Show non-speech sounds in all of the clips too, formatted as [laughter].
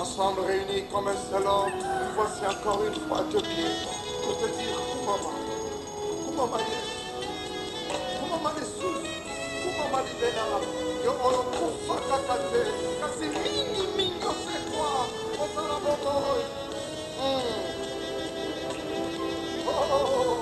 ensemble réunis comme un seul homme, voici encore une fois te prie pour te dire Kumama, Kumama Yesu, Kumama Yesu, Kumama Libena, Yo Olo Kufa car c'est Mini Mingo Sekwa, Otana Botoy. Oh, oh, oh. oh.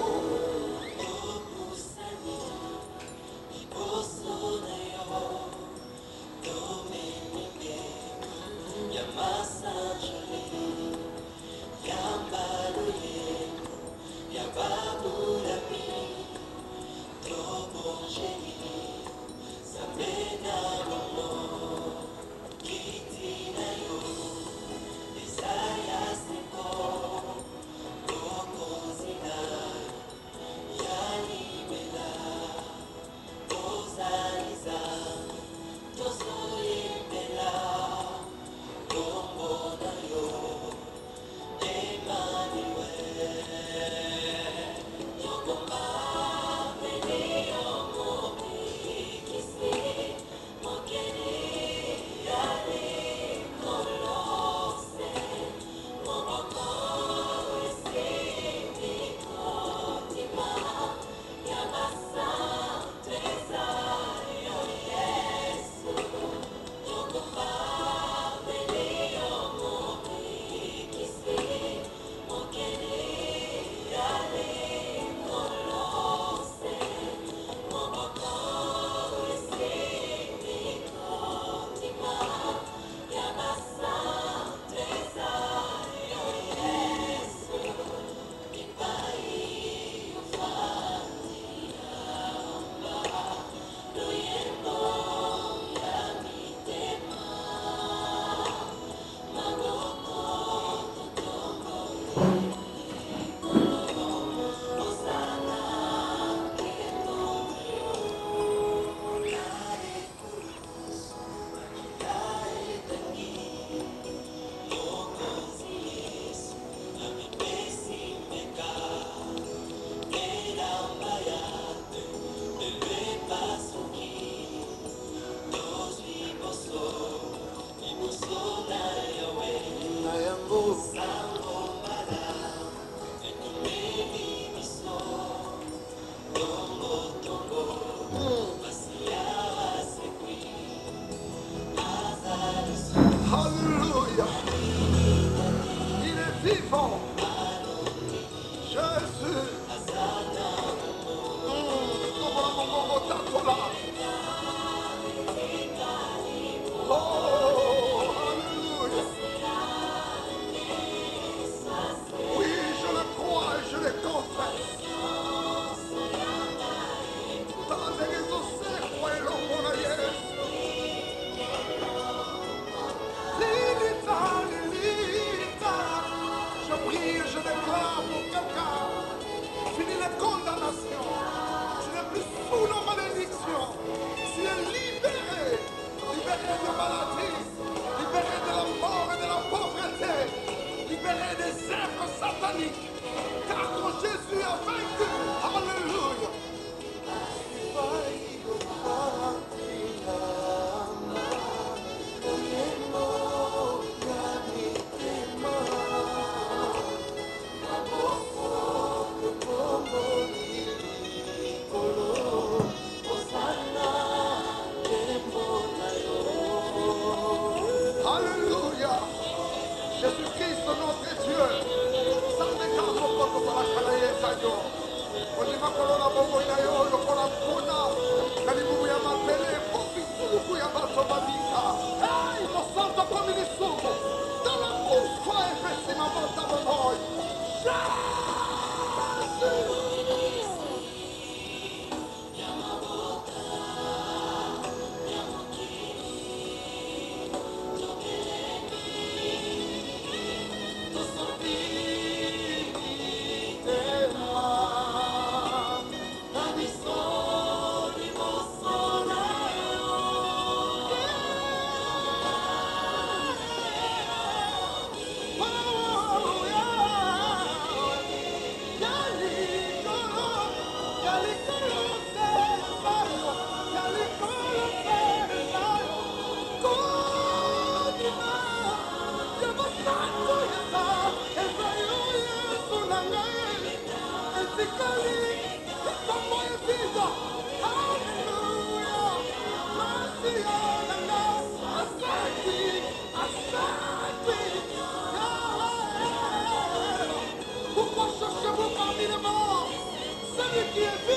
كل ما قالوا لنا بابا إلى يقول له قرب Danke dir.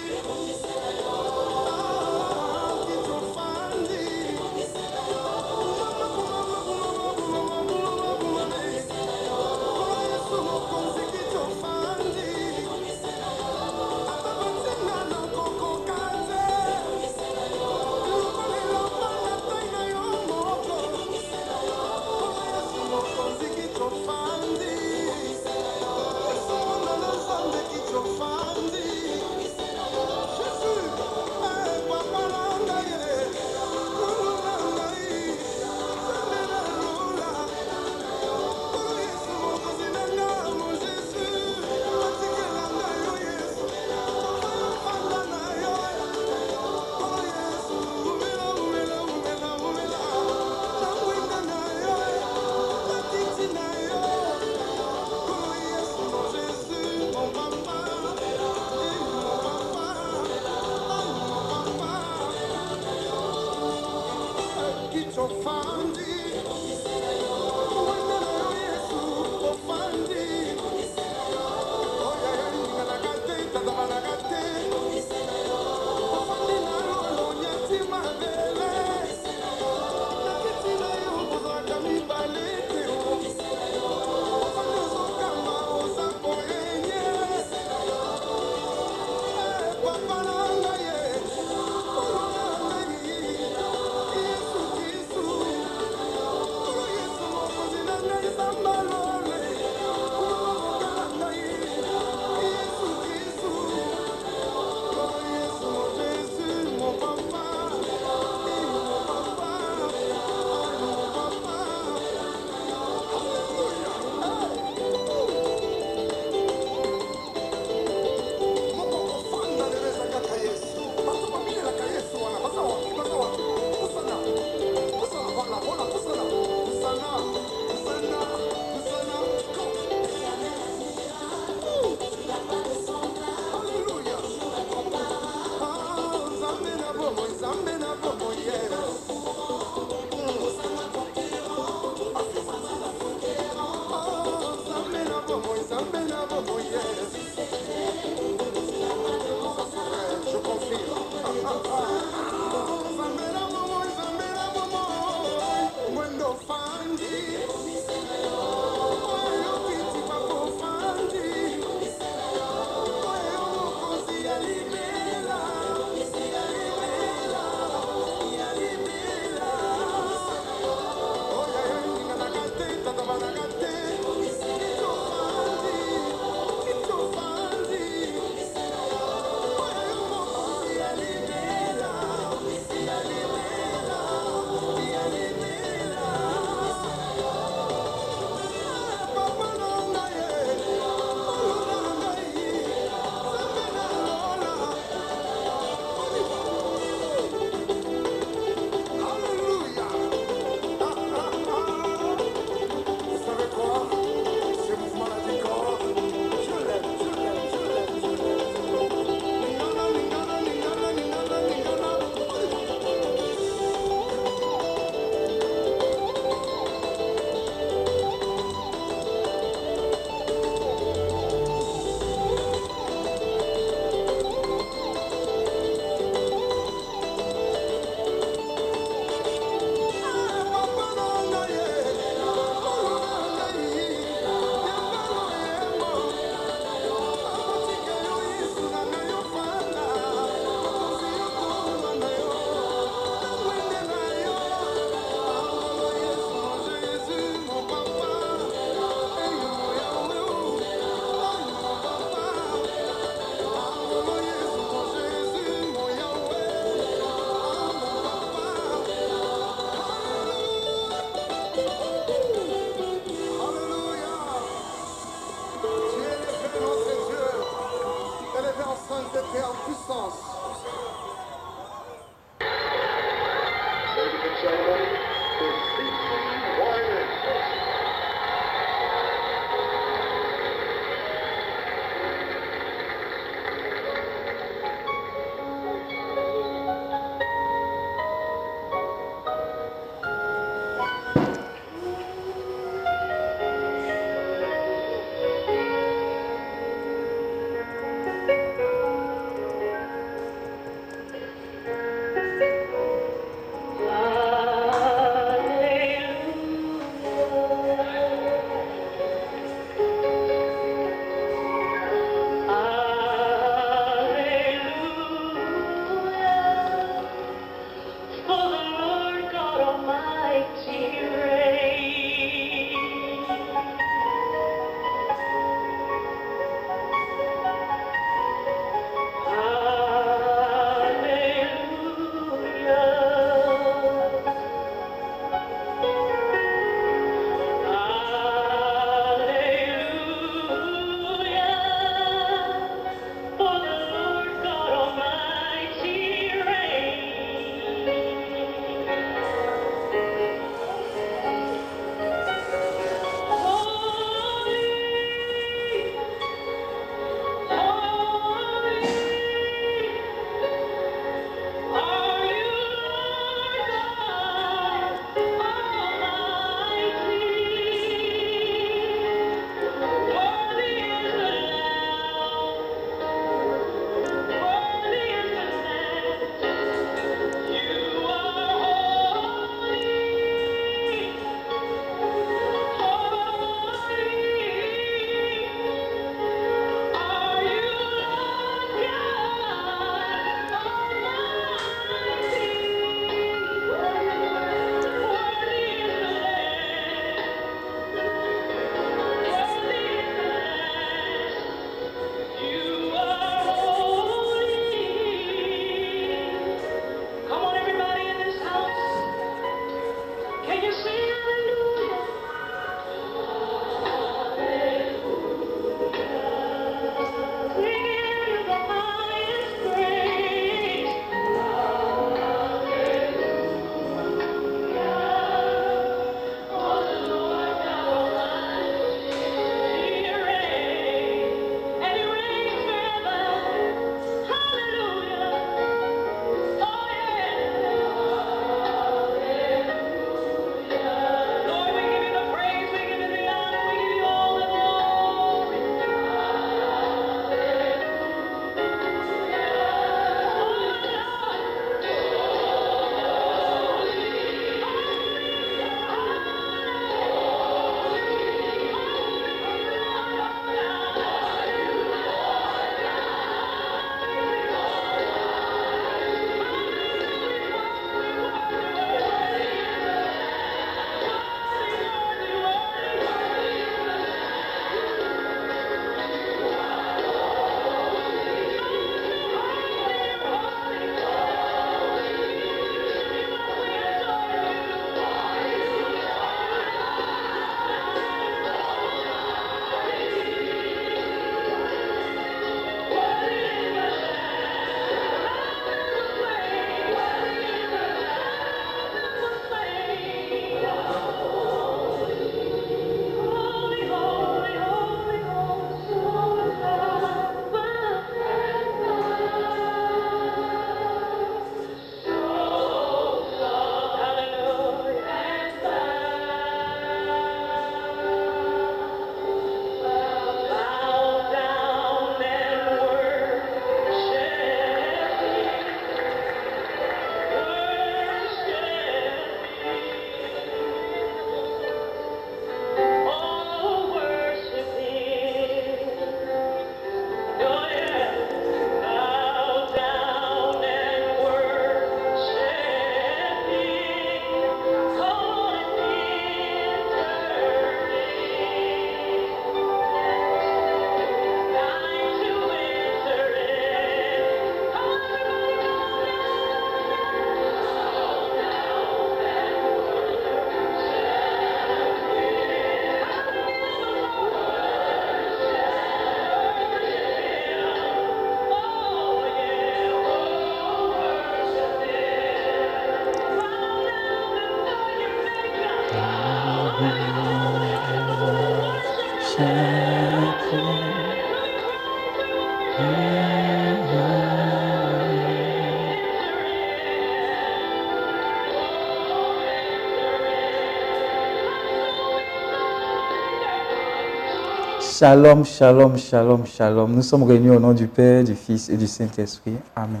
Shalom, shalom, shalom, shalom. Nous sommes réunis au nom du Père, du Fils et du Saint-Esprit. Amen.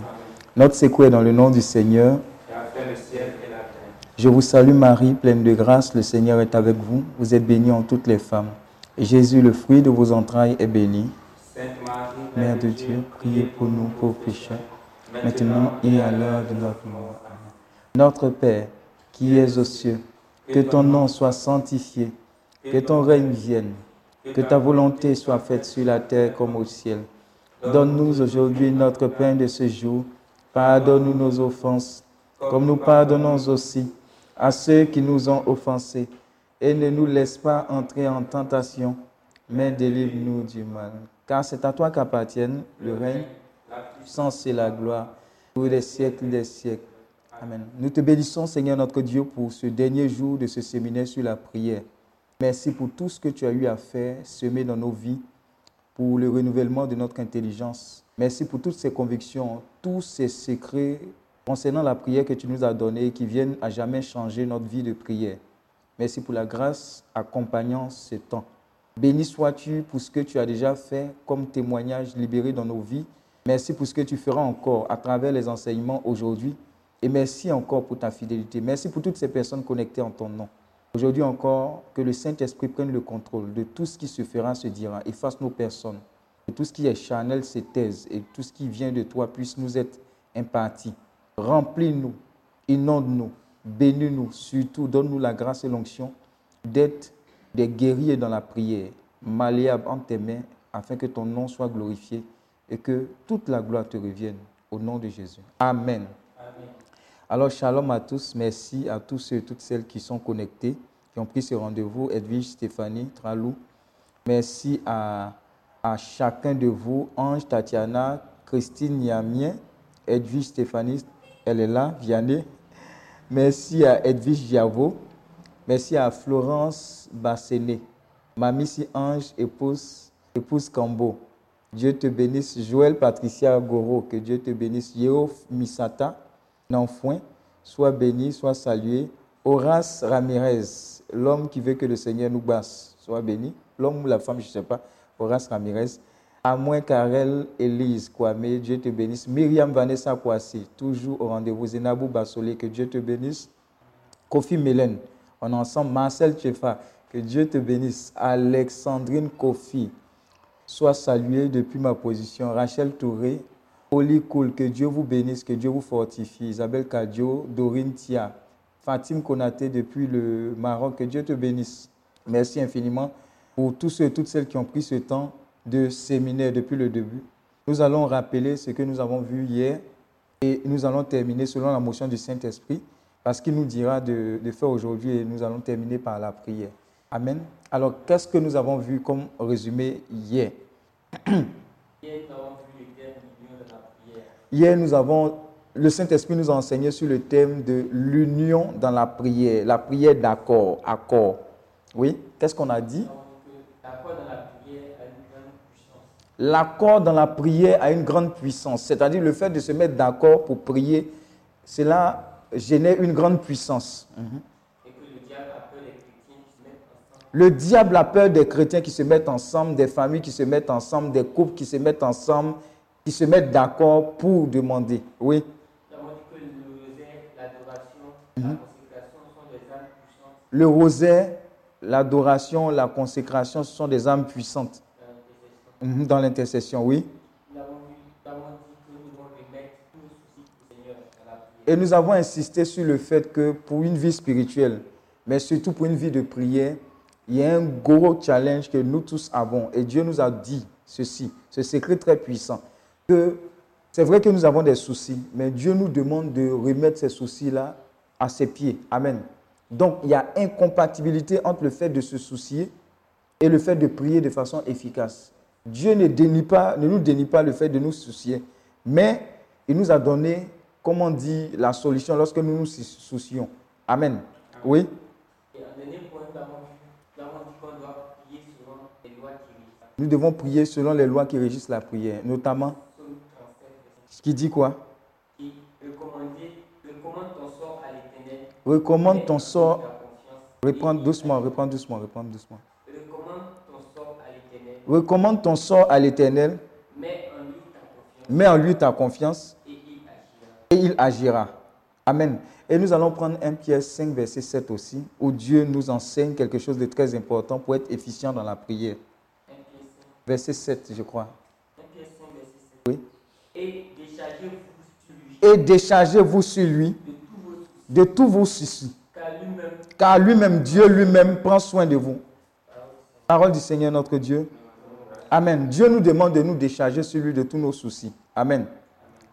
Notre secours est dans le nom du Seigneur. Je vous salue Marie, pleine de grâce, le Seigneur est avec vous. Vous êtes bénie en toutes les femmes. Et Jésus, le fruit de vos entrailles, est béni. Mère de Dieu, priez pour nous pauvres pécheurs, maintenant et à l'heure de notre mort. Amen. Notre Père, qui es aux cieux, que ton nom soit sanctifié, que ton règne vienne, que ta volonté soit faite sur la terre comme au ciel. Donne-nous aujourd'hui notre pain de ce jour. Pardonne-nous nos offenses, comme nous pardonnons aussi à ceux qui nous ont offensés. Et ne nous laisse pas entrer en tentation, mais délivre-nous du mal. Car c'est à toi qu'appartiennent le règne, la puissance et la gloire pour les siècles des siècles. Amen. Nous te bénissons, Seigneur notre Dieu, pour ce dernier jour de ce séminaire sur la prière. Merci pour tout ce que tu as eu à faire, semer dans nos vies, pour le renouvellement de notre intelligence. Merci pour toutes ces convictions, tous ces secrets concernant la prière que tu nous as donnés qui viennent à jamais changer notre vie de prière. Merci pour la grâce accompagnant ce temps. Béni sois-tu pour ce que tu as déjà fait comme témoignage libéré dans nos vies. Merci pour ce que tu feras encore à travers les enseignements aujourd'hui. Et merci encore pour ta fidélité. Merci pour toutes ces personnes connectées en ton nom. Aujourd'hui encore, que le Saint-Esprit prenne le contrôle de tout ce qui se fera, se dira, efface nos personnes. Que tout ce qui est charnel se taise et tout ce qui vient de toi puisse nous être imparti. Remplis-nous, inonde-nous, bénis-nous, surtout donne-nous la grâce et l'onction d'être des guerriers dans la prière, malléables en tes mains, afin que ton nom soit glorifié et que toute la gloire te revienne. Au nom de Jésus. Amen. Alors, shalom à tous. Merci à tous ceux et toutes celles qui sont connectés, qui ont pris ce rendez-vous. Edwige, Stéphanie, Tralou. Merci à, chacun de vous. Ange, Tatiana, Christine Yamien, Edwige, Stéphanie, elle est là, Vianney. Merci à Edwige Giavo. Merci à Florence Bassenet. Mamie Ange, épouse, épouse Cambo. Dieu te bénisse. Joël Patricia Goro, que Dieu te bénisse. Yeo Misata, Nanfoin, sois béni, sois salué. Horace Ramirez, l'homme qui veut que le Seigneur nous basse, soit béni. L'homme ou la femme, je ne sais pas. Horace Ramirez. À moins Karel Élise Kwame, Dieu te bénisse. Myriam Vanessa Kwasi, toujours au rendez-vous. Zenabou Bassolé, que Dieu te bénisse. Kofi Mélène, on est ensemble. Marcel Tchefa, que Dieu te bénisse. Alexandrine Kofi, sois saluée depuis ma position. Rachel Touré, Oli Koul, que Dieu vous bénisse, que Dieu vous fortifie. Isabelle Kadio, Dorine Tia, Fatim Konaté depuis le Maroc, que Dieu te bénisse. Merci infiniment pour tous ceux et toutes celles qui ont pris ce temps de séminaire depuis le début. Nous allons rappeler ce que nous avons vu hier et nous allons terminer selon la motion du Saint-Esprit parce qu'il nous dira de, de faire aujourd'hui et nous allons terminer par la prière. Amen. Alors, qu'est-ce que nous avons vu comme résumé hier? [clears throat] Hier, nous avons, le Saint-Esprit nous a enseigné sur le thème de l'union dans la prière, la prière d'accord, accord. Oui, qu'est-ce qu'on a dit? L'accord dans la prière a une grande puissance, c'est-à-dire le fait de se mettre d'accord pour prier, cela génère une grande puissance. Mhm. Le diable a peur des chrétiens qui se mettent ensemble, des familles qui se mettent ensemble, des couples qui se mettent ensemble, qui se mettent d'accord pour demander. Oui. Le rosaire, l'adoration, la consécration, ce sont des âmes puissantes. Mhm, Dans l'intercession, oui. Et nous avons insisté sur le fait que pour une vie spirituelle, mais surtout pour une vie de prière, il y a un gros challenge que nous tous avons. Et Dieu nous a dit ceci, ce secret très puissant, que c'est vrai que nous avons des soucis, mais Dieu nous demande de remettre ces soucis-là à ses pieds. Amen. Donc, il y a incompatibilité entre le fait de se soucier et le fait de prier de façon efficace. Dieu ne, dénie pas, ne nous dénie pas le fait de nous soucier, mais il nous a donné, comme on dit, la solution lorsque nous nous soucions. Amen. Oui? Nous devons prier selon les lois qui régissent la prière, notamment ce qui dit quoi? Recommande ton sort. Reprends doucement, reprends doucement, reprends doucement. Recommande ton sort à l'Éternel, mets en lui ta confiance mets en lui ta confiance et il agira. et il agira. Amen. Et nous allons prendre 1 Pierre 5, verset 7 aussi, où Dieu nous enseigne quelque chose de très important pour être efficient dans la prière. 1 Pierre 5, Verset 7, je crois. 1 Pierre 5, verset 7. Oui. Et Et déchargez-vous sur lui de tous vos soucis, car lui-même Dieu lui-même, prend soin de vous. Parole du Seigneur notre Dieu. Amen. Dieu nous demande de nous décharger sur lui de tous nos soucis. Amen.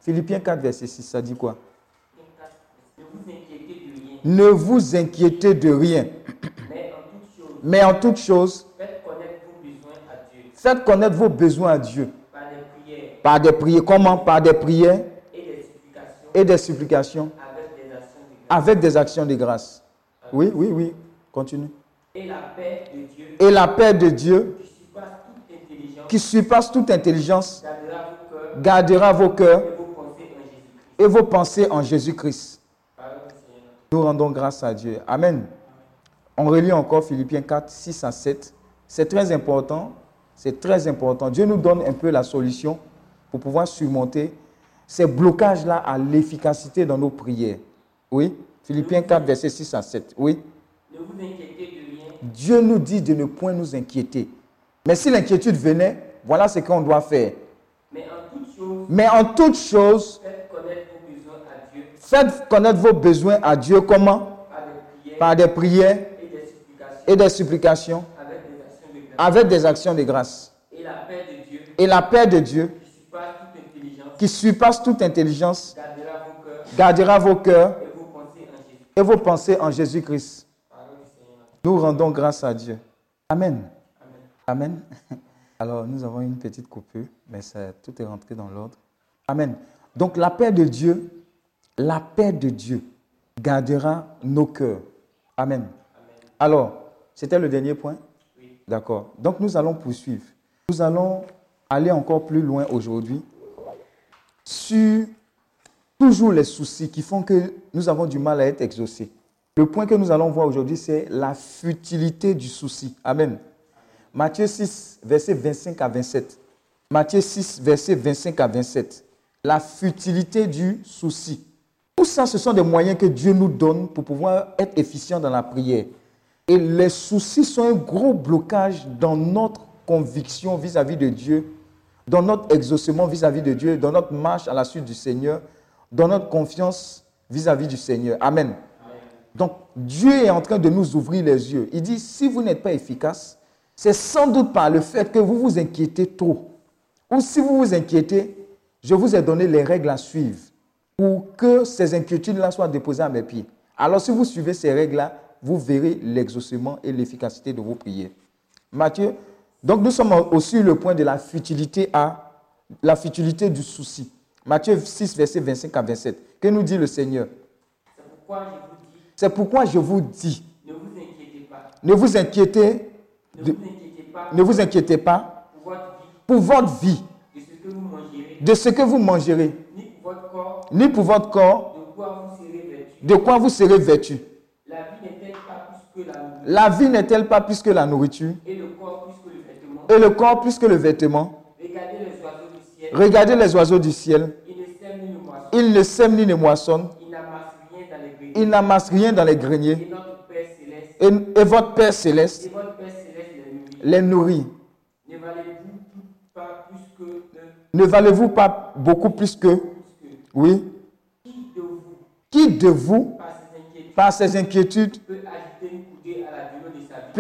Philippiens 4, verset 6, ça dit quoi? Ne vous inquiétez de rien, mais en toute chose, faites connaître vos besoins à Dieu faites connaître vos besoins à Dieu. Par des prières. Comment? Par des prières et des supplications avec des actions de grâce. grâce. Oui, oui, oui. Continue. Et la paix de Dieu Et la paix de Dieu, qui surpasse toute intelligence gardera vos cœurs et vos pensées en Jésus-Christ. Nous rendons grâce à Dieu. Amen. On relit encore Philippiens 4, 6 à 7. C'est très important. C'est très important. Dieu nous donne un peu la solution pour pouvoir surmonter ces blocages-là à l'efficacité dans nos prières. Oui? Philippiens 4, verset 6 à 7. Oui? Ne vous inquiétez de rien, Dieu nous dit de ne point nous inquiéter. Mais si l'inquiétude venait, voilà ce qu'on doit faire. mais en toute chose, Mais en toute chose, faites connaître vos besoins à Dieu faites connaître vos besoins à Dieu. Comment? Par des prières Par des prières et des supplications et des supplications avec des actions de grâce. avec des actions de grâce. Et la paix de Dieu Et la paix de Dieu, qui surpasse toute intelligence gardera vos cœurs et vos pensées en Jésus-Christ. Nous rendons grâce à Dieu. Amen. Amen. [laughs] Alors, nous avons une petite coupure, mais ça- tout est rentré dans l'ordre. Amen. Donc, la paix de Dieu, la paix de Dieu gardera nos cœurs. Amen. Alors, c'était le dernier point? D'accord. Donc, nous allons poursuivre. Nous allons aller encore plus loin aujourd'hui sur toujours les soucis qui font que nous avons du mal à être exaucés. Le point que nous allons voir aujourd'hui, c'est la futilité du souci. Amen. Matthieu 6, versets 25 à 27. Matthieu 6, versets 25 à 27. La futilité du souci. Tout ça, ce sont des moyens que Dieu nous donne pour pouvoir être efficient dans la prière. Et les soucis sont un gros blocage dans notre conviction vis-à-vis de Dieu, dans notre exaucement vis-à-vis de Dieu, dans notre marche à la suite du Seigneur, dans notre confiance vis-à-vis du Seigneur. Amen. Donc Dieu est en train de nous ouvrir les yeux. Il dit, si vous n'êtes pas efficace, c'est sans doute par le fait que vous vous inquiétez trop. Ou si vous vous inquiétez, je vous ai donné les règles à suivre pour que ces inquiétudes-là soient déposées à mes pieds. Alors si vous suivez ces règles-là, vous verrez l'exaucement et l'efficacité de vos prières. Matthieu, donc nous sommes aussi le point de la futilité à la futilité du souci. Matthieu 6, verset 25 à 27. Que nous dit le Seigneur? C'est pourquoi je vous dis, C'est pourquoi je vous dis, ne vous inquiétez pas, ne vous inquiétez, ne vous inquiétez pas ne vous inquiétez pas pour votre pour votre vie, de ce que vous mangerez, de ce que vous mangerez, ni pour votre corps, ni pour votre corps, de quoi vous serez vêtu. de quoi vous serez vêtu. La vie n'est-elle pas plus que la nourriture, La vie n'est-elle pas plus que la nourriture? Et le corps plus que le vêtement et le corps plus que le vêtement. Regardez les oiseaux du ciel, ils ne sèment ni ne moissonnent, Ils n'amassent rien dans les greniers. Et votre Père céleste. Les nourrit. Ne valez-vous pas beaucoup plus que? Oui. Qui de vous, Qui de vous, par ses inquiétudes,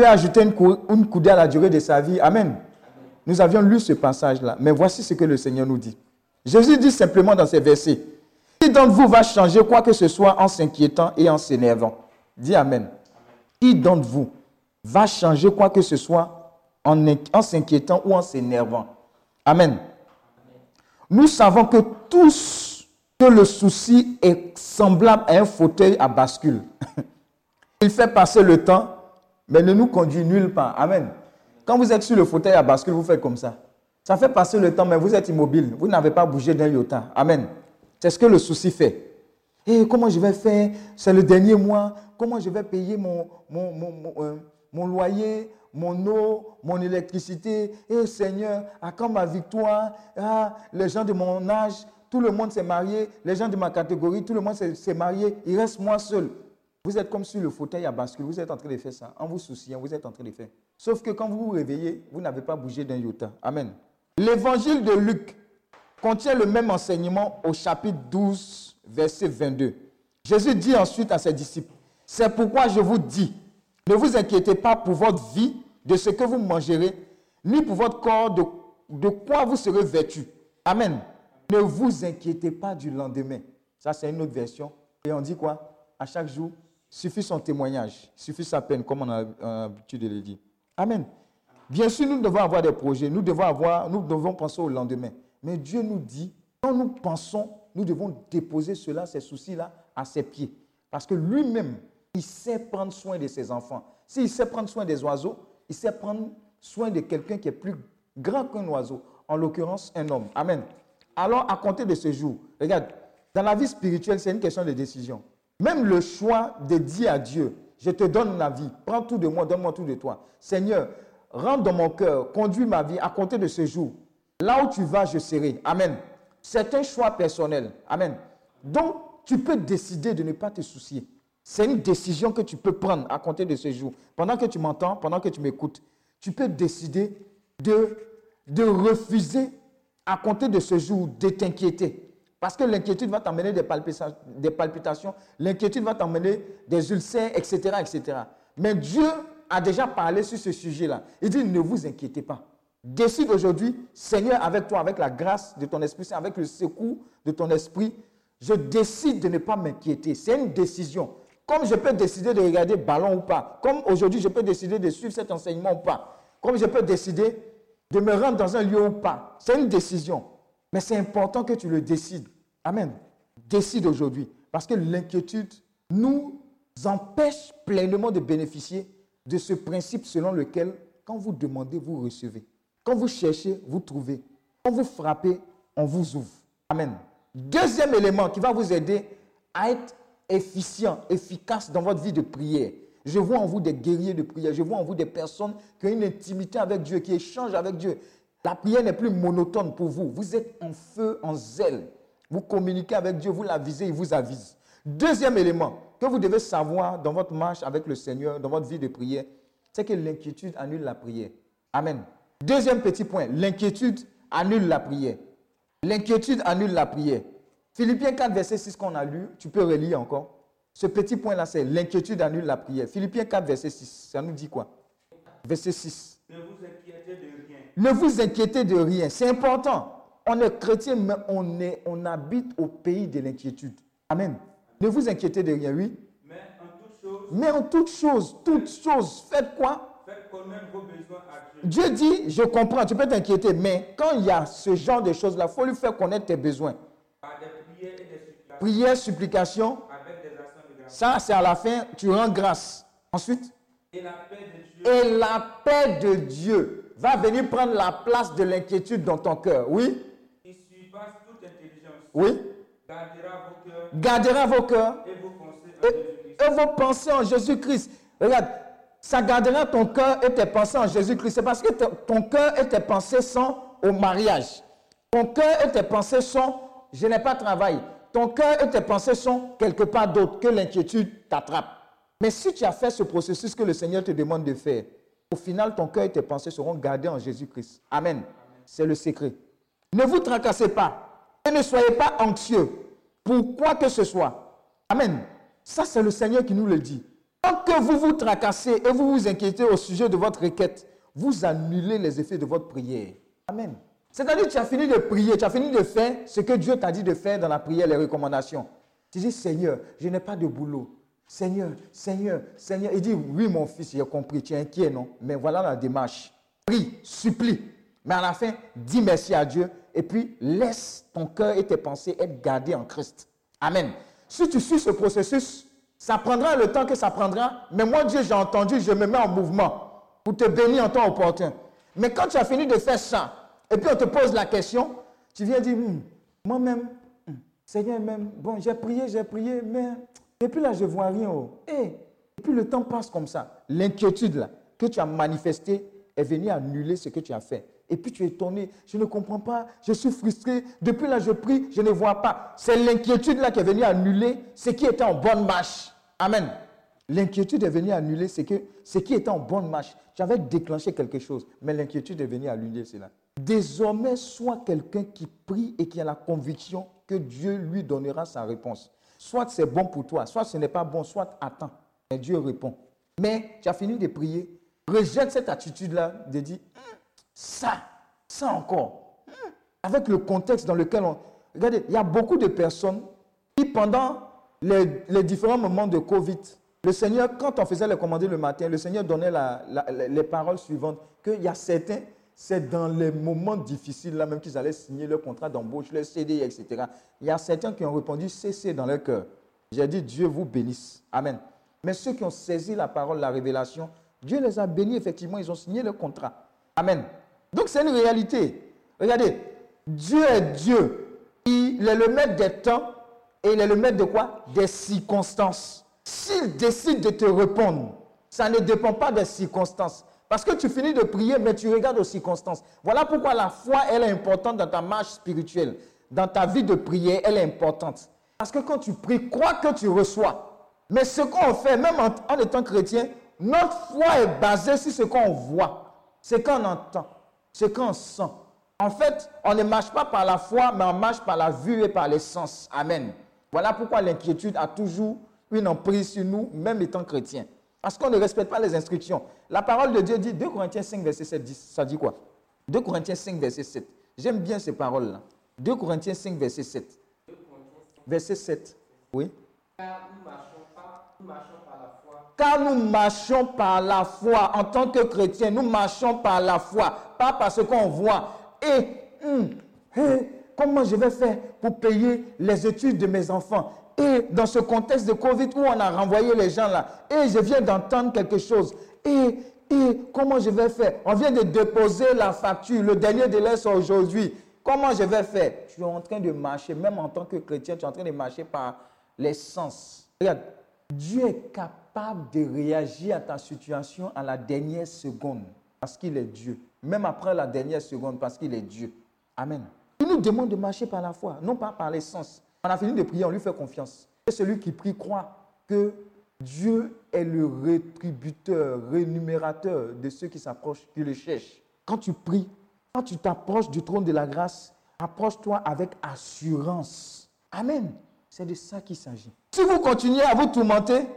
ajouter une coudée à la durée de sa vie Amen. Nous avions lu ce passage-là, mais voici ce que le Seigneur nous dit. Jésus dit simplement dans ces versets, qui d'entre vous va changer quoi que ce soit en s'inquiétant et en s'énervant? Dis Amen. Qui d'entre vous va changer quoi que ce soit en, en s'inquiétant ou en s'énervant? Amen. Nous savons que tous, que le souci est semblable à un fauteuil à bascule. [laughs] Il fait passer le temps, mais ne nous conduit nulle part. Amen. Quand vous êtes sur le fauteuil à bascule, vous faites comme ça. Ça fait passer le temps, mais vous êtes immobile. Vous n'avez pas bougé d'un iota. Amen. C'est ce que le souci fait. Et comment je vais faire? C'est le dernier mois. Comment je vais payer mon, mon, mon, mon, euh, loyer mon eau, mon électricité? Et Seigneur, à quand ma victoire? Ah, les gens de mon âge, tout le monde s'est marié. Les gens de ma catégorie, tout le monde s'est marié. Il reste moi seul. Vous êtes comme sur le fauteuil à bascule. Vous êtes en train de faire ça. En vous souciant, vous êtes en train de faire. Sauf que quand vous vous réveillez, vous n'avez pas bougé d'un iota. Amen. L'évangile de Luc contient le même enseignement au chapitre 12, verset 22. Jésus dit ensuite à ses disciples, c'est pourquoi je vous dis, ne vous inquiétez pas pour votre vie, de ce que vous mangerez, ni pour votre corps, de, de quoi vous serez vêtus. Amen. Ne vous inquiétez pas du lendemain. Ça, c'est une autre version. Et on dit quoi? À chaque jour, suffit son témoignage, suffit sa peine, comme on a euh, l'habitude de le dire. Amen. Bien sûr, nous devons avoir des projets, nous devons, avoir, nous devons penser au lendemain. Mais Dieu nous dit, quand nous pensons, nous devons déposer cela, ces soucis-là, à ses pieds. Parce que lui-même, il sait prendre soin de ses enfants. S'il sait prendre soin des oiseaux, il sait prendre soin de quelqu'un qui est plus grand qu'un oiseau, en l'occurrence un homme. Amen. Alors, à compter de ce jour, regarde, dans la vie spirituelle, c'est une question de décision. Même le choix de dire à Dieu, je te donne la vie, prends tout de moi, donne-moi tout de toi. Seigneur, rentre dans mon cœur, conduis ma vie à compter de ce jour. Là où tu vas, je serai. Amen. C'est un choix personnel. Amen. Donc, tu peux décider de ne pas te soucier. C'est une décision que tu peux prendre à compter de ce jour. Pendant que tu m'entends, pendant que tu m'écoutes, tu peux décider de, de refuser à compter de ce jour de t'inquiéter. Parce que l'inquiétude va t'emmener des palpitations, l'inquiétude va t'emmener des ulcères, etc., etc. Mais Dieu a déjà parlé sur ce sujet-là. Il dit, ne vous inquiétez pas. Décide aujourd'hui, Seigneur, avec toi, avec la grâce de ton esprit, avec le secours de ton esprit, je décide de ne pas m'inquiéter. C'est une décision. Comme je peux décider de regarder ballon ou pas. Comme aujourd'hui, je peux décider de suivre cet enseignement ou pas. Comme je peux décider de me rendre dans un lieu ou pas. C'est une décision. Mais c'est important que tu le décides. Amen. Décide aujourd'hui. Parce que l'inquiétude nous empêche pleinement de bénéficier de ce principe selon lequel, quand vous demandez, vous recevez. Quand vous cherchez, vous trouvez. Quand vous frappez, on vous ouvre. Amen. Deuxième élément qui va vous aider à être efficient, efficace dans votre vie de prière. Je vois en vous des guerriers de prière. Je vois en vous des personnes qui ont une intimité avec Dieu, qui échangent avec Dieu. La prière n'est plus monotone pour vous. Vous êtes en feu, en zèle. Vous communiquez avec Dieu, vous l'avisez, il vous avise. Deuxième élément que vous devez savoir dans votre marche avec le Seigneur, dans votre vie de prière, c'est que l'inquiétude annule la prière. Amen. Deuxième petit point, l'inquiétude annule la prière. L'inquiétude annule la prière. Philippiens 4, verset 6 qu'on a lu, tu peux relire encore. Ce petit point-là, c'est l'inquiétude annule la prière. Philippiens 4, verset 6, ça nous dit quoi? Verset 6. Ne vous inquiétez de. Ne vous inquiétez de rien. C'est important. On est chrétien, mais on, est, on habite au pays de l'inquiétude. Amen. Ne vous inquiétez de rien, oui. Mais en toute chose, Mais en toute chose, toute chose, faites quoi? Faites connaître vos besoins à Dieu. Dieu dit, je comprends, tu peux t'inquiéter, mais quand il y a ce genre de choses-là, il faut lui faire connaître tes besoins. Par des prières et des supplications. Prière, supplication, Avec des actions de grâce. ça c'est à la fin, tu rends grâce. Ensuite, Et la paix de Dieu. et la paix de Dieu va venir prendre la place de l'inquiétude dans ton cœur. Oui, surpasse toute intelligence. oui. Gardera vos cœurs Gardera vos cœurs et vos pensées en Jésus-Christ. et vos pensées en Jésus-Christ. Regarde, ça gardera ton cœur et tes pensées en Jésus-Christ. C'est parce que ton cœur et tes pensées sont au mariage. Ton cœur et tes pensées sont, je n'ai pas de travail. Ton cœur et tes pensées sont quelque part d'autre que l'inquiétude t'attrape. Mais si tu as fait ce processus que le Seigneur te demande de faire, au final, ton cœur et tes pensées seront gardés en Jésus-Christ. Amen. C'est le secret. Ne vous tracassez pas et ne soyez pas anxieux pour quoi que ce soit. Amen. Ça, c'est le Seigneur qui nous le dit. Tant que vous vous tracassez et vous vous inquiétez au sujet de votre requête, vous annulez les effets de votre prière. Amen. C'est-à-dire que tu as fini de prier, tu as fini de faire ce que Dieu t'a dit de faire dans la prière, les recommandations. Tu dis, Seigneur, je n'ai pas de boulot. Seigneur, Seigneur, Seigneur. Il dit, oui, mon fils, j'ai compris, tu es inquiet, non? Mais voilà la démarche. Prie, supplie. Mais à la fin, dis merci à Dieu et puis laisse ton cœur et tes pensées être gardés en Christ. Amen. Si tu suis ce processus, ça prendra le temps que ça prendra. Mais moi, Dieu, j'ai entendu, je me mets en mouvement pour te bénir en temps opportun. Mais quand tu as fini de faire ça, et puis on te pose la question, tu viens dire, Hmm, moi-même, hmm, Seigneur même, bon, j'ai prié, j'ai prié, mais et puis là, je vois rien. Oh. Eh, Et puis le temps passe comme ça. L'inquiétude, là, que tu as manifesté est venu annuler ce que tu as fait. Et puis tu es étonné, je ne comprends pas, je suis frustré, depuis là je prie, je ne vois pas. C'est l'inquiétude là qui est venue annuler ce qui était en bonne marche. Amen. L'inquiétude est venue annuler ce, que, ce qui était en bonne marche. J'avais déclenché quelque chose, mais l'inquiétude est venue annuler cela. Désormais, sois quelqu'un qui prie et qui a la conviction que Dieu lui donnera sa réponse. Soit c'est bon pour toi, soit ce n'est pas bon, soit attends. Et Dieu répond. Mais tu as fini de prier. Rejette cette attitude-là de dire, Hum, ça, ça encore. Hum. Avec le contexte dans lequel on... Regardez, il y a beaucoup de personnes qui, pendant les, les différents moments de Covid, le Seigneur, quand on faisait les commander le matin, le Seigneur donnait la- les paroles suivantes, qu'il y a certains, c'est dans les moments difficiles là même qu'ils allaient signer leur contrat d'embauche, leur CDI, etc. Il y a certains qui ont répondu cessez dans leur cœur. J'ai dit Dieu vous bénisse. Amen. Mais ceux qui ont saisi la parole, la révélation, Dieu les a bénis, effectivement, ils ont signé leur contrat. Amen. Donc c'est une réalité. Regardez, Dieu est Dieu. Il est le maître des temps et il est le maître de quoi? Des circonstances. S'il décide de te répondre, ça ne dépend pas des circonstances. Parce que tu finis de prier, mais tu regardes aux circonstances. Voilà pourquoi la foi, elle est importante dans ta marche spirituelle. Dans ta vie de prière, elle est importante. Parce que quand tu pries, crois que tu reçois. Mais ce qu'on fait, même en, étant chrétien, notre foi est basée sur ce qu'on voit, ce qu'on entend, ce qu'on sent. En fait, on ne marche pas par la foi, mais on marche par la vue et par les sens. Amen. Voilà pourquoi l'inquiétude a toujours une emprise sur nous, même étant chrétien. Parce qu'on ne respecte pas les instructions. La parole de Dieu dit, 2 Corinthiens 5, verset 7, dit- ça dit quoi? 2 Corinthiens 5, verset 7. J'aime bien ces paroles-là. 2 Corinthiens 5, verset 7. Verset 7. Oui. Car nous marchons par la foi. Car nous marchons par la foi. En tant que chrétiens, nous marchons par la foi, pas parce qu'on voit. Et hum, comment je vais faire pour payer les études de mes enfants? Et dans ce contexte de Covid où on a renvoyé les gens là, et je viens d'entendre quelque chose. Et, et comment je vais faire? On vient de déposer la facture. Le dernier délai c'est aujourd'hui. Comment je vais faire? Tu es en train de marcher, même en tant que chrétien, tu es en train de marcher par les sens. Regarde, Dieu est capable de réagir à ta situation à la dernière seconde parce qu'il est Dieu. Même après la dernière seconde parce qu'il est Dieu. Amen. Il nous demande de marcher par la foi, non pas par les sens. On a fini de prier, on lui fait confiance. Et celui qui prie croit que Dieu est le rétributeur, rémunérateur de ceux qui s'approchent, qui le cherchent. Quand tu pries, quand tu t'approches du trône de la grâce, approche-toi avec assurance. Amen. C'est de ça qu'il s'agit. Si vous continuez à vous tourmenter,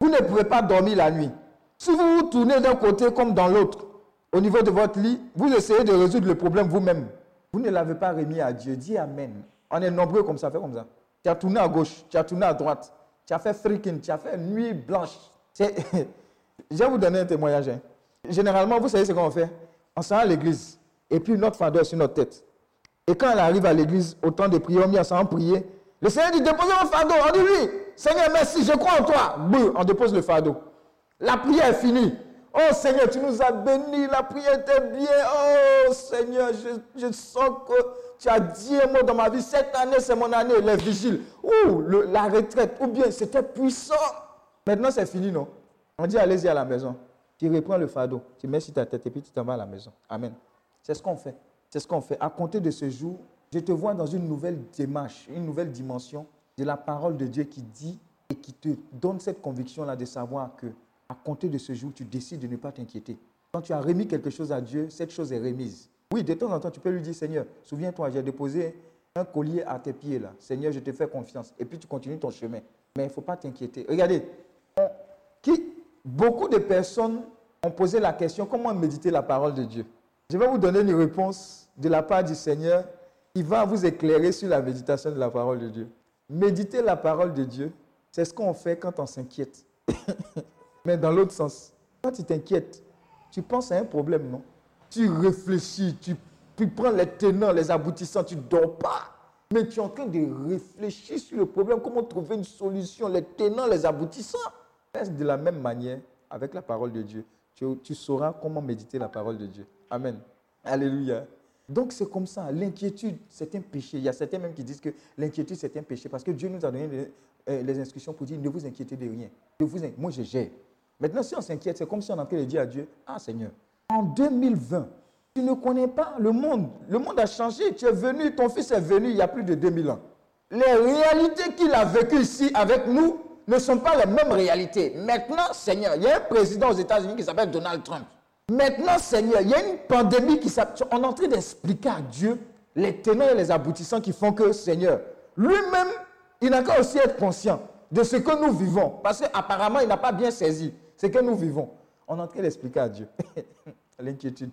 vous ne pourrez pas dormir la nuit. Si vous vous tournez d'un côté comme dans l'autre, au niveau de votre lit, vous essayez de résoudre le problème vous-même. Vous ne l'avez pas remis à Dieu. Dis Amen. On est nombreux comme ça, fais comme ça. Tu as tourné à gauche, tu as tourné à droite, tu as fait freaking, tu as fait nuit blanche. [laughs] Je vais vous donner un témoignage. hein. Généralement, vous savez ce qu'on fait? On s'en à l'église, et puis notre fardeau est sur notre tête. Et quand elle arrive à l'église, au temps de prier, on met ensemble prier. Le Seigneur dit, déposez votre fardeau. On dit, oui, Seigneur, merci, je crois en toi. On dépose le fardeau. La prière est finie. Oh Seigneur, tu nous as bénis, la prière était bien. Oh Seigneur, je, sens que tu as dit un mot dans ma vie. Cette année, c'est mon année, les vigiles. Ou la retraite, ou bien c'était puissant. Maintenant, c'est fini, non? On dit, allez-y à la maison. Tu reprends le fardeau, tu mets sur ta tête et puis tu t'en vas à la maison. Amen. C'est ce qu'on fait. C'est ce qu'on fait. À compter de ce jour, je te vois dans une nouvelle démarche, une nouvelle dimension de la parole de Dieu qui dit et qui te donne cette conviction-là de savoir que à compter de ce jour, tu décides de ne pas t'inquiéter. Quand tu as remis quelque chose à Dieu, cette chose est remise. Oui, de temps en temps, tu peux lui dire, Seigneur, souviens-toi, j'ai déposé un collier à tes pieds là. Seigneur, je te fais confiance. Et puis tu continues ton chemin. Mais il ne faut pas t'inquiéter. Regardez, qui, beaucoup de personnes ont posé la question, comment méditer la parole de Dieu? Je vais vous donner une réponse de la part du Seigneur qui va vous éclairer sur la méditation de la parole de Dieu. Méditer la parole de Dieu, c'est ce qu'on fait quand on s'inquiète. [laughs] Mais dans l'autre sens, quand tu t'inquiètes, tu penses à un problème, non? Tu réfléchis, tu, prends les tenants, les aboutissants, tu ne dors pas. Mais tu es en train de réfléchir sur le problème, comment trouver une solution, les tenants, les aboutissants. De la même manière avec la parole de Dieu? Tu, sauras comment méditer la parole de Dieu. Amen. Alléluia. Donc c'est comme ça. L'inquiétude, c'est un péché. Il y a certains même qui disent que l'inquiétude, c'est un péché parce que Dieu nous a donné les, euh, instructions pour dire ne vous inquiétez de rien. Moi, je gère. Maintenant, si on s'inquiète, c'est comme si on est en train de dire à Dieu, ah Seigneur, en 2020, tu ne connais pas le monde. Le monde a changé. Tu es venu, ton fils est venu il y a plus de 2000 ans. Les réalités qu'il a vécues ici avec nous ne sont pas les mêmes réalités. Maintenant, Seigneur, il y a un président aux États-Unis qui s'appelle Donald Trump. Maintenant, Seigneur, il y a une pandémie qui s'appelle... On est en train d'expliquer à Dieu les tenants et les aboutissants qui font que, Seigneur, lui-même, il n'a qu'à aussi être conscient de ce que nous vivons. Parce qu'apparemment, il n'a pas bien saisi ce que nous vivons. On est en train d'expliquer à Dieu [laughs] l'inquiétude.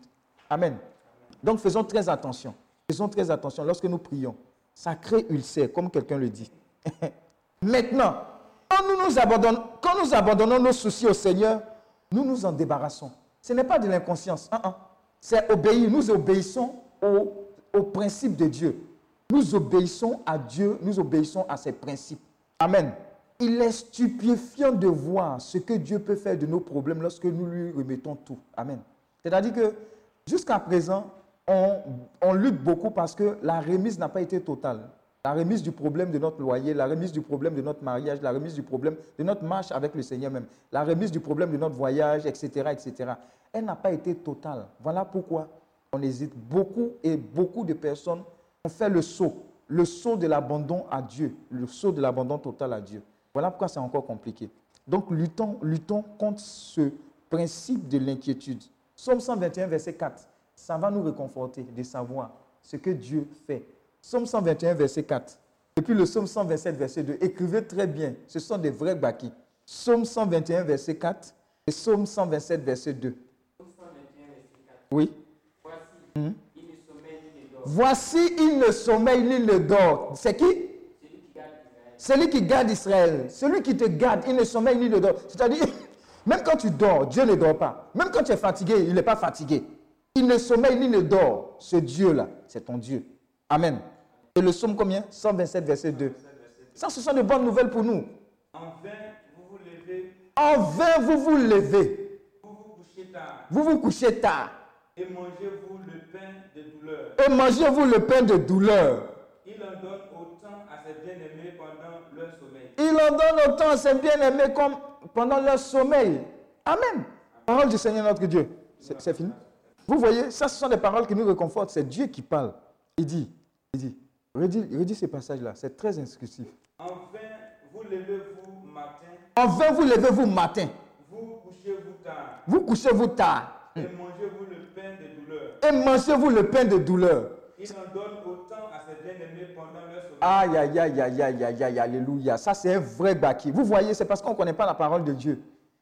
Amen. Donc faisons très attention. Faisons très attention lorsque nous prions. Ça crée ulcère, comme quelqu'un le dit. [laughs] Maintenant, quand nous, nous abandonnons, quand nous abandonnons nos soucis au Seigneur, nous nous en débarrassons. Ce n'est pas de l'inconscience. hein, hein. C'est obéir. Nous obéissons au, au principe de Dieu. Nous obéissons à Dieu, nous obéissons à ses principes. Amen. Il est stupéfiant de voir ce que Dieu peut faire de nos problèmes lorsque nous lui remettons tout. Amen. C'est-à-dire que jusqu'à présent, on, lutte beaucoup parce que la remise n'a pas été totale. La remise du problème de notre loyer, la remise du problème de notre mariage, la remise du problème de notre marche avec le Seigneur même, la remise du problème de notre voyage, etc., etc. Elle n'a pas été totale. Voilà pourquoi on hésite beaucoup et beaucoup de personnes ont fait le saut, le saut de l'abandon à Dieu, le saut de l'abandon total à Dieu. Voilà pourquoi c'est encore compliqué. Donc luttons, luttons contre ce principe de l'inquiétude. Psaume 121, verset 4, ça va nous réconforter de savoir ce que Dieu fait. Psaume 121, verset 4. Et puis le psaume 127, verset 2. Écrivez très bien, ce sont des vrais baki. Psaume 121, verset 4 et psaume 127, verset 2. Oui. Mhm. Voici, il ne sommeille ni ne dort. C'est qui? Celui qui garde Israël. Celui qui te garde, il ne sommeille ni ne dort. C'est-à-dire, [laughs] même quand tu dors, Dieu ne dort pas. Même quand tu es fatigué, il n'est pas fatigué. Il ne sommeille ni ne dort. Ce Dieu-là, c'est ton Dieu. Amen. Et le psaume combien? 127, verset 2. Ça, ce sont de bonnes nouvelles pour nous. En vain, vous vous levez, En vain, vous vous levez. vous vous couchez tard, Vous vous couchez tard. et mangez-vous le pain de douleur. Et mangez-vous le pain de douleur. Il en donne Il en donne autant à ses bien-aimés comme pendant leur sommeil. Amen. Parole du Seigneur notre Dieu. C'est fini. Vous voyez, ça, ce sont des paroles qui nous réconfortent. C'est Dieu qui parle. Il dit, il dit, redis, redis ces passages-là. C'est très instructif. En vain, vous levez-vous matin, En vain, vous levez-vous matin. vous couchez-vous tard, Vous couchez-vous tard. et mangez-vous le pain de douleur. Et mangez-vous le pain de douleur. Il en donne autant à ses bien-aimés pendant leur sommeil. Aïe, aïe, aïe, aïe, aïe, aïe, aïe, alléluia. Ça, c'est un vrai baki. Vous voyez, c'est parce qu'on ne connaît pas la parole de Dieu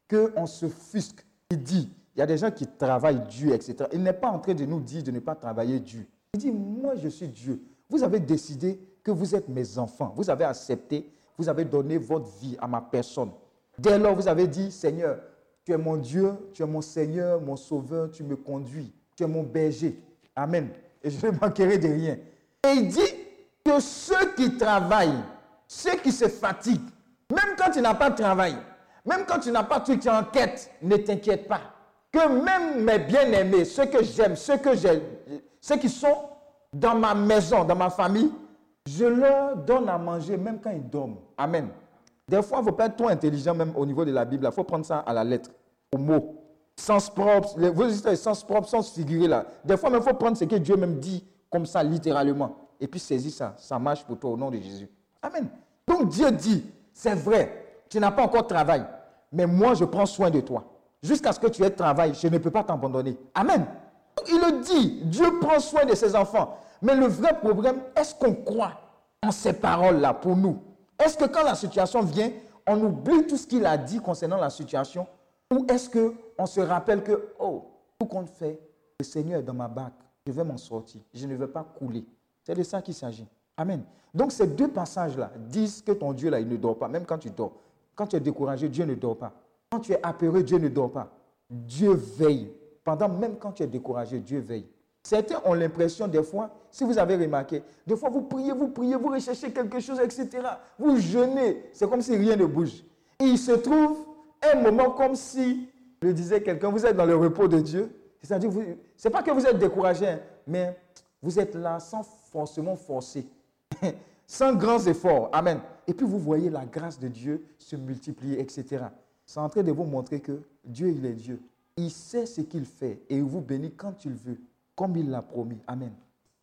qu'on se fusque. Il dit, il y a des gens qui travaillent Dieu, etc. Il n'est pas en train de nous dire de ne pas travailler Dieu. Il dit, moi, je suis Dieu. Vous avez décidé que vous êtes mes enfants. Vous avez accepté, vous avez donné votre vie à ma personne. Dès lors, vous avez dit, Seigneur, tu es mon Dieu, tu es mon Seigneur, mon Sauveur, tu me conduis, tu es mon berger. Amen. Et je ne manquerai de rien. Et il dit que ceux qui travaillent, ceux qui se fatiguent, même quand tu n'as pas de travail, même quand tu n'as pas de truc, tu es en quête, ne t'inquiète pas. Que même mes bien-aimés, ceux que j'aime, ceux que j'ai, ceux qui sont dans ma maison, dans ma famille, je leur donne à manger même quand ils dorment. Amen. Des fois, il ne faut pas être trop intelligent même au niveau de la Bible. Il faut prendre ça à la lettre, au mot. Sens propre, les- vous dites sens propre, sens figuré là. Des fois, il faut prendre ce que Dieu même dit comme ça, littéralement. Et puis saisir ça. Ça marche pour toi au nom de Jésus. Amen. Donc Dieu dit, c'est vrai, tu n'as pas encore de travail, mais moi je prends soin de toi. Jusqu'à ce que tu aies de travail, je ne peux pas t'abandonner. Amen. Il le dit, Dieu prend soin de ses enfants. Mais le vrai problème, est-ce qu'on croit en ces paroles-là pour nous? Est-ce que quand la situation vient, on oublie tout ce qu'il a dit concernant la situation? Ou est-ce qu'on se rappelle que, oh, tout compte fait, le Seigneur est dans ma barque, je vais m'en sortir, je ne vais pas couler. C'est de ça qu'il s'agit. Amen. Donc ces deux passages-là disent que ton Dieu, là, il ne dort pas, même quand tu dors. Quand tu es découragé, Dieu ne dort pas. Quand tu es apeuré, Dieu ne dort pas. Dieu veille. Pendant même quand tu es découragé, Dieu veille. Certains ont l'impression des fois, si vous avez remarqué, des fois vous priez, vous priez, vous recherchez quelque chose, etc. Vous jeûnez, c'est comme si rien ne bouge. Il se trouve un moment comme si, le disait quelqu'un, vous êtes dans le repos de Dieu. C'est-à-dire, vous- c'est pas que vous êtes découragé, hein, mais vous êtes là sans forcément forcer, [laughs] sans grands efforts. Amen. Et puis vous voyez la grâce de Dieu se multiplier, etc. C'est en train de vous montrer que Dieu, il est Dieu. Il sait ce qu'il fait et il vous bénit quand il veut, comme il l'a promis. Amen.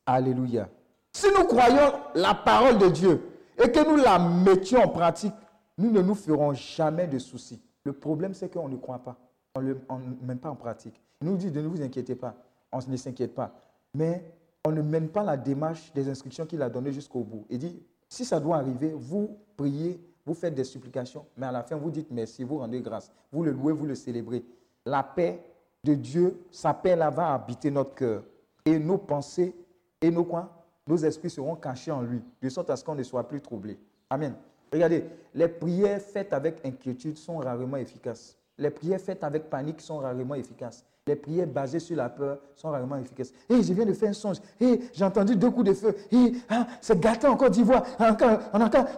Alléluia. Si nous croyons la parole de Dieu et que nous la mettions en pratique, nous ne nous ferons jamais de soucis. Le problème, c'est qu'on ne croit pas. On ne le on ne mène pas en pratique. Il nous dit de ne vous inquiétez pas. On ne s'inquiète pas. Mais on ne mène pas la démarche des instructions qu'il a données jusqu'au bout. Il dit, si ça doit arriver, vous priez, vous faites des supplications, mais à la fin, vous dites merci, vous rendez grâce. Vous le louez, vous le célébrez. La paix de Dieu, sa paix là va habiter notre cœur. Et nos pensées et nos quoi? Nos esprits seront cachés en lui, de sorte à ce qu'on ne soit plus troublé. Amen. Regardez, les prières faites avec inquiétude sont rarement efficaces. Les prières faites avec panique sont rarement efficaces. Les prières basées sur la peur sont rarement efficaces. Hé, je viens de faire un songe. Hé, j'ai entendu deux coups de feu. Hé, ah, c'est gâté en Côte d'Ivoire. On encore-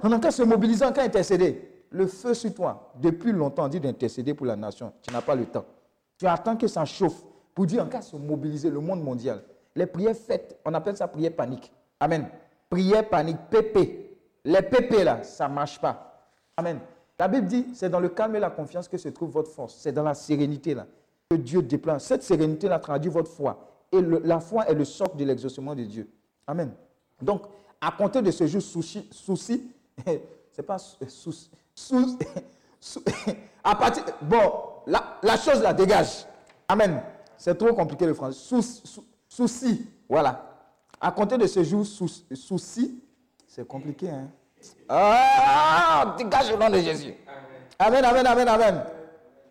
on encore- se mobiliser, encore intercéder. Le feu sur toi, depuis longtemps, on dit d'intercéder pour la nation. Tu n'as pas le temps. Tu attends que ça chauffe pour dire encore se mobiliser le monde mondial. Les prières faites, on appelle ça prière panique. Amen. Prière panique, PP. Les PP là, ça ne marche pas. Amen. La Bible dit, c'est dans le calme et la confiance que se trouve votre force. C'est dans la sérénité là que Dieu déploie. Cette sérénité là traduit votre foi. Et la foi est le socle de l'exaucement de Dieu. Amen. Donc, à compter de ce jour, souci, souci [laughs] c'est pas sou- souci, sou- [laughs] sou- [laughs] à partir, bon, la, chose la dégage. Amen. C'est trop compliqué le français. Sou- sou- souci, voilà. À compter de ce jour, sou- souci, c'est compliqué, hein. Ah, dégage au nom de Jésus. Amen, amen, amen, amen.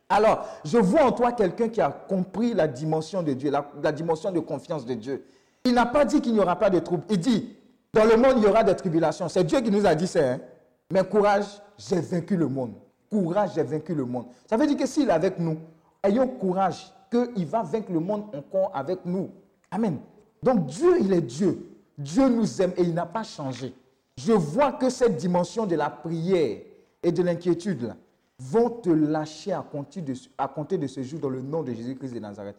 Alors, je vois en toi quelqu'un qui a compris la dimension de Dieu, la, dimension de confiance de Dieu. Il n'a pas dit qu'il n'y aura pas de troubles. Il dit, dans le monde, il y aura des tribulations. C'est Dieu qui nous a dit ça. hein. Mais courage, j'ai vaincu le monde. Courage, j'ai vaincu le monde. Ça veut dire que s'il est avec nous, ayons courage qu'il va vaincre le monde encore avec nous. Amen. Donc Dieu, il est Dieu. Dieu nous aime et il n'a pas changé. Je vois que cette dimension de la prière et de l'inquiétude vont te lâcher à compter, de, à compter de ce jour dans le nom de Jésus-Christ de Nazareth.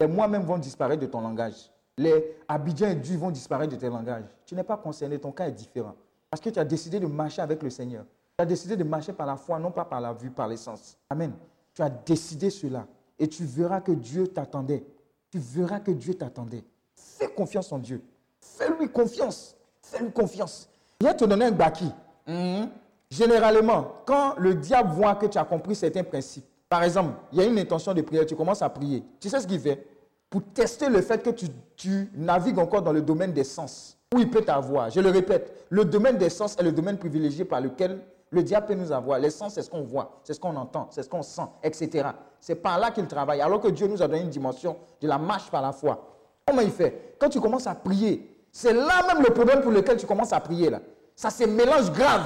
Et moi-même vont disparaître de ton langage. Les Abidjan et Dieu vont disparaître de tes langages. Tu n'es pas concerné, ton cas est différent. Parce que tu as décidé de marcher avec le Seigneur. Tu as décidé de marcher par la foi, non pas par la vue, par l'essence. Amen. Tu as décidé cela. Et tu verras que Dieu t'attendait. Tu verras que Dieu t'attendait. Fais confiance en Dieu. Fais-lui confiance. Fais-lui confiance. Il va te donner un baki. Mhm. Généralement, quand le diable voit que tu as compris certains principes, par exemple, il y a une intention de prière, tu commences à prier. Tu sais ce qu'il fait? Pour tester le fait que tu, tu navigues encore dans le domaine des sens, où il peut t'avoir. Je le répète, le domaine des sens est le domaine privilégié par lequel le diable peut nous avoir. Les sens, c'est ce qu'on voit, c'est ce qu'on entend, c'est ce qu'on sent, etc. C'est par là qu'il travaille. Alors que Dieu nous a donné une dimension de la marche par la foi. Comment il fait? Quand tu commences à prier, c'est là même le problème pour lequel tu commences à prier. là. Ça se mélange grave.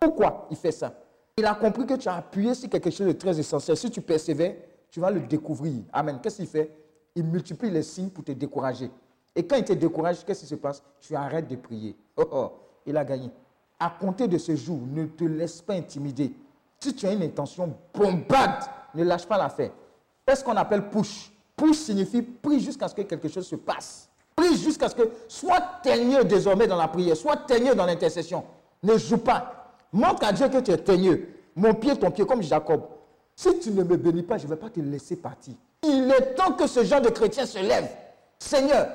Pourquoi il fait ça? Il a compris que tu as appuyé sur quelque chose de très essentiel. Si tu persévères, tu vas le découvrir. Amen. Qu'est-ce qu'il fait? Il multiplie les signes pour te décourager. Et quand il te décourage, qu'est-ce qui se passe? Tu arrêtes de prier. Oh oh, il a gagné. À compter de ce jour, ne te laisse pas intimider. Si tu as une intention bombarde, ne lâche pas l'affaire. Fais ce qu'on appelle push? Push signifie prie jusqu'à ce que quelque chose se passe. Prie jusqu'à ce que sois teigneux désormais dans la prière, sois teigneux dans l'intercession. Ne joue pas. Montre à Dieu que tu es teigneux. Mon pied, ton pied, comme Jacob. Si tu ne me bénis pas, je ne vais pas te laisser partir. Il est temps que ce genre de chrétien se lève. Seigneur,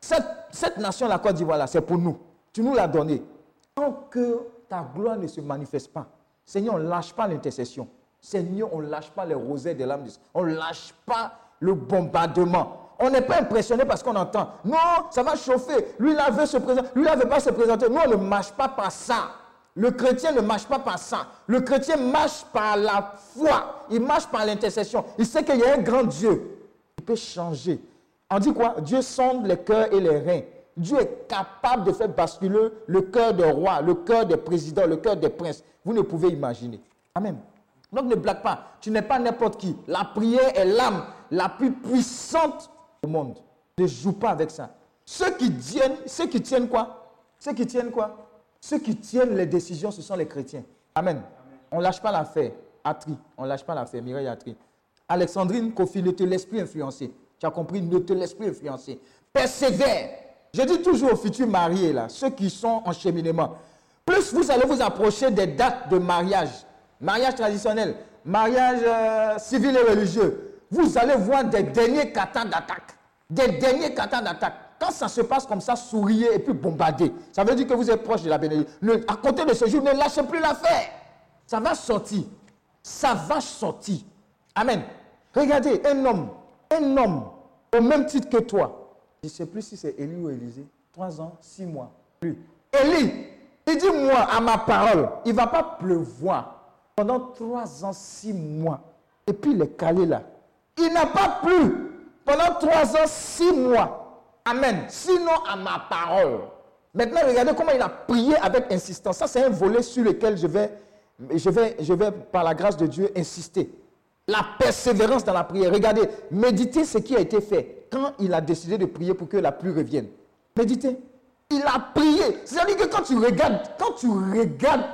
cette, cette nation, la Côte d'Ivoire, c'est pour nous. Tu nous l'as donnée. Tant que ta gloire ne se manifeste pas, Seigneur, on ne lâche pas l'intercession. Seigneur, on ne lâche pas les rosets de l'âme. On ne lâche pas le bombardement. On n'est pas impressionné parce qu'on entend. Non, ça va chauffer. Lui, là, veut se présenter. Lui, là, veut pas se présenter. Nous, on ne marche pas par ça. Le chrétien ne marche pas par ça. Le chrétien marche par la foi. Il marche par l'intercession. Il sait qu'il y a un grand Dieu. Il peut changer. On dit quoi? Dieu sonde les cœurs et les reins. Dieu est capable de faire basculer le cœur des rois, le cœur des présidents, le cœur des princes. Vous ne pouvez imaginer. Amen. Donc ne blague pas. Tu n'es pas n'importe qui. La prière est l'âme la plus puissante monde. Ne joue pas avec ça. Ceux qui tiennent, ceux qui tiennent quoi? Ceux qui tiennent quoi? Ceux qui tiennent les décisions, ce sont les chrétiens. Amen. On lâche pas l'affaire. Atri, on lâche pas l'affaire. Mireille Atri. Alexandrine Kofi, ne te laisse plus influencer. Tu as compris? Ne te laisse plus influencer. Persévère. Je dis toujours aux futurs mariés, là, ceux qui sont en cheminement, plus vous allez vous approcher des dates de mariage, mariage traditionnel, mariage euh, civil et religieux, vous allez voir des derniers katas d'attaque. Des derniers katas d'attaque. Quand ça se passe comme ça, souriez et puis bombardez. Ça veut dire que vous êtes proche de la bénédiction. À côté de ce jour, ne lâchez plus l'affaire. Ça va sortir. Ça va sortir. Amen. Regardez, un homme, un homme, au même titre que toi. Je ne sais plus si c'est Élie ou Élisée. Trois ans, six mois, plus. Élie, il dit moi à ma parole, il ne va pas pleuvoir pendant trois ans, six mois. Et puis il est calé là. Il n'a pas plu pendant trois ans, six mois. Amen. Sinon à ma parole. Maintenant, regardez comment il a prié avec insistance. Ça, c'est un volet sur lequel je vais, je, vais, je vais, par la grâce de Dieu, insister. La persévérance dans la prière. Regardez, méditez ce qui a été fait quand il a décidé de prier pour que la pluie revienne. Méditez. Il a prié. C'est-à-dire que quand tu regardes, quand tu regardes,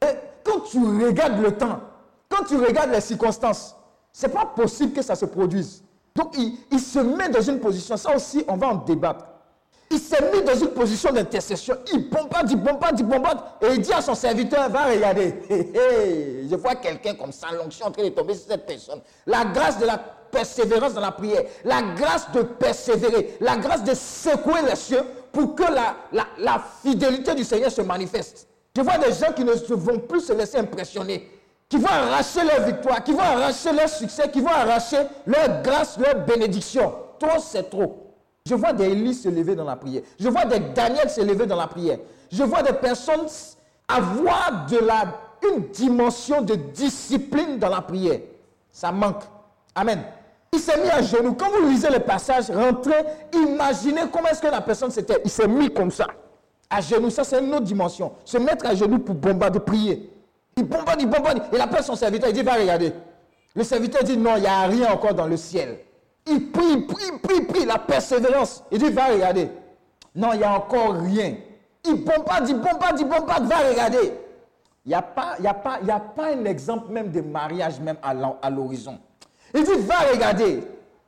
[laughs] quand tu regardes le temps, quand tu regardes les circonstances, c'est pas possible que ça se produise. Donc il, se met dans une position, ça aussi on va en débattre. Il s'est mis dans une position d'intercession. Il bombarde, il bombarde, il bombarde. Et il dit à son serviteur, va regarder. [laughs] Je vois quelqu'un comme ça, l'onction en train de tomber sur cette personne. La grâce de la persévérance dans la prière. La grâce de persévérer. La grâce de secouer les cieux pour que la, la, fidélité du Seigneur se manifeste. Je vois des gens qui ne vont plus se laisser impressionner. Qui vont arracher leur victoire, qui vont arracher leur succès, qui vont arracher leur grâce, leur bénédiction. Trop, c'est trop. Je vois des Élie se lever dans la prière. Je vois des Daniel se lever dans la prière. Je vois des personnes avoir de la, une dimension de discipline dans la prière. Ça manque. Amen. Il s'est mis à genoux. Quand vous lisez le passage, rentrez, imaginez comment est-ce que la personne s'était. Il s'est mis comme ça. À genoux, ça c'est une autre dimension. Se mettre à genoux pour bombarder, prier. Il bombarde, il bombarde. Il appelle son serviteur, il dit, va regarder. Le serviteur dit, non, il n'y a rien encore dans le ciel. Il prie, il prie, il prie, il prie, la persévérance. Il dit, va regarder. Non, il n'y a encore rien. Il bombarde, il bombarde, il bombarde, va regarder. Il n'y a, pas- a, a pas un exemple même de mariage même à l'horizon. Il dit, va regarder.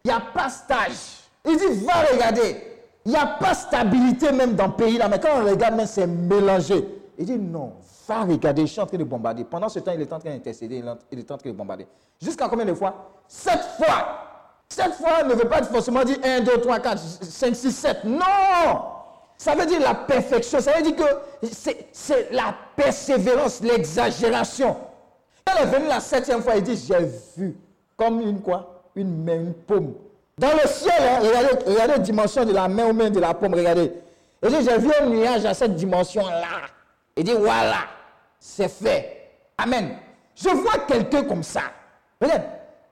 Il n'y a pas stage. Il dit, va regarder. Il n'y a pas stabilité même dans le pays là. Mais quand on regarde, c'est mélangé. Il dit, non, va regarder. Je suis en train de bombarder. Pendant ce temps, il est en train d'intercéder. Il est en- train de bombarder. Jusqu'à combien de fois? Sept fois. Sept fois ne veut pas forcément dire 1, 2, 3, 4, 5, 6, 7. Non Ça veut dire la perfection. Ça veut dire que c'est- la persévérance, l'exagération. Elle est venue la septième fois, il dit, j'ai vu comme une quoi? Une main, une paume. Dans le ciel, hein, regardez, regardez la dimension de la main ou main de la paume, regardez. Dit, j'ai vu un nuage à cette dimension-là. Il dit, voilà, c'est fait. Amen. Je vois quelqu'un comme ça.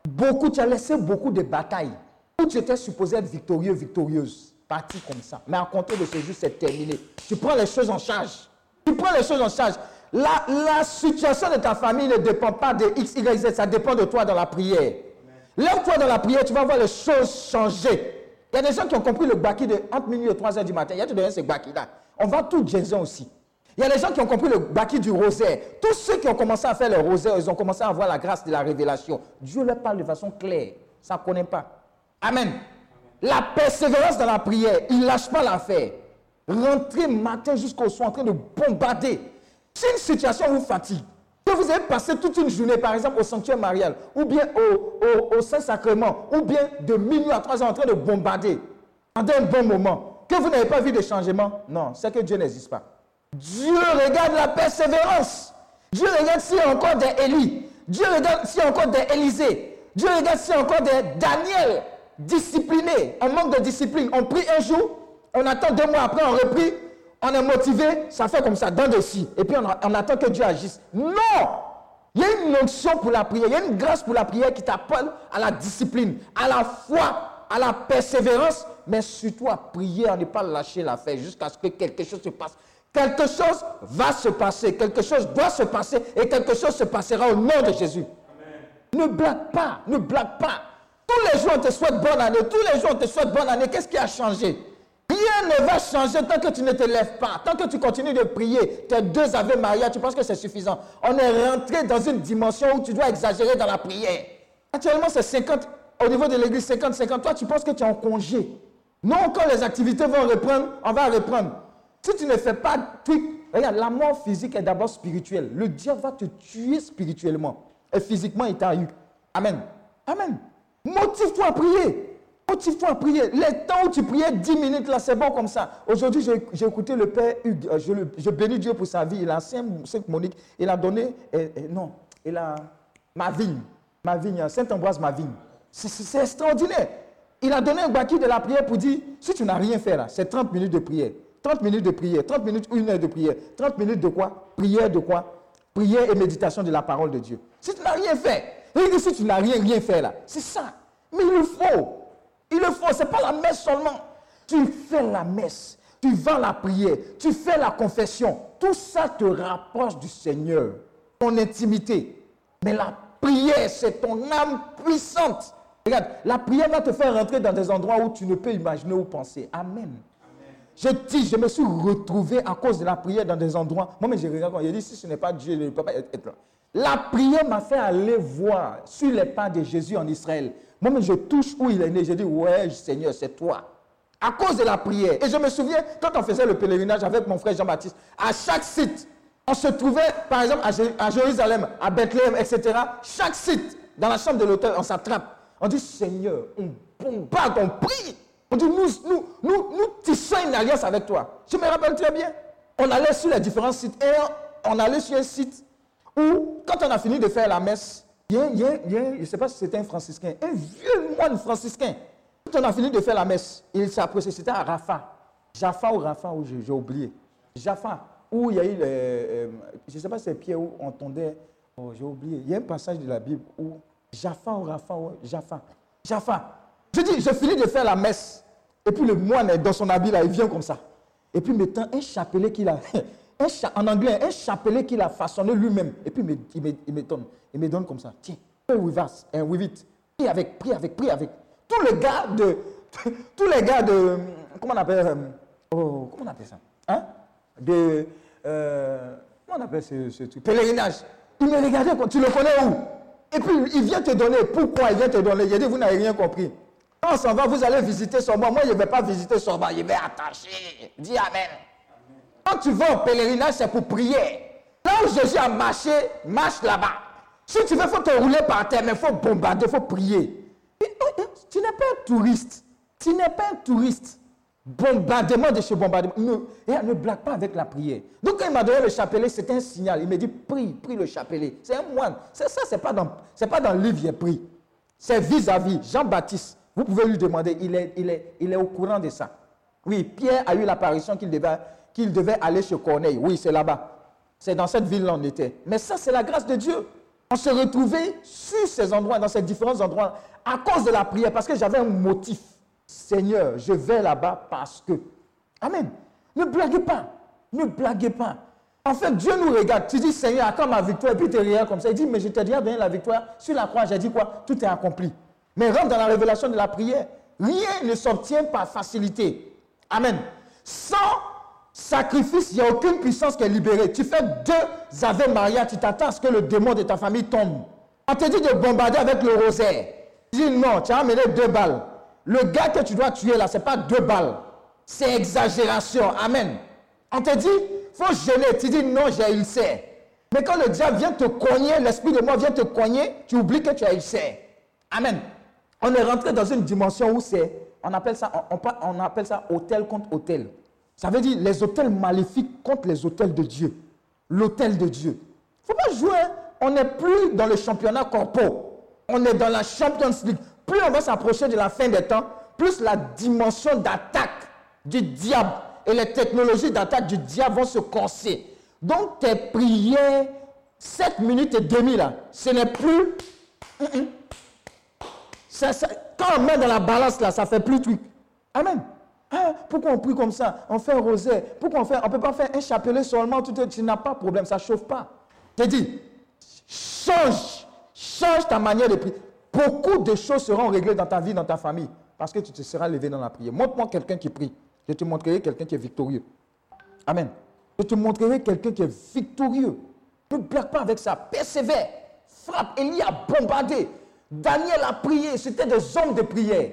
Beaucoup, tu as laissé beaucoup de batailles où tu étais supposé être victorieux, victorieuse. Parti comme ça. Mais à compter de ce jour, c'est terminé. Tu prends les choses en charge. Tu prends les choses en charge. La, la situation de ta famille ne dépend pas de X, Y, Z. Ça dépend de toi dans la prière. Lève-toi dans la prière, tu vas voir les choses changer. Il y a des gens qui ont compris le baki de entre minuit et 3 heures du matin. Il y a tout de ce baki-là. On va tout jazzer aussi. Il y a des gens qui ont compris le baki du rosaire. Tous ceux qui ont commencé à faire le rosaire, ils ont commencé à avoir la grâce de la révélation. Dieu leur parle de façon claire. Ça ne connaît pas. Amen. La persévérance dans la prière, il ne lâche pas l'affaire. Rentrez matin jusqu'au soir en train de bombarder. Si une situation vous fatigue, que vous avez passé toute une journée, par exemple, au sanctuaire marial, ou bien au, Saint-Sacrement, ou bien de minuit à 3 heures en train de bombarder, pendant un bon moment, que vous n'avez pas vu de changement, non, c'est que Dieu n'existe pas. Dieu regarde la persévérance. Dieu regarde s'il y a encore des Élie. Dieu regarde s'il y a encore des Élisée. Dieu regarde s'il y a encore des Daniel disciplinés. On manque de discipline. On prie un jour, on attend deux mois après, on reprie, on est motivé, ça fait comme ça, dans le si. Et puis on, attend que Dieu agisse. Non Il y a une onction pour la prière, il y a une grâce pour la prière qui t'appelle à la discipline, à la foi, à la persévérance, mais surtout à prier, à ne pas lâcher l'affaire jusqu'à ce que quelque chose se passe. Quelque chose va se passer, quelque chose doit se passer et quelque chose se passera au nom de Jésus. Ne blague pas, ne blague pas. Tous les jours, on te souhaite bonne année. Tous les jours, on te souhaite bonne année. Qu'est-ce qui a changé? Rien ne va changer tant que tu ne te lèves pas. Tant que tu continues de prier, tes deux Ave Maria, tu penses que c'est suffisant? On est rentré dans une dimension où tu dois exagérer dans la prière. Actuellement, c'est 50, au niveau de l'église, 50-50. Toi, tu penses que tu es en congé. Non, quand les activités vont reprendre, on va reprendre. Si tu ne fais pas Regarde, la mort physique est d'abord spirituelle. Le diable va te tuer spirituellement. Et physiquement, il t'a eu. Amen. Amen. Motive-toi à prier. Motive-toi à prier. Les temps où tu priais 10 minutes, là, c'est bon comme ça. Aujourd'hui, j'ai écouté le Père Hugues. Euh, Je, bénis Dieu pour sa vie. Il a Saint, Saint Monique. Il a donné. non, il a. Ma vigne. Ma vigne. Saint-Ambroise, ma vigne. C'est extraordinaire. Il a donné un baki de la prière pour dire si tu n'as rien fait là, c'est 30 minutes de prière. 30 minutes de prière. 30 minutes, une heure de prière. 30 minutes de quoi? Prière de quoi? Prière et méditation de la parole de Dieu. Si tu n'as rien fait, dit si tu n'as rien, rien fait là, c'est ça. Mais il le faut. Il le faut. Ce n'est pas la messe seulement. Tu fais la messe. Tu vas à la prière. Tu fais la confession. Tout ça te rapproche du Seigneur. Ton intimité. Mais la prière, c'est ton âme puissante. Regarde, la prière va te faire rentrer dans des endroits où tu ne peux imaginer ou penser. Amen. Je dis, je me suis retrouvé à cause de la prière dans des endroits. Moi, mais j'ai regardé, j'ai dit, si ce n'est pas Dieu, je ne peux pas être là. La prière m'a fait aller voir sur les pas de Jésus en Israël. Moi, mais je touche où il est né. J'ai dit, ouais, Seigneur, c'est toi. À cause de la prière. Et je me souviens, quand on faisait le pèlerinage avec mon frère Jean-Baptiste, à chaque site, on se trouvait, par exemple, à Jé- à Jérusalem, à Bethléem, etc. Chaque site, dans la chambre de l'hôtel, on s'attrape. On dit, Seigneur, on bombarde, on prie. On dit, nous, nous, nous, nous tissons une alliance avec toi. Je me rappelle très bien. On allait sur les différents sites et on allait sur un site où, quand on a fini de faire la messe, il y a, je ne sais pas si c'était un franciscain, un vieux moine franciscain. Quand on a fini de faire la messe, il s'est approché, c'était à Rafa. Jaffa ou Rafa, où j'ai oublié. Jaffa, où il y a eu, le- euh, je ne sais pas si c'est Pierre où on entendait, oh, j'ai oublié. Il y a un passage de la Bible où Jaffa ou Rafa, ou Jaffa. Jaffa. Je dis, je finis de faire la messe. Et puis le moine est dans son habit là, il vient comme ça. Et puis il me tend un chapelet qu'il a, [laughs] un en anglais, un chapelet qu'il a façonné lui-même. Et puis il me, il me- donne, il me donne comme ça. Tiens, prie with us, and with it. Prie avec, prie avec, prie avec. Tous les gars de, [laughs] tous les gars de, comment on appelle, euh, oh, comment on appelle ça Hein? De, euh, comment on appelle ce, truc? Pèlerinage. Il me regardait, tu le connais où? Et puis il vient te donner. Pourquoi il vient te donner Il dit, vous n'avez rien compris. Quand on s'en va, vous allez visiter Sorba. Moi, je ne vais pas visiter Sorba, je vais attacher. Dis Amen. Quand tu vas au pèlerinage, c'est pour prier. Là où Jésus a marché, marche là-bas. Si tu veux, il faut te rouler par terre, mais il faut bombarder, il faut prier. Oh, oh, tu n'es pas un touriste. Tu n'es pas un touriste. Bombardement de chez bombardement. Ne, ne blague pas avec la prière. Donc, quand il m'a donné le chapelet, c'était un signal. Il m'a dit, prie, prie le chapelet. C'est un moine. C'est ça, c'est pas pas dans le livre, j'ai pris. C'est vis-à-vis. Jean-Baptiste, vous pouvez lui demander, il est, il, est, il est au courant de ça. Oui, Pierre a eu l'apparition qu'il devait, devait aller chez Corneille. Oui, c'est là-bas. C'est dans cette ville-là on était. Mais ça, c'est la grâce de Dieu. On se retrouvait sur ces endroits, dans ces différents endroits, à cause de la prière, parce que j'avais un motif. Seigneur, je vais là-bas parce que. Amen. Ne blaguez pas. Ne blaguez pas. En fait, Dieu nous regarde. Tu dis, Seigneur, quand ma victoire, et puis tu rien comme ça. Il dit, mais je t'ai déjà donné la victoire sur la croix. J'ai dit quoi? Tout est accompli. Mais rentre dans la révélation de la prière. Rien ne s'obtient par facilité. Amen. Sans sacrifice, il n'y a aucune puissance qui est libérée. Tu fais deux Ave Maria, tu t'attends à ce que le démon de ta famille tombe. On te dit de bombarder avec le rosaire. Tu dis non, tu as amené deux balles. Le gars que tu dois tuer là, ce n'est pas deux balles. C'est exagération. Amen. On te dit, faut jeûner. Tu dis non, j'ai ulcère. Mais quand le diable vient te cogner, l'esprit de moi vient te cogner, tu oublies que tu as ulcère. Amen. On est rentré dans une dimension où c'est, on appelle ça, on, appelle ça hôtel contre hôtel. Ça veut dire les hôtels maléfiques contre les hôtels de Dieu. L'hôtel de Dieu. Il ne faut pas jouer. hein. On n'est plus dans le championnat corpo. On est dans la Champions League. Plus on va s'approcher de la fin des temps, plus la dimension d'attaque du diable et les technologies d'attaque du diable vont se corser. Donc tes prières, 7 minutes et demie là, ce n'est plus quand on met dans la balance là, ça fait plus truc. Amen. Ah, pourquoi on prie comme ça? On fait un rosaire. Pourquoi on fait On ne peut pas faire un chapelet seulement. Tu, n'as pas de problème, ça ne chauffe pas. Je dis, change. Change ta manière de prier. Beaucoup de choses seront réglées dans ta vie, dans ta famille. Parce que tu te seras levé dans la prière. Montre-moi quelqu'un qui prie. Je te montrerai quelqu'un qui est victorieux. Amen. Je te montrerai quelqu'un qui est victorieux. Ne blague pas avec ça. Persévère. Frappe. Élie a bombardé. Daniel a prié. C'était des hommes de prière.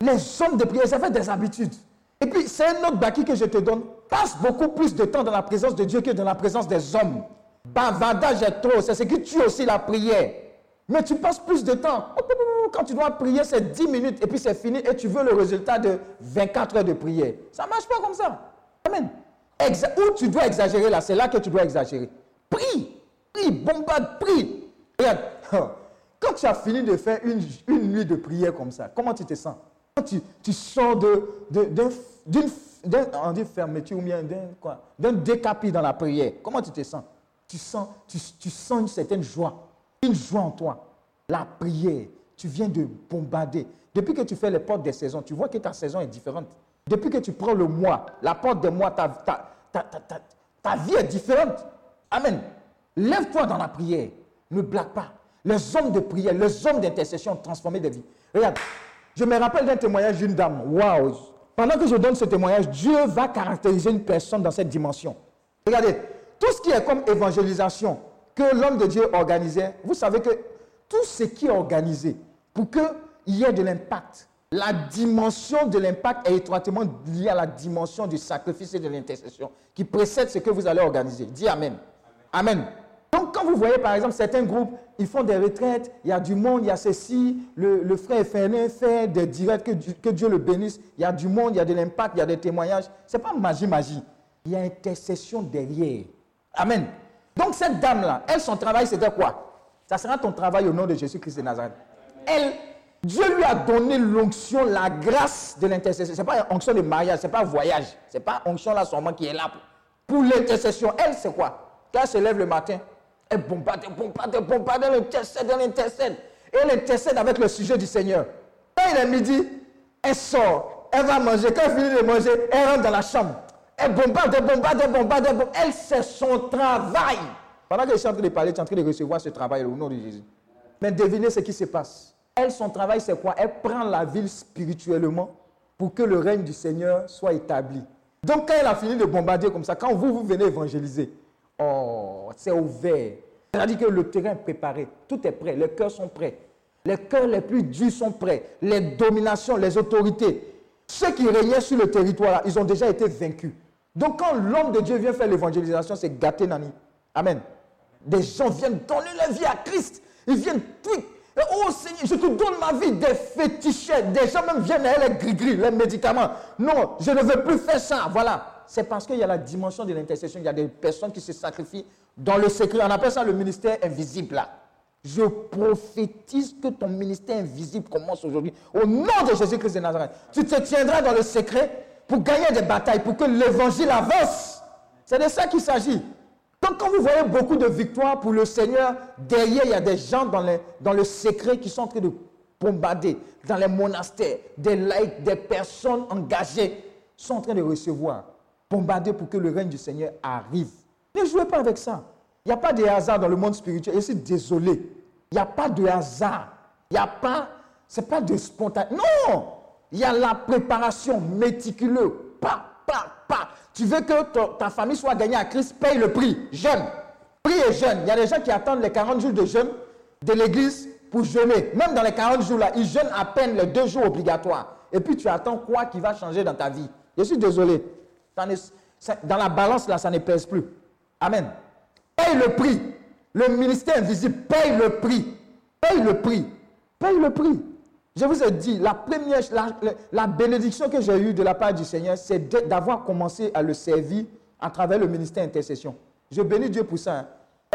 Les hommes de prière, ça fait des habitudes. Et puis, c'est un autre baki que je te donne. passe beaucoup plus de temps dans la présence de Dieu que dans la présence des hommes. Bavardage est trop, c'est ce qui tue aussi la prière. Mais tu passes plus de temps. Quand tu dois prier, c'est 10 minutes et puis c'est fini et tu veux le résultat de 24 heures de prière. Ça ne marche pas comme ça. Amen. Où tu dois exagérer là, c'est là que tu dois exagérer. Prie, prie, bombarde, prie. Regarde, [laughs] quand tu as fini de faire une, une nuit de prière comme ça, comment tu te sens? Quand tu, sors de, de- d'un- d'une fermeture ou bien d'un décapit dans la prière, comment tu te sens? Tu sens, tu, sens une certaine joie, une joie en toi. La prière, tu viens de bombarder. Depuis que tu fais les portes des saisons, tu vois que ta saison est différente. Depuis que tu prends le mois, la porte des mois, ta, ta, ta- ta vie est différente. Amen. Lève-toi dans la prière. Ne blague pas. Les hommes de prière, les hommes d'intercession ont transformé des vies. Regarde, je me rappelle d'un témoignage d'une dame. Waouh! Pendant que je donne ce témoignage, Dieu va caractériser une personne dans cette dimension. Regardez, tout ce qui est comme évangélisation que l'homme de Dieu organisait, vous savez que tout ce qui est organisé pour qu'il y ait de l'impact, la dimension de l'impact est étroitement liée à la dimension du sacrifice et de l'intercession qui précède ce que vous allez organiser. Dis Amen. Amen. Quand vous voyez, par exemple, certains groupes, ils font des retraites, il y a du monde, il y a ceci, le, frère FNN fait des directs, que, Dieu- le bénisse, il y a du monde, il y a de l'impact, il y a des témoignages. Ce n'est pas magie, magie. Il y a intercession derrière. Amen. Donc, cette dame-là, elle, son travail, c'était quoi? Ça sera ton travail au nom de Jésus-Christ de Nazareth. Elle, Dieu lui a donné l'onction, la grâce de l'intercession. Ce n'est pas onction de mariage, ce n'est pas voyage. Ce n'est pas onction là seulement qui est là pour, pour l'intercession. Elle, c'est quoi? Quand elle se lève le matin, elle bombarde, elle bombarde, elle bombarde, elle intercède, elle intercède. Et elle intercède avec le sujet du Seigneur. Quand il est midi, elle sort, elle va manger. Quand elle finit de manger, elle rentre dans la chambre. Elle bombarde, elle bombarde, elle bombarde, elle bombarde. Elle, c'est son travail. Pendant que je suis en train de parler, tu es en train de recevoir ce travail au nom de Jésus. Mais devinez ce qui se passe. Elle, son travail, c'est quoi? Elle prend la ville spirituellement pour que le règne du Seigneur soit établi. Donc, quand elle a fini de bombarder comme ça, quand vous, vous venez évangéliser, oh, c'est ouvert. C'est-à-dire que le terrain est préparé, tout est prêt, les cœurs sont prêts. Les cœurs les plus durs sont prêts. Les dominations, les autorités, ceux qui régnaient sur le territoire, ils ont déjà été vaincus. Donc, quand l'homme de Dieu vient faire l'évangélisation, c'est gâté, Nani. Amen. Des gens viennent donner leur vie à Christ. Ils viennent tout. Oh Seigneur, je te donne ma vie. Des fétichets. Des gens même viennent à les gris-gris, les médicaments. Non, je ne veux plus faire ça. Voilà. C'est parce qu'il y a la dimension de l'intercession. Il y a des personnes qui se sacrifient dans le secret. On appelle ça le ministère invisible. Là. Je prophétise que ton ministère invisible commence aujourd'hui. Au nom de Jésus-Christ de Nazareth. Tu te tiendras dans le secret pour gagner des batailles, pour que l'évangile avance. C'est de ça qu'il s'agit. Donc, quand vous voyez beaucoup de victoires pour le Seigneur, derrière, il y a des gens dans, le secret qui sont en train de bombarder dans les monastères, des laïcs, des personnes engagées sont en train de recevoir, bombarder pour que le règne du Seigneur arrive. Ne jouez pas avec ça. Il n'y a pas de hasard dans le monde spirituel. Je suis désolé. Il n'y a pas de hasard. Il n'y a pas, c'est pas de spontané. Non! Il y a la préparation méticuleuse. Pas, pas, pas. Tu veux que ta, ta famille soit gagnée à Christ, paye le prix. Jeûne. Prix et jeûne. Il y a des gens qui attendent les 40 jours de jeûne de l'église pour jeûner. Même dans les 40 jours-là, ils jeûnent à peine les deux jours obligatoires. Et puis tu attends quoi qui va changer dans ta vie? Je suis désolé. Dans la balance, là, ça ne pèse plus. Amen. Paye le prix. Le ministère invisible paye le prix. Paye le prix. Paye le prix. Je vous ai dit, la première, la, bénédiction que j'ai eue de la part du Seigneur, c'est d'avoir commencé à le servir à travers le ministère intercession. Je bénis Dieu pour ça. hein.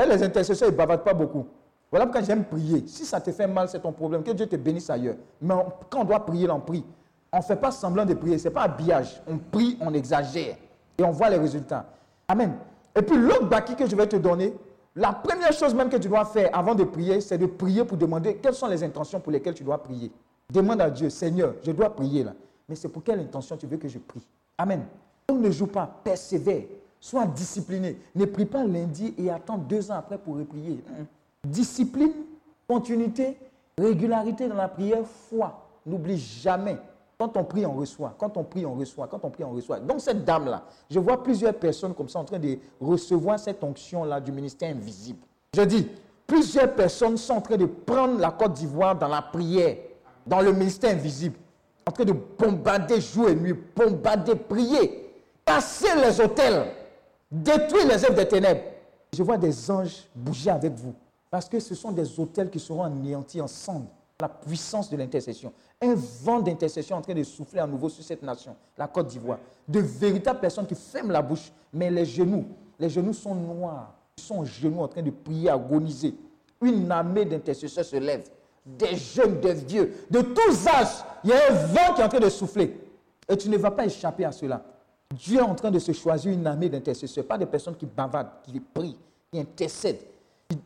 Et les intercesseurs, ils ne bavardent pas beaucoup. Voilà pourquoi j'aime prier. Si ça te fait mal, c'est ton problème. Que Dieu te bénisse ailleurs. Mais quand on doit prier, on prie. On ne fait pas semblant de prier. Ce n'est pas habillage. On prie, on exagère. Et on voit les résultats. Amen. Et puis l'autre baki que je vais te donner, la première chose même que tu dois faire avant de prier, c'est de prier pour demander quelles sont les intentions pour lesquelles tu dois prier. Demande à Dieu, Seigneur, je dois prier là. Mais c'est pour quelle intention tu veux que je prie? Amen. Donc ne joue pas, persévère, sois discipliné. Ne prie pas lundi et attends deux ans après pour reprier. Hum. Discipline, continuité, régularité dans la prière, foi. N'oublie jamais. Quand on prie, on reçoit. Quand on prie, on reçoit. Quand on prie, on reçoit. Donc cette dame-là, je vois plusieurs personnes comme ça en train de recevoir cette onction-là du ministère invisible. Je dis, plusieurs personnes sont en train de prendre la Côte d'Ivoire dans la prière, dans le ministère invisible, en train de bombarder jour et nuit, bombarder, prier. casser les hôtels, détruire les œuvres des ténèbres. Je vois des anges bouger avec vous. Parce que ce sont des hôtels qui seront anéantis ensemble. La puissance de l'intercession. Un vent d'intercession en train de souffler à nouveau sur cette nation, la Côte d'Ivoire. De véritables personnes qui ferment la bouche, mais les genoux, les genoux sont noirs. Ils sont genoux en train de prier, agoniser. Une armée d'intercesseurs se lève. Des jeunes, des vieux, de tous âges. Il y a un vent qui est en train de souffler. Et tu ne vas pas échapper à cela. Dieu est en train de se choisir une armée d'intercesseurs, pas des personnes qui bavardent, qui prient, qui intercèdent.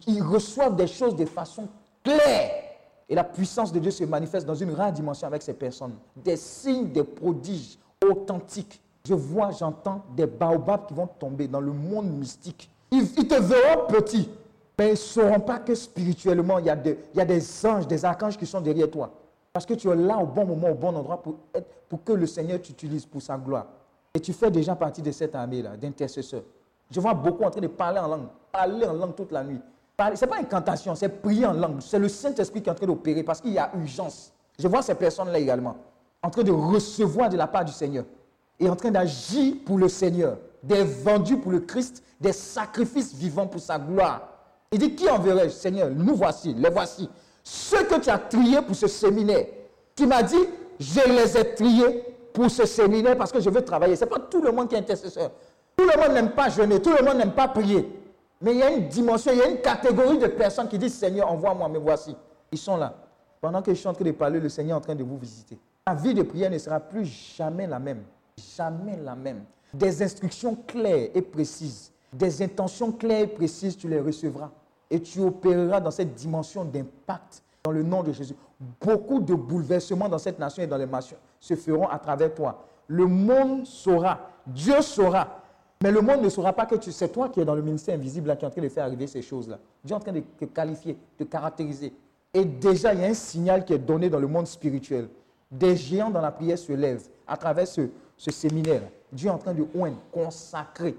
Ils reçoivent des choses de façon claire. Et la puissance de Dieu se manifeste dans une rare dimension avec ces personnes. Des signes, des prodiges authentiques. Je vois, j'entends des baobabs qui vont tomber dans le monde mystique. Ils, te verront petit, mais ils ne sauront pas que spirituellement, il y, a des, anges, des archanges qui sont derrière toi. Parce que tu es là au bon moment, au bon endroit pour que le Seigneur t'utilise pour sa gloire. Et tu fais déjà partie de cette armée-là, d'intercesseurs. Je vois beaucoup en train de parler en langue, parler en langue toute la nuit. Ce n'est pas une cantation, c'est prier en langue. C'est le Saint-Esprit qui est en train d'opérer parce qu'il y a urgence. Je vois ces personnes-là également, en train de recevoir de la part du Seigneur et en train d'agir pour le Seigneur, des vendus pour le Christ, des sacrifices vivants pour sa gloire. Il dit, qui enverrai-je, Seigneur Nous voici, les voici. Ceux que tu as triés pour ce séminaire, tu m'as dit, je les ai triés pour ce séminaire parce que je veux travailler. Ce n'est pas tout le monde qui est intercesseur. Tout le monde n'aime pas jeûner, tout le monde n'aime pas prier. Mais il y a une dimension, il y a une catégorie de personnes qui disent, Seigneur, envoie-moi, me voici. Ils sont là. Pendant que je suis en train de parler, le Seigneur est en train de vous visiter. La vie de prière ne sera plus jamais la même. Jamais la même. Des instructions claires et précises, des intentions claires et précises, tu les recevras. Et tu opéreras dans cette dimension d'impact dans le nom de Jésus. Beaucoup de bouleversements dans cette nation et dans les nations se feront à travers toi. Le monde saura, Dieu saura, mais le monde ne saura pas que c'est toi qui es dans le ministère invisible là, qui est en train de faire arriver ces choses-là. Dieu est en train de te qualifier, de te caractériser. Et déjà, il y a un signal qui est donné dans le monde spirituel. Des géants dans la prière se lèvent à travers ce, séminaire. Dieu est en train de consacrer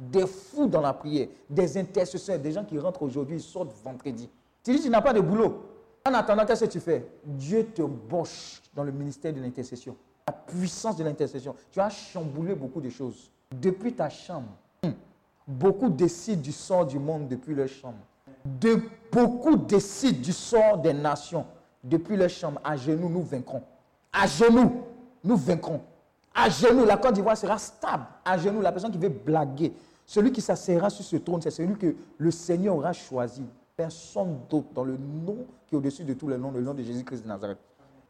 des fous dans la prière, des intercesseurs, des gens qui rentrent aujourd'hui, ils sortent vendredi. Tu dis, tu n'as pas de boulot. En attendant, qu'est-ce que tu fais? Dieu te boche dans le ministère de l'intercession. La puissance de l'intercession. Tu as chamboulé beaucoup de choses. Depuis ta chambre, beaucoup décident du sort du monde depuis leur chambre. De, beaucoup décident du sort des nations depuis leur chambre. À genoux, nous vaincrons. À genoux, nous vaincrons. À genoux, la Côte d'Ivoire sera stable. À genoux, la personne qui veut blaguer, celui qui s'asseyera sur ce trône, c'est celui que le Seigneur aura choisi. Personne d'autre dans le nom qui est au-dessus de tous les noms, le nom de Jésus-Christ de Nazareth.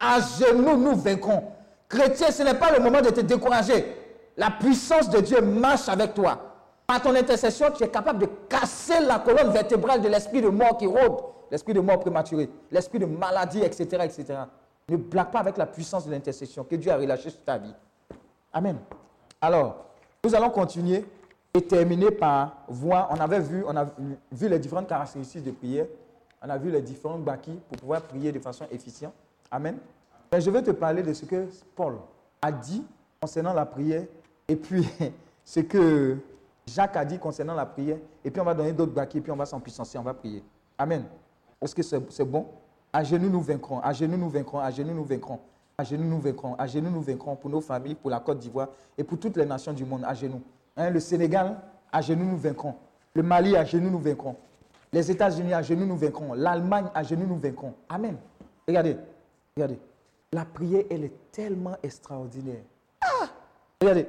À genoux, nous vaincrons. Chrétien, ce n'est pas le moment de te décourager. La puissance de Dieu marche avec toi. Par ton intercession, tu es capable de casser la colonne vertébrale de l'esprit de mort qui rôde, l'esprit de mort prématurée, l'esprit de maladie, etc., etc. Ne blague pas avec la puissance de l'intercession que Dieu a relâchée sur ta vie. Amen. Alors, nous allons continuer et terminer par voir, on avait vu, on a vu- les différentes caractéristiques de prière, on a vu les différents bâquis pour pouvoir prier de façon efficiente. Amen. Mais je vais te parler de ce que Paul a dit concernant la prière et puis [laughs] ce que Jacques a dit concernant la prière. Et puis on va donner d'autres bâquis et puis on va s'en puissancer, on va prier. Amen. Est-ce que c'est c'est bon? À genoux nous vaincrons, à genoux nous vaincrons, à genoux nous vaincrons. À genoux nous vaincrons, à genoux nous vaincrons pour nos familles, pour la Côte d'Ivoire et pour toutes les nations du monde, à genoux. Hein, le Sénégal, à genoux nous vaincrons. Le Mali, à genoux nous vaincrons. Les États-Unis, à genoux nous vaincrons. L'Allemagne, à genoux nous vaincrons. Amen. Regardez, regardez. La prière, elle est tellement extraordinaire. Ah Regardez,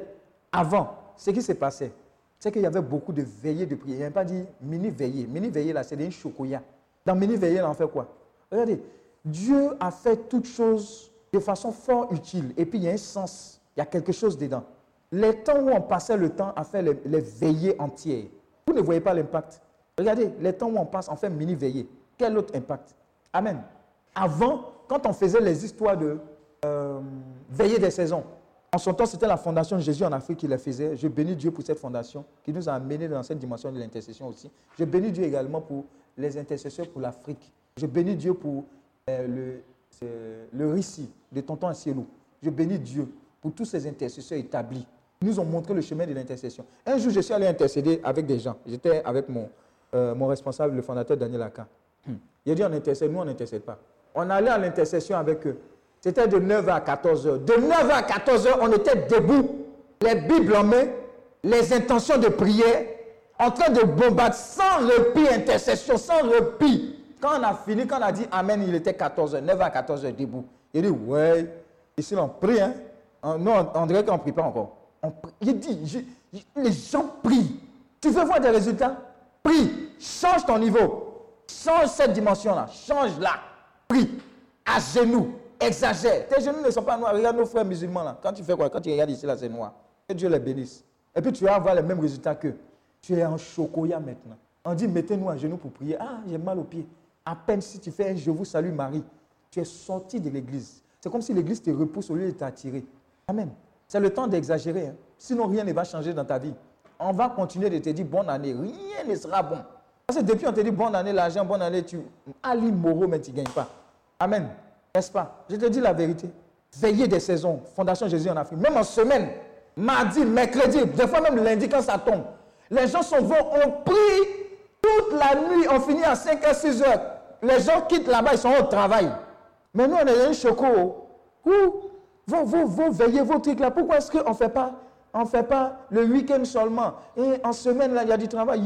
avant, ce qui s'est passé, c'est qu'il y avait beaucoup de veillées de prière. Il n'y a pas dit mini-veillée. Mini-veillée, là, c'est des chocoya. Dans mini-veillée, là, on fait quoi? Regardez, Dieu a fait toutes choses de façon fort utile. Et puis, il y a un sens, il y a quelque chose dedans. Les temps où on passait le temps à faire les, veillées entières, vous ne voyez pas l'impact. Regardez, les temps où on passe, on fait mini-veillée. Quel autre impact? Amen. Avant, quand on faisait les histoires de euh, des saisons, en son temps, c'était la fondation Jésus en Afrique qui les faisait. Je bénis Dieu pour cette fondation qui nous a amenés dans cette dimension de l'intercession aussi. Je bénis Dieu également pour les intercesseurs pour l'Afrique. Je bénis Dieu pour euh, le, le récit de Tonton Asielou. Je bénis Dieu pour tous ces intercesseurs établis. Ils nous ont montré le chemin de l'intercession. Un jour, je suis allé intercéder avec des gens. J'étais avec mon, euh, mon responsable, le fondateur Daniel Aka. Il a dit on intercède, nous on n'intercède pas. On allait à l'intercession avec eux. C'était de 9h à 14h. De 9h à 14h, on était debout, les Bibles en main, les intentions de prière, en train de bombarder sans répit, intercession, sans répit. Quand on a fini, quand on a dit Amen, il était 14h, 9h à 14h debout. Il dit, ouais, ici on prie, hein. Non, on dirait qu'on ne prie pas encore. Il dit, les gens prient. Tu veux voir des résultats? Prie. Change ton niveau. Change cette dimension-là. Change-la. Prie. À genoux. Exagère. Tes genoux ne sont pas noirs. Regarde nos frères musulmans là. Quand tu fais quoi? Quand tu regardes ici là, c'est noir. Que Dieu les bénisse. Et puis tu vas avoir les mêmes résultats qu'eux. Tu es en chocoya maintenant. On dit mettez-nous à genoux pour prier. Ah, j'ai mal aux pieds. À peine si tu fais un je vous salue Marie, tu es sorti de l'église. C'est comme si l'église te repousse au lieu de t'attirer. Amen. C'est le temps d'exagérer. hein. Sinon, rien ne va changer dans ta vie. On va continuer de te dire bonne année. Rien ne sera bon. Parce que depuis on te dit bonne année, l'argent, bonne année, tu. Ali Moro, mais tu ne gagnes pas. Amen. N'est-ce pas? Je te dis la vérité. Veillez des saisons. Fondation Jésus en Afrique. Même en semaine, mardi, mercredi, des fois même lundi quand ça tombe. Les gens sont vont, on prie toute la nuit, on finit à 5h, 6h. Les gens quittent là-bas, ils sont au travail. Mais nous, on est un choco. Ouh, vous, vous, vous veillez vos trucs là. Pourquoi est-ce qu'on ne fait pas on fait pas le week-end seulement? Et en semaine, là, il y a du travail.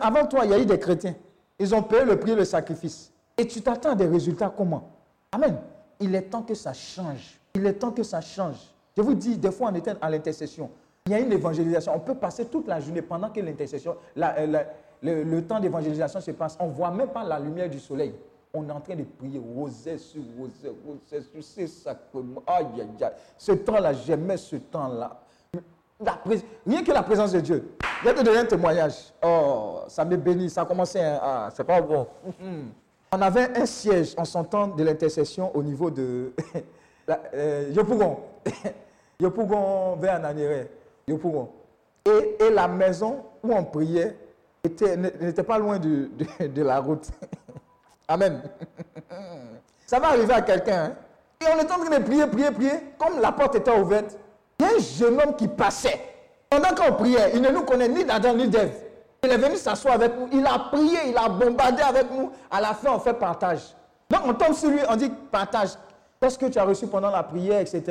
Avant toi, il y a eu des chrétiens. Ils ont payé le prix, le sacrifice. Et tu t'attends à des résultats comment? Amen. Il est temps que ça change. Il est temps que ça change. Je vous dis, des fois, on était à l'intercession. Il y a une évangélisation. On peut passer toute la journée pendant que l'intercession, euh, le, temps d'évangélisation se passe. On ne voit même pas la lumière du soleil. On est en train de prier rosée sur rosée, rosée sur ces sacrements. Aïe, aïe, aïe. Ce temps-là, j'aimais ce temps-là. Rien que la présence de Dieu. Je vais te donner un témoignage. Oh, ça me bénit. Ça a commencé. hein. Ah, c'est pas bon. Mhm. [laughs] On avait un siège en son temps de l'intercession au niveau de [laughs] euh, Yopougon. [laughs] Yopougon vers Nanéré. Yopougon. Et, et la maison où on priait était- n'était pas loin de la route. [laughs] Amen. Ça va arriver à quelqu'un. hein. Et on est en train de prier, prier, prier. Comme la porte était ouverte, il y a un jeune homme qui passait. Pendant qu'on priait, il ne nous connaît ni d'Adam ni d'Ève. Il est venu s'asseoir avec nous. Il a prié, il a bombardé avec nous. À la fin, on fait partage. Donc on tombe sur lui, on dit partage. Qu'est-ce que tu as reçu pendant la prière, etc.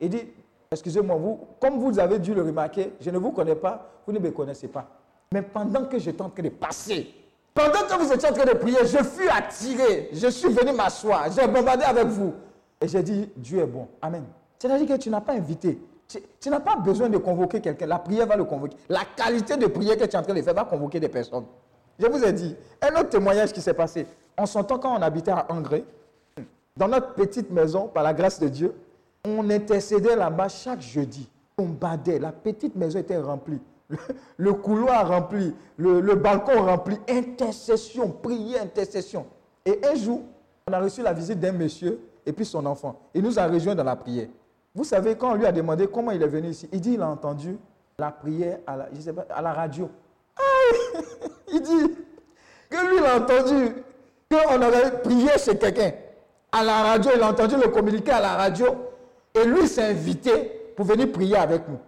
Il dit, excusez-moi, vous, comme vous avez dû le remarquer, je ne vous connais pas, vous ne me connaissez pas. Mais pendant que j'étais en train de passer, pendant que vous étiez en train de prier, je fus attiré, je suis venu m'asseoir, j'ai bombardé avec vous. Et j'ai dit, Dieu est bon. Amen. C'est-à-dire que tu n'as pas invité. Tu, n'as pas besoin de convoquer quelqu'un. La prière va le convoquer. La qualité de prière que tu es en train de faire va convoquer des personnes. Je vous ai dit, un autre témoignage qui s'est passé. En son temps, quand on habitait à Angré, dans notre petite maison, par la grâce de Dieu, on intercédait là-bas chaque jeudi. On badait. La petite maison était remplie. Le, le couloir rempli. Le, le balcon rempli. Intercession, prière, intercession. Et un jour, on a reçu la visite d'un monsieur et puis son enfant. Il nous a rejoints dans la prière. Vous savez, quand on lui a demandé comment il est venu ici, il dit il a entendu la prière à la, radio. [laughs] Il dit que lui, il a entendu qu'on aurait prié chez quelqu'un. À la radio, il a entendu le communiqué à la radio. Et lui s'est invité pour venir prier avec nous,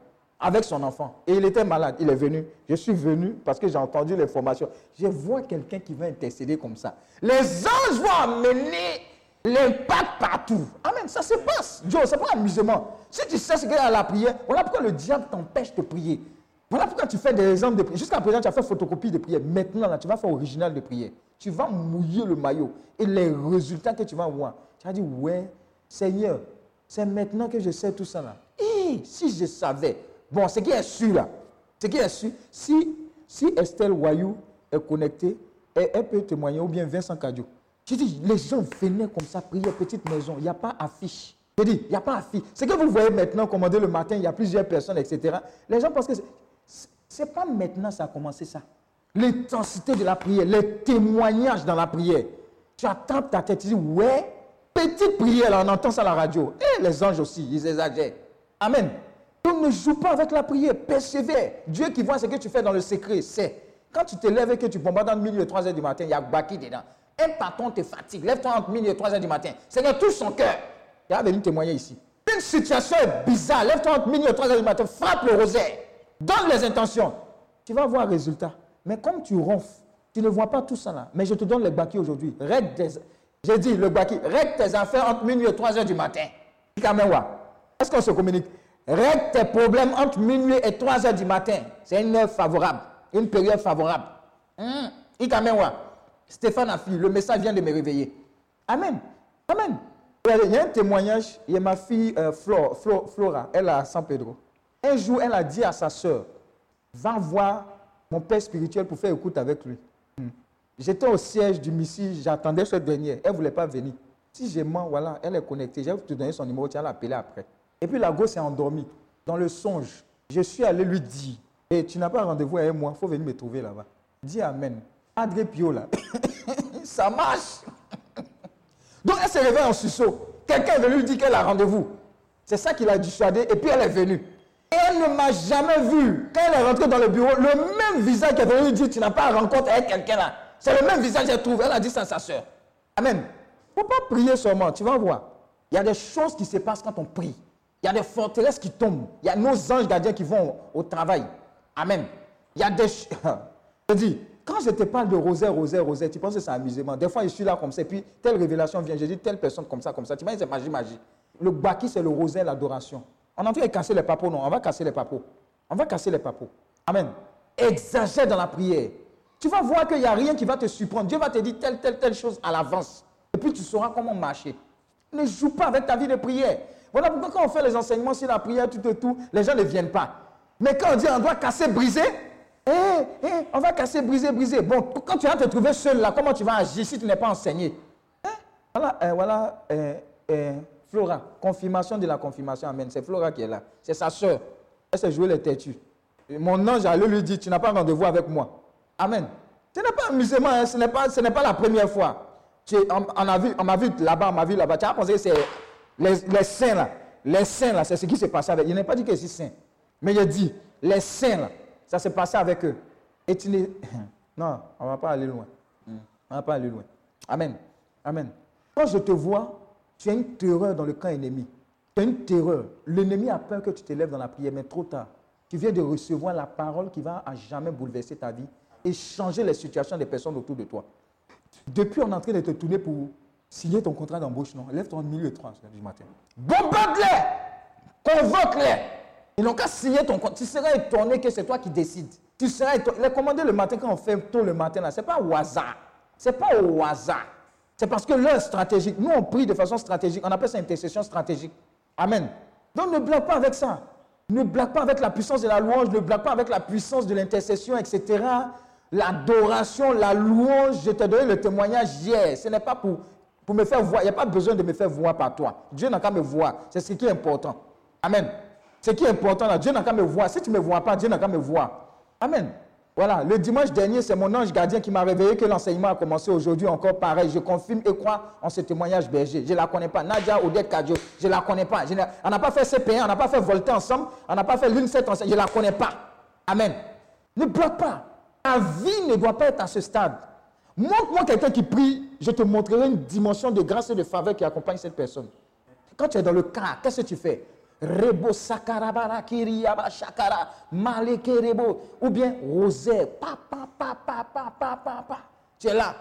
avec son enfant. Et il était malade. Il est venu. Je suis venu parce que j'ai entendu l'information. Je vois quelqu'un qui va intercéder comme ça. Les anges vont amener l'impact partout. Amen. Ça se passe. Dieu, c'est pas amusement. Si tu sais ce qu'il y a à la prière, voilà pourquoi le diable t'empêche de prier. Voilà pourquoi tu fais des exemples de prière. Jusqu'à présent, tu as fait photocopie de prière. Maintenant, là, tu vas faire original de prière. Tu vas mouiller le maillot. Et les résultats que tu vas voir, tu vas dire, ouais, Seigneur, c'est maintenant que je sais tout ça là. Et si je savais. Bon, ce qui est sûr là, ce qui est sûr, si, si Estelle Wayou est connectée, elle, elle peut témoigner, ou bien Vincent Cadio. Je dis, les gens venaient comme ça prier petite maison. Il n'y a pas affiche. Je dis, il n'y a pas affiche. Ce que vous voyez maintenant commander le matin, il y a plusieurs personnes, etc. Les gens pensent que c'est- pas maintenant ça a commencé ça. L'intensité de la prière, les témoignages dans la prière. Tu attends ta tête, tu dis, ouais, petite prière, là, on entend ça à la radio. Et les anges aussi, ils exagèrent. Amen. Donc ne joue pas avec la prière, persévère. Dieu qui voit ce que tu fais dans le secret, c'est. Quand tu te lèves et que tu bombardes entre minuit et 3 heures du matin, il y a Baki dedans. Un patron te fatigue, lève-toi entre minuit et 3 heures du matin. Seigneur, touche son cœur. Il va venir témoigner ici. Une situation est bizarre, lève-toi entre minuit et 3 heures du matin, frappe le rosaire, donne les intentions. Tu vas voir résultat. Mais comme tu ronfles, tu ne vois pas tout ça là. Mais je te donne le Baki aujourd'hui. Règle. J'ai dit le Baki, règle tes affaires entre minuit et 3 heures du matin. Est-ce qu'on se communique? Règle tes problèmes entre minuit et 3 heures du matin. C'est une heure favorable, une période favorable. Ikamewa. Stéphane a fui, le message vient de me réveiller. Amen. Amen. Il y a- un témoignage, il y a ma fille euh, Flo- Flo- Flora, elle est à San Pedro. Un jour, elle a dit à sa sœur, va voir mon père spirituel pour faire écoute avec lui. Hmm. J'étais au siège du missile, j'attendais cette dernière. Elle ne voulait pas venir. Si je mens, voilà, elle est connectée. Je vais te donner son numéro, tu vas l'appeler après. Et puis la gosse s'est endormie. Dans le songe, je suis allé lui dire, et tu n'as pas rendez-vous avec moi, il faut venir me trouver là-bas. Dis Amen. André Pio là, [coughs] ça marche. [coughs] Donc elle s'est réveillée en sursaut. Quelqu'un est venu lui dire qu'elle a rendez-vous. C'est ça qui l'a dissuadée et puis elle est venue. Et elle ne m'a jamais vu. Quand elle est rentrée dans le bureau, le même visage qui est venu lui dire tu n'as pas rencontre avec quelqu'un là. C'est le même visage qu'elle trouve. Elle a dit ça à sa soeur. Amen. Il ne faut pas prier seulement, tu vas voir. Il y a des choses qui se passent quand on prie. Il y a des forteresses qui tombent. Il y a nos anges gardiens qui vont au, travail. Amen. Il y a des... [laughs] Je dis, quand je te parle de rosaire, rosaire, rosaire, tu penses que c'est amusement. Des fois, je suis là comme ça, et puis telle révélation vient, je dis telle personne comme ça, comme ça. Tu vois, c'est magie, magie. Le baki, c'est le rosaire, l'adoration. On en train de casser les papos, non On va casser les papos. On va casser les papos. Amen. Exagère dans la prière. Tu vas voir qu'il n'y a rien qui va te surprendre. Dieu va te dire telle, telle, telle chose à l'avance. Et puis tu sauras comment marcher. Ne joue pas avec ta vie de prière. Voilà pourquoi quand on fait les enseignements sur la prière, tout et tout, les gens ne viennent pas. Mais quand on dit on doit casser, briser, eh, eh, on va casser, briser, briser. Bon, quand tu vas te trouver seul là, comment tu vas agir si tu n'es pas enseigné? Hein? Voilà, voilà Flora, confirmation de la confirmation. Amen. C'est Flora qui est là. C'est sa soeur. Elle s'est jouée les têtus. Mon ange allait lui dire, tu n'as pas rendez-vous avec moi. Amen. Ce n'est pas amusement, hein, ce n'est pas, ce n'est pas la première fois. On, a vu, on m'a vu là-bas, on m'a vu là-bas. Tu as pensé que c'est les, saints là. Les saints là, c'est ce qui s'est passé avec. Il n'a pas dit que c'est saint. Mais il a dit, les saints là, ça s'est passé avec eux. Et tu n'es. Non, on ne va pas aller loin. On ne va pas aller loin. Amen. Amen. Quand je te vois, tu as une terreur dans le camp ennemi. Tu as une terreur. L'ennemi a peur que tu te lèves dans la prière, mais trop tard. Tu viens de recevoir la parole qui va à jamais bouleverser ta vie et changer les situations des personnes autour de toi. Depuis, on est en train de te tourner pour signer ton contrat d'embauche, non? Lève-toi en milieu et 3 du matin. Bombarde-les Convoque-les Ils n'ont qu'à signer ton contrat. Tu seras étonné que c'est toi qui décides. Tu seras étonné. Les commander le matin, quand on fait tôt le matin, ce n'est pas au hasard. Ce n'est pas au hasard. C'est parce que l'heure stratégique. Nous, on prie de façon stratégique. On appelle ça intercession stratégique. Amen. Donc, ne blague pas avec ça. Ne blague pas avec la puissance de la louange. Ne blague pas avec la puissance de l'intercession, etc. L'adoration, la louange. Je t'ai donné le témoignage hier. Ce n'est pas pour, pour me faire voir. Il n'y a pas besoin de me faire voir par toi. Dieu n'a qu'à me voir. C'est ce qui est important. Amen. Ce qui est important là, Dieu n'a qu'à me voir. Si tu ne me vois pas, Dieu n'a qu'à me voir. Amen. Voilà, le dimanche dernier, c'est mon ange gardien qui m'a réveillé que l'enseignement a commencé aujourd'hui encore pareil. Je confirme et crois en ce témoignage berger. Je ne la connais pas. Nadia Odette Kadio, je ne la connais pas. On n'a pas fait CP1, on n'a pas fait Volta ensemble, on n'a pas fait l'une ensemble. Je ne la connais pas. Amen. Ne bloque pas. Ta vie ne doit pas être à ce stade. Montre-moi quelqu'un qui prie, je te montrerai une dimension de grâce et de faveur qui accompagne cette personne. Quand tu es dans le cas, qu'est-ce que tu fais? Rebo Sakarabara Kiriaba Shakara, Maleke Rebo, ou bien Rosaire, papa, papa, papa, papa, papa. Tu es là.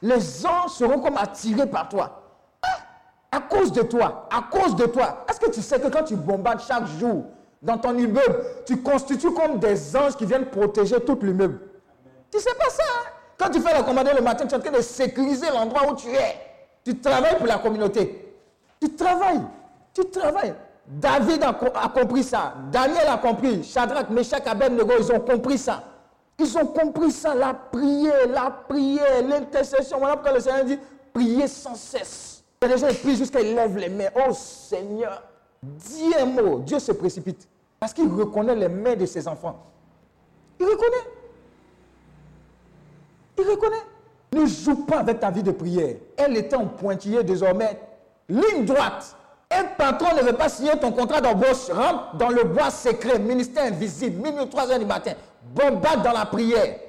Les anges seront comme attirés par toi. Ah, à cause de toi, à cause de toi. Est-ce que tu sais que quand tu bombardes chaque jour dans ton immeuble, tu constitues comme des anges qui viennent protéger tout l'immeuble? Tu sais pas ça? Hein? Quand tu fais la commande le matin, tu es en train de sécuriser l'endroit où tu es. Tu travailles pour la communauté. Tu travailles. Tu travailles. David a, co- a compris ça. Daniel a compris. Shadrach, Meshach, Abednego, ils ont compris ça. Ils ont compris ça. La prière, la prière, l'intercession. Voilà pourquoi le Seigneur dit priez sans cesse. Il y gens prient jusqu'à lèvent les mains. Oh Seigneur, dis un mot. Dieu se précipite. Parce qu'il reconnaît les mains de ses enfants. Il reconnaît. Il reconnaît. Ne joue pas avec ta vie de prière. Elle est en pointillé désormais. Ligne droite. Un patron ne veut pas signer ton contrat d'embauche. Rentre dans le bois secret, ministère invisible, minuit 3 heures du matin. Bombarde dans la prière.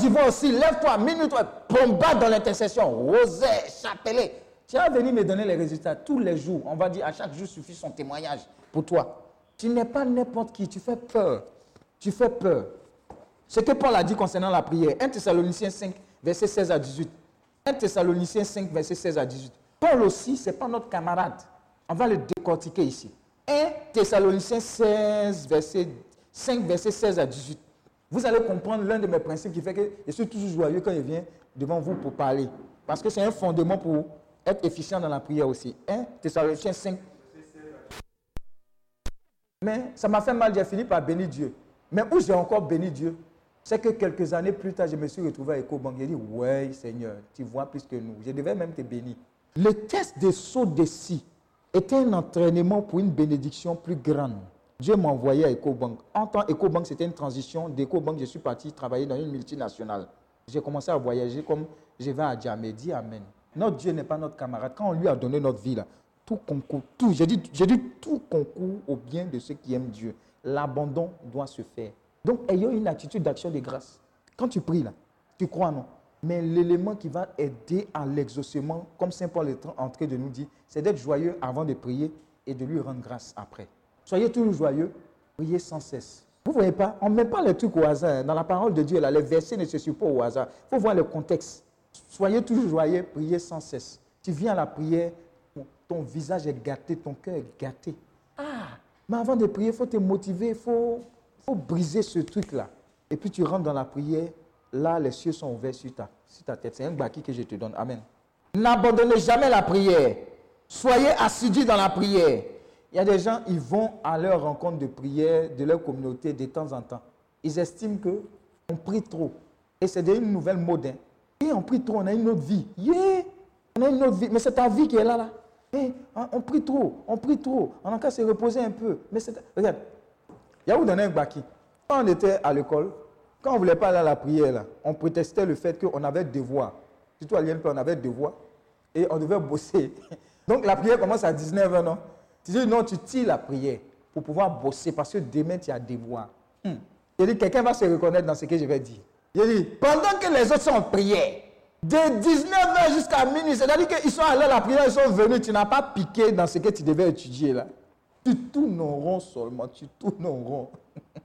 Du vent aussi, lève-toi, minuit 3 bombarde dans l'intercession. Rosaire, chapelet. Tu vas venir me donner les résultats tous les jours. On va dire à chaque jour suffit son témoignage pour toi. Tu n'es pas n'importe qui, tu fais peur. Tu fais peur. Ce que Paul a dit concernant la prière, 1 Thessaloniciens 5, verset 16 à 18. 1 Thessaloniciens 5, verset 16 à 18. Paul aussi, ce n'est pas notre camarade. On va le décortiquer ici. 1 Thessaloniciens 16, verset 5, verset 16 à 18. Vous allez comprendre l'un de mes principes qui fait que je suis toujours joyeux quand je viens devant vous pour parler. Parce que c'est un fondement pour être efficient dans la prière aussi. 1 Thessaloniciens 5. Mais ça m'a fait mal, j'ai fini par bénir Dieu. Mais où j'ai encore béni Dieu, c'est que quelques années plus tard, je me suis retrouvé à EcoBank. J'ai dit, ouais Seigneur, tu vois plus que nous. Je devais même te bénir. Le test des sauts de scie était un entraînement pour une bénédiction plus grande. Dieu m'a envoyé à EcoBank. En tant EcoBank, c'était une transition. D'EcoBank, je suis parti travailler dans une multinationale. J'ai commencé à voyager comme je vais à Djamé. Amen. Notre Dieu n'est pas notre camarade. Quand on lui a donné notre vie, là, tout concourt, tout, j'ai dit, dit tout concourt au bien de ceux qui aiment Dieu. L'abandon doit se faire. Donc, ayons une attitude d'action de grâce. Quand tu pries, là, tu crois, non? Mais l'élément qui va aider à l'exaucement, comme Saint Paul est en train de nous dire, c'est d'être joyeux avant de prier et de lui rendre grâce après. Soyez toujours joyeux, priez sans cesse. Vous ne voyez pas, on ne met pas les trucs au hasard. Dans la parole de Dieu, là, les versets ne se suivent pas au hasard. Il faut voir le contexte. Soyez toujours joyeux, priez sans cesse. Tu viens à la prière, ton- visage est gâté, ton cœur est gâté. Ah, mais avant de prier, il faut te motiver, il faut, faut briser ce truc-là. Et puis tu rentres dans la prière, là, les cieux sont ouverts sur ta, sur ta tête. C'est un baki que je te donne. Amen. N'abandonnez jamais la prière. Soyez assidus dans la prière. Il y a des gens, ils vont à leur rencontre de prière de leur communauté de temps en temps. Ils estiment que on prie trop. Et c'est une nouvelle mode. hein. On prie trop, on a une autre vie. On a une autre vie. Mais c'est ta vie qui est là, là. Eh, on, prie trop, on prie trop. On a qu'à se reposer un peu. Mais c'est... Regarde, il y a où donner un baki. Quand on était à l'école, quand on ne voulait pas aller à la prière, on protestait le fait qu'on avait devoir. Surtout à l'INP, on avait devoir. Et on devait bosser. [laughs] Donc la prière commence à 19h, non? Tu dis non, tu tires la prière pour pouvoir bosser parce que demain tu as devoir. Hmm. Il dit, quelqu'un va se reconnaître dans ce que je vais dire. Il dit, pendant que les autres sont en prière, de 19h jusqu'à minuit, c'est-à-dire qu'ils sont allés à la prière, ils sont venus, tu n'as pas piqué dans ce que tu devais étudier là. Tu tournes rond seulement, tu tournes rond. [laughs]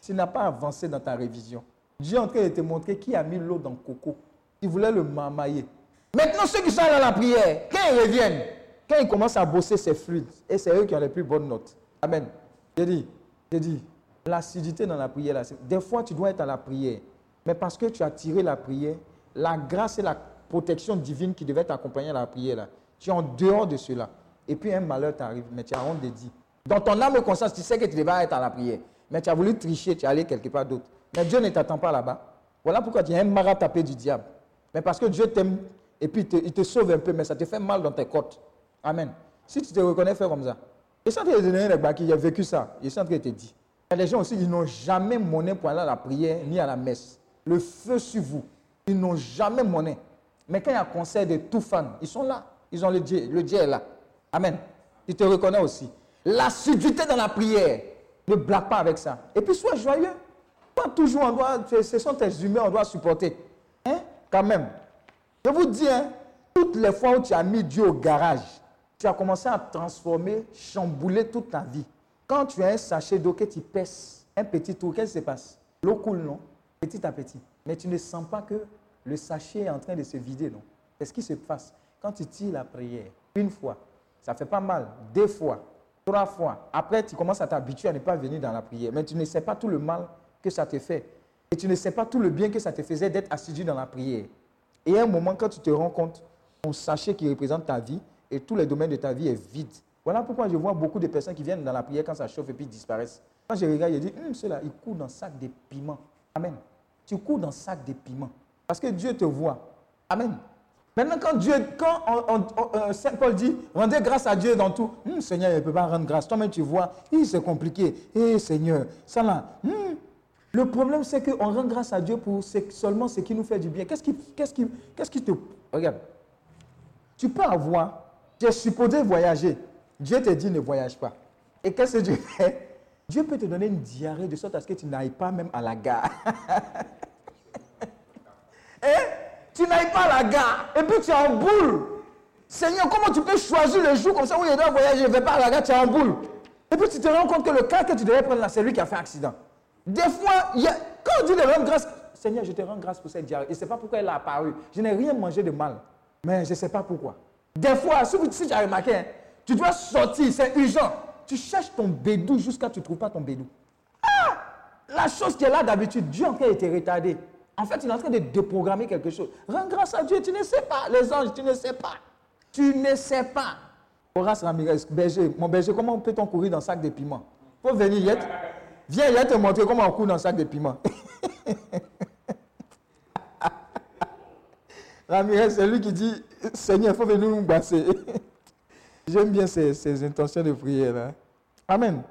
tu n'as pas avancé dans ta révision. Dieu est en train de te montrer qui a mis l'eau dans le coco. Il voulait le mamailler. Maintenant, ceux qui sont allés à la prière, quand ils reviennent, quand ils commencent à bosser, c'est fluide. Et c'est eux qui ont les plus bonnes notes. Amen. J'ai dit, j'ai dit, l'acidité dans la prière, là, des fois, tu dois être à la prière. Mais parce que tu as tiré la prière, la grâce et la protection divine qui devait t'accompagner à la prière, là, tu es en dehors de cela. Et puis un malheur t'arrive, mais tu as honte de dire. Dans ton âme et conscience, tu sais que tu devais être à la prière. Mais tu as voulu tricher, tu es allé quelque part d'autre. Mais Dieu ne t'attend pas là-bas. Voilà pourquoi tu es un maratapé du diable. Mais parce que Dieu t'aime et puis il te, te sauve un peu, mais ça te fait mal dans tes côtes. Amen. Si tu te reconnais, fais comme ça. Et ça, tu es donné les baki, j'ai vécu ça. Train de te dire. Il y a des gens aussi, ils n'ont jamais monnaie pour aller à la prière ni à la messe. Le feu sur vous. Ils n'ont jamais monnaie. Mais quand il y a un concert de tout fans, ils sont là. Ils ont le Dieu. Le Dieu est là. Amen. Tu te reconnais aussi. L'assiduité dans la prière. Ne blague pas avec ça. Et puis sois joyeux. Pas toujours, on doit, ce sont tes humains, on doit supporter. Hein? Quand même. Je vous dis, hein, toutes les fois où tu as mis Dieu au garage, tu as commencé à transformer, chambouler toute ta vie. Quand tu as un sachet d'eau que tu pèses, un petit tour, qu'est-ce qui se passe? L'eau coule, non? Petit à petit. Mais tu ne sens pas que le sachet est en train de se vider, non? C'est ce qui se passe. Quand tu tires la prière, une fois, ça fait pas mal, deux fois, trois fois. Après, tu commences à t'habituer à ne pas venir dans la prière. Mais tu ne sais pas tout le mal que ça te fait. Et tu ne sais pas tout le bien que ça te faisait d'être assidu dans la prière. Et à un moment, quand tu te rends compte, ton sachet qui représente ta vie et tous les domaines de ta vie est vide. Voilà pourquoi je vois beaucoup de personnes qui viennent dans la prière quand ça chauffe et puis disparaissent. Quand je regarde, je dis, hum, ceux-là, ils courent dans sac de piment. Amen. Tu cours dans sac de piment. Parce que Dieu te voit. Amen. Maintenant, quand Dieu, quand on- euh, Saint Paul dit, rendez grâce à Dieu dans tout, Hum, Seigneur, il ne peut pas rendre grâce. Toi-même, tu vois, c'est compliqué. Hé, Seigneur, ça là. hum. Le problème, c'est qu'on rend grâce à Dieu pour seulement ce qui nous fait du bien. Qu'est-ce qui, qui, qui te. Regarde. Tu peux avoir, tu es supposé voyager. Dieu te dit ne voyage pas. Et qu'est-ce que Dieu fait? Dieu peut te donner une diarrhée de sorte à ce que tu n'ailles pas même à la gare. Hein? [laughs] Tu n'ailles pas à la gare et puis tu es en boule. Seigneur, comment tu peux choisir le jour comme ça où je dois voyager, je ne vais pas à la gare, tu es en boule. Et puis tu te rends compte que le cas que tu devais prendre là, c'est lui qui a fait accident. Des fois, il y quand on dit de rendre grâce, Seigneur, je te rends grâce pour cette diarrhée. Je ne sais pas pourquoi elle a apparu. Je n'ai rien mangé de mal. Mais je ne sais pas pourquoi. Des fois, si, tu as remarqué, hein, tu dois sortir, c'est urgent. tu cherches ton bédou jusqu'à ce que tu ne trouves pas ton bédou. Ah La chose qui est là d'habitude, Dieu en fait était retardé. En fait, il est en train de déprogrammer quelque chose. Rends grâce à Dieu, tu ne sais pas. Les anges, tu ne sais pas. Tu ne sais pas. Horace Ramirez, berger, mon berger, comment peut-on courir dans un sac de piment Faut venir, Yet. Viens, Yet te montrer comment on court dans un sac de piment. Ramirez, [laughs] c'est lui qui dit Seigneur, il faut venir nous basser. J'aime bien ces, ces intentions de prière. Amen.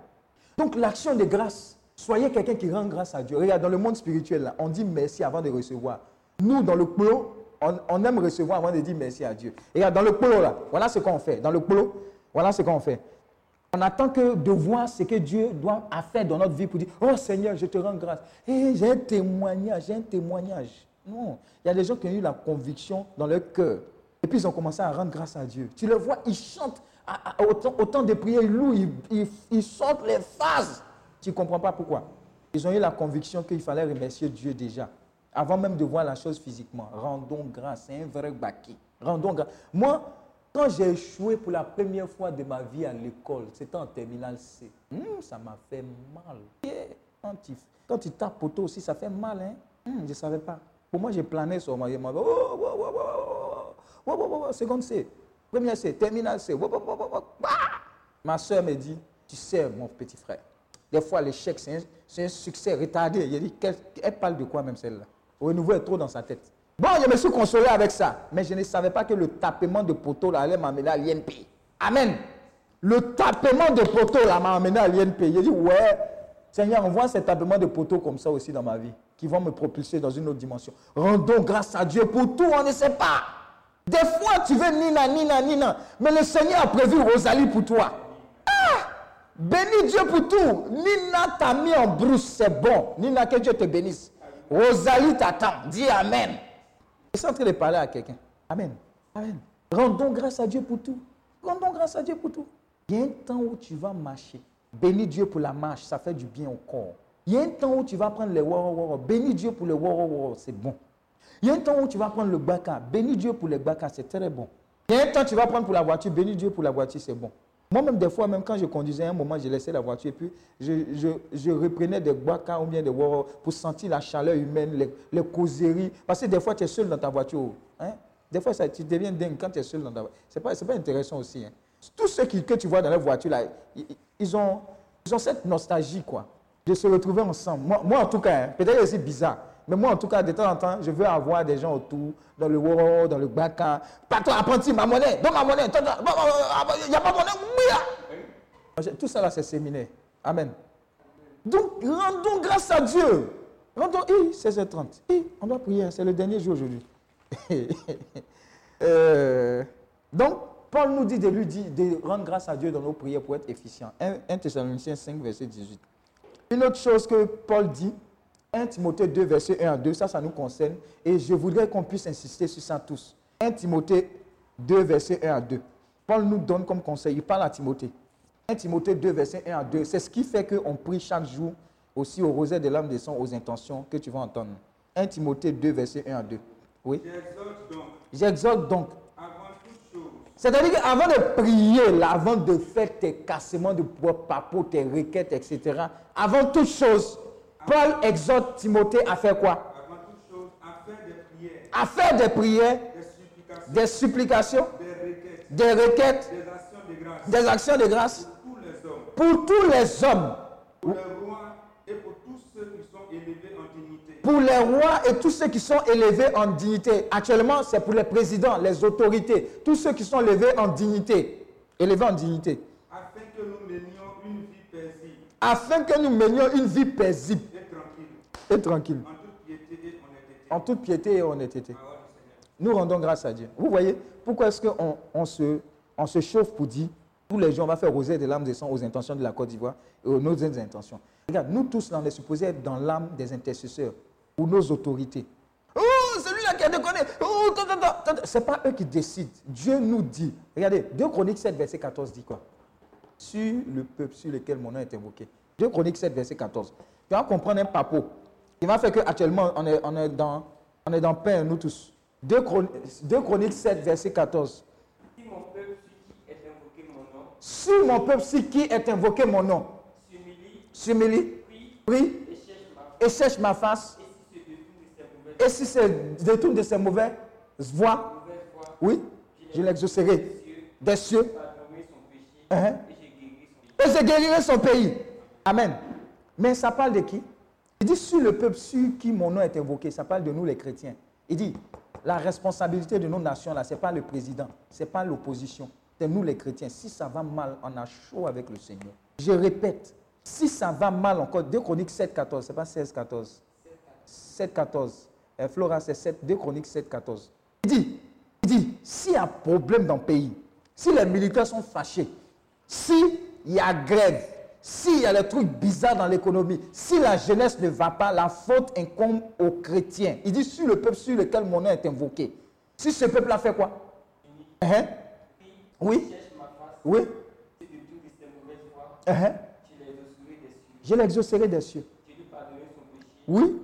Donc, l'action de grâce, soyez quelqu'un qui rend grâce à Dieu. Regarde, dans le monde spirituel, là, on dit merci avant de recevoir. Nous, dans le plo, on, aime recevoir avant de dire merci à Dieu. Regarde, dans le plo, là, voilà ce qu'on fait. Dans le plo, voilà ce qu'on fait. On attend que de voir ce que Dieu doit fait dans notre vie pour dire Oh Seigneur, je te rends grâce. Et j'ai un témoignage, j'ai un témoignage. Non. Il y a des gens qui ont eu la conviction dans leur cœur. Et puis ils ont commencé à rendre grâce à Dieu. Tu le vois, ils chantent à- autant, autant de prières, ils louent, ils, ils, ils sortent les phases. Tu ne comprends pas pourquoi. Ils ont eu la conviction qu'il fallait remercier Dieu déjà, avant même de voir la chose physiquement. Rendons grâce, c'est un vrai baki. Rendons grâce. Moi, quand j'ai échoué pour la première fois de ma vie à l'école, c'était en terminale C. Ça m'a fait mal. Quand, tu, quand tu tapes poteau aussi, ça fait mal. Hein? Je ne savais pas. Pour moi, j'ai plané sur moi. Je m'en oh, oh, oh, C, première C, terminale C. Ma soeur me dit, tu sais, mon petit frère, des fois, l'échec, c'est un, succès retardé. Il dit, elle parle de quoi même celle-là? Au est trop dans sa tête. Bon, je me suis consolé avec ça, mais je ne savais pas que le tapement de poteau là, allait m'amener à l'INP. Amen. Le tapement de poteau là m'a amené à l'INP. J'ai dit, ouais, Seigneur, envoie ces tapements de poteau comme ça aussi dans ma vie, qui vont me propulser dans une autre dimension. Rendons grâce à Dieu pour tout, on ne sait pas. Des fois, tu veux Nina, Nina, Nina, mais le Seigneur a prévu Rosalie pour toi. Bénis Dieu pour tout. Nina t'a mis en brousse, c'est bon. Nina, que Dieu te bénisse. Rosalie t'attend. Dis Amen. Je suis en train de parler à quelqu'un. Amen. Amen. Rendons grâce à Dieu pour tout. Rendons grâce à Dieu pour tout. Il y a un temps où tu vas marcher. Bénis Dieu pour la marche, ça fait du bien au corps. Il y a un temps où tu vas prendre les woro woro. Bénis Dieu pour le woro woro, c'est bon. Il y a un temps où tu vas prendre le baka. Bénis Dieu pour le baka, c'est très bon. Il y a un temps où tu vas prendre pour la voiture. Bénis Dieu pour la voiture, c'est bon. Moi-même, des fois, même quand je conduisais, à un moment, j'ai laissé la voiture et puis je, je, je reprenais des baka ou bien des woro pour sentir la chaleur humaine, les, causeries. Parce que des fois, tu es seul dans ta voiture. Hein? Des fois, ça, tu deviens dingue quand tu es seul dans ta voiture. Ce n'est pas, pas intéressant aussi. Hein? Tous ceux qui, que tu vois dans la voiture, là, ils, ont, ils ont cette nostalgie, quoi, de se retrouver ensemble. Moi, en tout cas, hein, peut-être c'est bizarre, mais moi, en tout cas, de temps en temps, je veux avoir des gens autour, dans le woro, dans le baka. Pas toi, apprenti, ma monnaie, donne ma monnaie. Il n'y a pas monnaie. Tout ça, là, c'est séminaire. Amen. Donc, rendons grâce à Dieu. Rendons, hi, 16h30. Hi, on doit prier, c'est le dernier jour aujourd'hui. [laughs] Euh, donc, Paul nous dit de lui dire, de rendre grâce à Dieu dans nos prières pour être efficient. 1, 1 Thessaloniciens 5, verset 18. Une autre chose que Paul dit, 1 Timothée 2, verset 1 à 2, ça, ça nous concerne. Et je voudrais qu'on puisse insister sur ça tous. 1 Timothée 2, verset 1 à 2. Paul nous donne comme conseil, il parle à Timothée. 1 Timothée 2, verset 1 à 2. C'est ce qui fait qu'on prie chaque jour aussi au rosaire de l'âme des sons, aux intentions que tu vas entendre. 1 Timothée 2, verset 1 à 2. Oui. J'exhorte donc, J'exhorte donc. avant toute chose, C'est-à-dire qu'avant de prier, là, avant de faire tes cassements de papo, tes requêtes, etc., avant toute chose, Paul exhorte Timothée à faire quoi? À faire des prières, des supplications, des requêtes, des actions de grâce pour tous les hommes, pour tous les hommes, pour les rois et pour tous ceux qui sont élevés en dignité, pour les rois et tous ceux qui sont élevés en dignité. Actuellement, c'est pour les présidents, les autorités, tous ceux qui sont élevés en dignité. Élevés en dignité. Afin que nous menions une vie paisible et tranquille, et tranquille, en toute piété et honnêteté. en toute piété et honnêteté. Parole du Seigneur. Nous rendons grâce à Dieu. Vous voyez, pourquoi est-ce qu'on on se, on se chauffe pour dire, tous les jours, on va faire roser des larmes des sangs aux intentions de la Côte d'Ivoire et aux nos intentions. Regarde, nous tous, là, on est supposés être dans l'âme des intercesseurs ou nos autorités. Oh, celui-là qui a déconné. Oh. C'est pas eux qui décident. Dieu nous dit. Regardez, 2 Chroniques 7, verset 14 dit quoi? Sur le peuple sur lequel mon nom est invoqué. 2 Chroniques 7, verset 14. Tu vas comprendre un papo qui va faire qu'actuellement, on est, on, est dans, on est dans pain, nous tous. 2 Chroniques, 2 Chroniques 7, verset 14. Si mon peuple sur qui est invoqué mon nom. Sur mon peuple, si qui est invoqué mon nom, s'humilie, prie et cherche ma face, et si se détourne de ses mauvaises voies, oui, je l'exaucerai. des cieux. Hein? Et je guérirai son pays. Amen. Mais ça parle de qui? Il dit sur le peuple sur qui mon nom est invoqué, ça parle de nous les chrétiens. Il dit la responsabilité de nos nations là, ce n'est pas le président, ce n'est pas l'opposition, c'est nous les chrétiens. Si ça va mal, on a chaud avec le Seigneur. Je répète, si ça va mal encore, 2 Chroniques 7, 14, ce n'est pas 16, 14. 7, 14. Euh, Flora, c'est 7, 2 Chroniques 7, 14. Il dit, il dit, s'il y a problème dans le pays, si les militaires sont fâchés, s'il y a grève, s'il y a des trucs bizarres dans l'économie, si la jeunesse ne va pas, la faute incombe aux chrétiens. Il dit sur le peuple sur lequel mon nom est invoqué. Si ce peuple a fait quoi? Hein? Oui? Oui? Hein? Je l'exaucerai des cieux. Oui?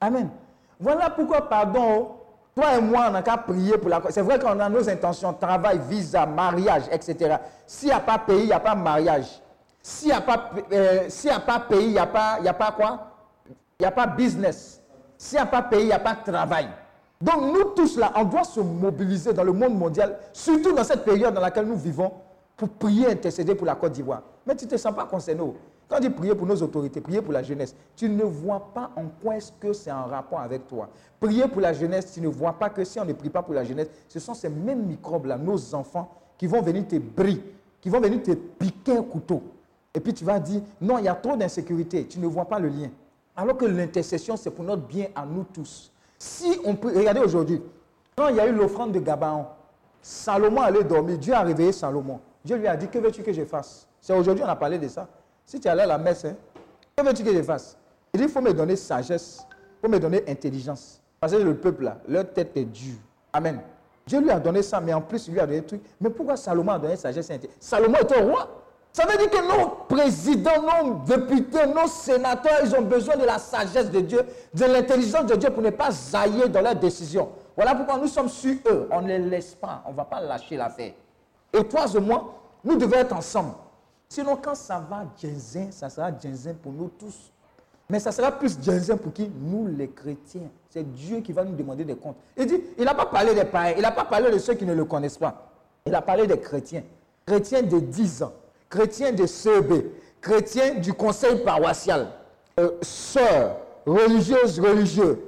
Amen. Voilà pourquoi, pardon, toi et moi, on n'a qu'à prier pour la... C'est vrai qu'on a nos intentions, travail, visa, mariage, etc. S'il n'y a pas pays, il n'y a pas mariage. S'il n'y a, pas, euh, s'il y a pas pays, il n'y a, pas, a pas quoi? Il n'y a pas business. S'il n'y a pas pays, il n'y a pas travail. Donc nous tous là, on doit se mobiliser dans le monde mondial, surtout dans cette période dans laquelle nous vivons, pour prier, intercéder pour la Côte d'Ivoire. Mais tu ne te sens pas concerné. Quand dit prier pour nos autorités, prier pour la jeunesse, tu ne vois pas en quoi est-ce que c'est en rapport avec toi. Prier pour la jeunesse, tu ne vois pas que si on ne prie pas pour la jeunesse, ce sont ces mêmes microbes-là, nos enfants, qui vont venir te briller, qui vont venir te piquer un couteau. Et puis tu vas dire, non, il y a trop d'insécurité, tu ne vois pas le lien. Alors que l'intercession, c'est pour notre bien à nous tous. Si on peut, regardez aujourd'hui, quand il y a eu l'offrande de Gabaon, Salomon allait dormir, Dieu a réveillé Salomon. Dieu lui a dit, que veux-tu que je fasse? C'est aujourd'hui on a parlé de ça. Si tu allé à la messe, hein, que veux-tu que je fasse? Il dit, il faut me donner sagesse, il faut me donner intelligence. Parce que le peuple là, leur tête est dure. Amen. Dieu lui a donné ça, mais en plus, il lui a donné des trucs. Mais pourquoi Salomon a donné sagesse et intelligence? Salomon était roi. Ça veut dire que nos présidents, nos députés, nos sénateurs, ils ont besoin de la sagesse de Dieu, de l'intelligence de Dieu pour ne pas zailler dans leurs décisions. Voilà pourquoi nous sommes sur eux. On ne les laisse pas. On ne va pas lâcher l'affaire. Et toi et moi, nous devons être ensemble. Sinon, quand ça va djinzin, ça sera djinzin pour nous tous. Mais ça sera plus djinzin pour qui Nous, les chrétiens. C'est Dieu qui va nous demander des comptes. Il dit, il n'a pas parlé des païens, il n'a pas parlé de ceux qui ne le connaissent pas. Il a parlé des chrétiens. Chrétiens de 10 ans, chrétiens de CEB, chrétiens du conseil paroissial, euh, sœurs, religieuses, religieux,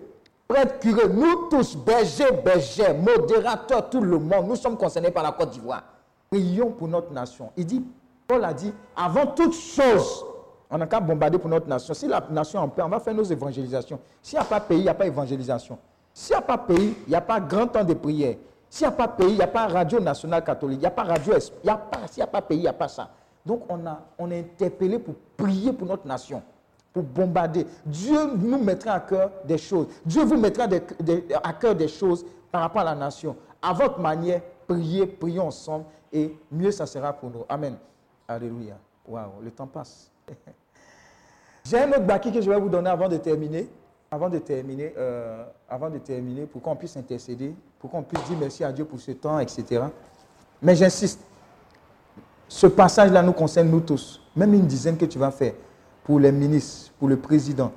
prêtres, curés, nous tous, bergers, bergers, modérateurs, tout le monde, nous sommes concernés par la Côte d'Ivoire. Prions pour notre nation. Il dit, Paul a dit, avant toute chose, on n'a qu'à bombarder pour notre nation. Si la nation est en paix, on va faire nos évangélisations. S'il n'y a pas pays, il n'y a pas évangélisation. S'il n'y a pas pays, il n'y a pas grand temps de prière. S'il n'y a pas pays, il n'y a pas radio nationale catholique. Il n'y a pas radio. s'il n'y a pas pays, il n'y a pas ça. Donc on, a, on est interpellé pour prier pour notre nation, pour bombarder. Dieu nous mettra à cœur des choses. Dieu vous mettra à cœur des choses par rapport à la nation. À votre manière, priez, prions ensemble et mieux ça sera pour nous. Amen. Alléluia. Waouh, le temps passe. [laughs] J'ai un autre baki que je vais vous donner avant de terminer. Avant de terminer, euh, avant de terminer, pour qu'on puisse intercéder, pour qu'on puisse dire merci à Dieu pour ce temps, etc. Mais j'insiste, ce passage-là nous concerne nous tous. Même une dizaine que tu vas faire pour les ministres, pour le président,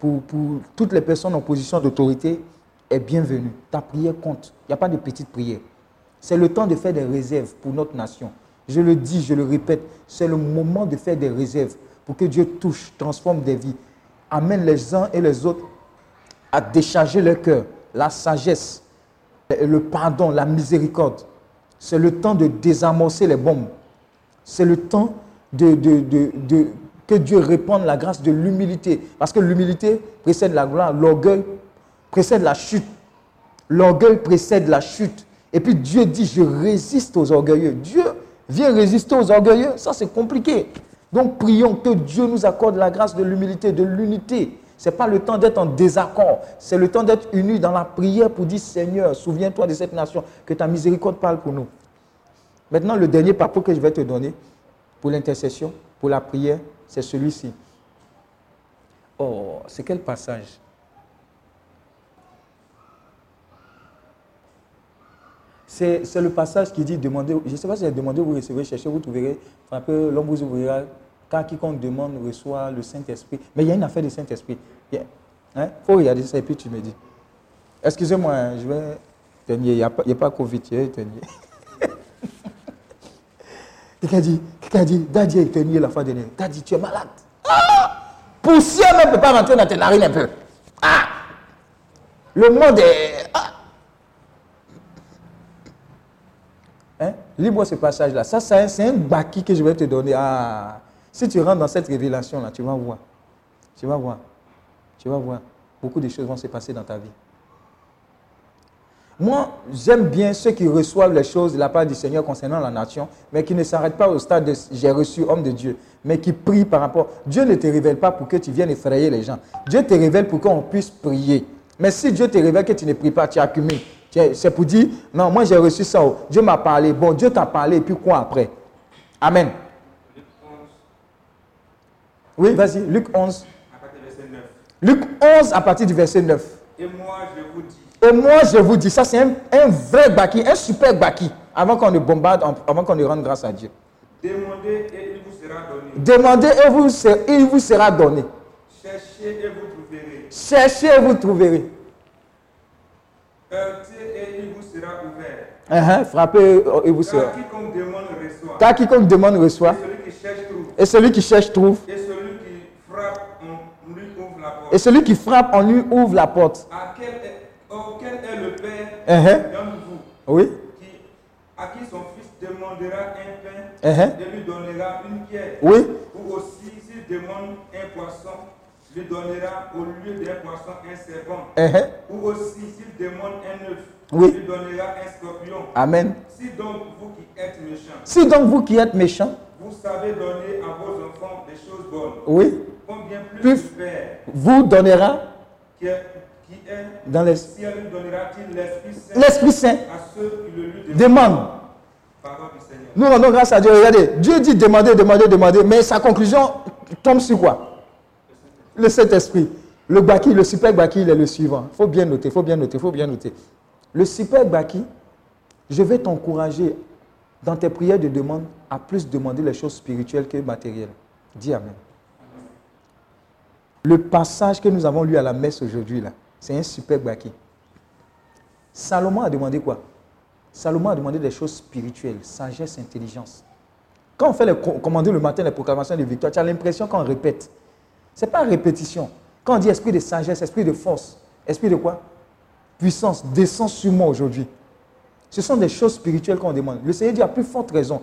pour, pour toutes les personnes en position d'autorité est bienvenue. Ta prière compte. Il n'y a pas de petite prière. C'est le temps de faire des réserves pour notre nation. Je le dis, je le répète, c'est le moment de faire des réserves pour que Dieu touche, transforme des vies, amène les uns et les autres à décharger leur cœur, la sagesse, le pardon, la miséricorde. C'est le temps de désamorcer les bombes. C'est le temps de, que Dieu répande la grâce de l'humilité. Parce que l'humilité précède la gloire, l'orgueil précède la chute. L'orgueil précède la chute. Et puis Dieu dit, je résiste aux orgueilleux. Dieu vient résister aux orgueilleux. Ça, c'est compliqué. Donc prions que Dieu nous accorde la grâce de l'humilité, de l'unité. Ce n'est pas le temps d'être en désaccord. C'est le temps d'être unis dans la prière pour dire, Seigneur, souviens-toi de cette nation, que ta miséricorde parle pour nous. Maintenant, le dernier parcours que je vais te donner pour l'intercession, pour la prière, c'est celui-ci. Oh, c'est quel passage C'est le passage qui dit demandez, je ne sais pas si c'est demandez, vous recevrez, cherchez, vous trouverez, frappez, l'homme vous ouvrira, car quiconque demande reçoit le Saint-Esprit. Mais il y a une affaire du Saint-Esprit. Il hein, faut regarder ça et puis tu me dis. Excusez-moi, je vais tenir, il n'y a, il a pas Covid, je vais tenir. [laughs] Quelqu'un dit, quelqu'un dit, Daddy est tenu la fois dernière. Daddy, tu es malade. Ah! Poussière ne peut pas rentrer dans tes narines un peu. Ah! Le monde est. Ah! Hein? Lis-moi ce passage-là. Ça, c'est un, baki que je vais te donner. Ah! Si tu rentres dans cette révélation-là, tu vas voir. Tu vas voir. Tu vas voir. Beaucoup de choses vont se passer dans ta vie. Moi, j'aime bien ceux qui reçoivent les choses de la part du Seigneur concernant la nation, mais qui ne s'arrêtent pas au stade de j'ai reçu homme de Dieu, mais qui prient par rapport. Dieu ne te révèle pas pour que tu viennes effrayer les gens. Dieu te révèle pour qu'on puisse prier. Mais si Dieu te révèle que tu ne pries pas, tu accumules. C'est pour dire, non, moi j'ai reçu ça. oh, Dieu m'a parlé. Bon, Dieu t'a parlé, et puis quoi après? Amen. Luc 11, Oui, vas-y, Luc 11. à partir du verset 9. Luc 11 à partir du verset 9. Et moi, je vous dis, Et moi, je vous dis, ça c'est un, un vrai baki, un super baki, avant qu'on ne bombarde, avant qu'on ne rende grâce à Dieu. demandez et il vous sera donné. Demandez et vous il vous sera donné. Cherchez et vous trouverez. Cherchez et vous trouverez. Heurtez et il vous sera Hein, Frappez euh, et vous sera. Car quiconque demande reçoit. Et celui qui cherche trouve. et celui qui frappe, on lui ouvre la porte. et celui qui frappe, on lui ouvre la porte. À quel est, oh, est le Père Hein, d'entre vous Oui. qui, à qui son fils demandera un pain Hein, et lui donnera une pierre Oui. Ou aussi, s'il demande un poisson, lui donnera au lieu d'un poisson un serpent. Hein, Ou aussi, s'il demande un œuf, Oui. lui donnera un scorpion. Amen. Si donc vous qui êtes méchants, Si donc vous qui êtes méchants, vous savez donner à vos enfants des choses bonnes, oui, combien plus, Plus- le Père vous donnera qui est, qui est dans les- ciel donnera-t-il l'Esprit Saint l'Esprit Saint. à ceux qui le lui demandent? du Seigneur. Nous rendons grâce à Dieu. Regardez, Dieu dit demander, demander, demander, mais sa conclusion tombe sur quoi? Le Saint-Esprit. Le Baki, le super Baki, il est le suivant. Il faut bien noter, il faut bien noter, il faut bien noter. Le super Baki, je vais t'encourager dans tes prières de demande à plus demander les choses spirituelles que matérielles. Dis Amen. Le passage que nous avons lu à la messe aujourd'hui, là, c'est un super Baki. Salomon a demandé quoi? Salomon a demandé des choses spirituelles, sagesse, intelligence. Quand on fait les co- commander le matin les proclamations de victoire, tu as l'impression qu'on répète. Ce n'est pas répétition. Quand on dit esprit de sagesse, esprit de force, esprit de quoi? Puissance, descend sur moi aujourd'hui. Ce sont des choses spirituelles qu'on demande. Le Seigneur dit à plus forte raison.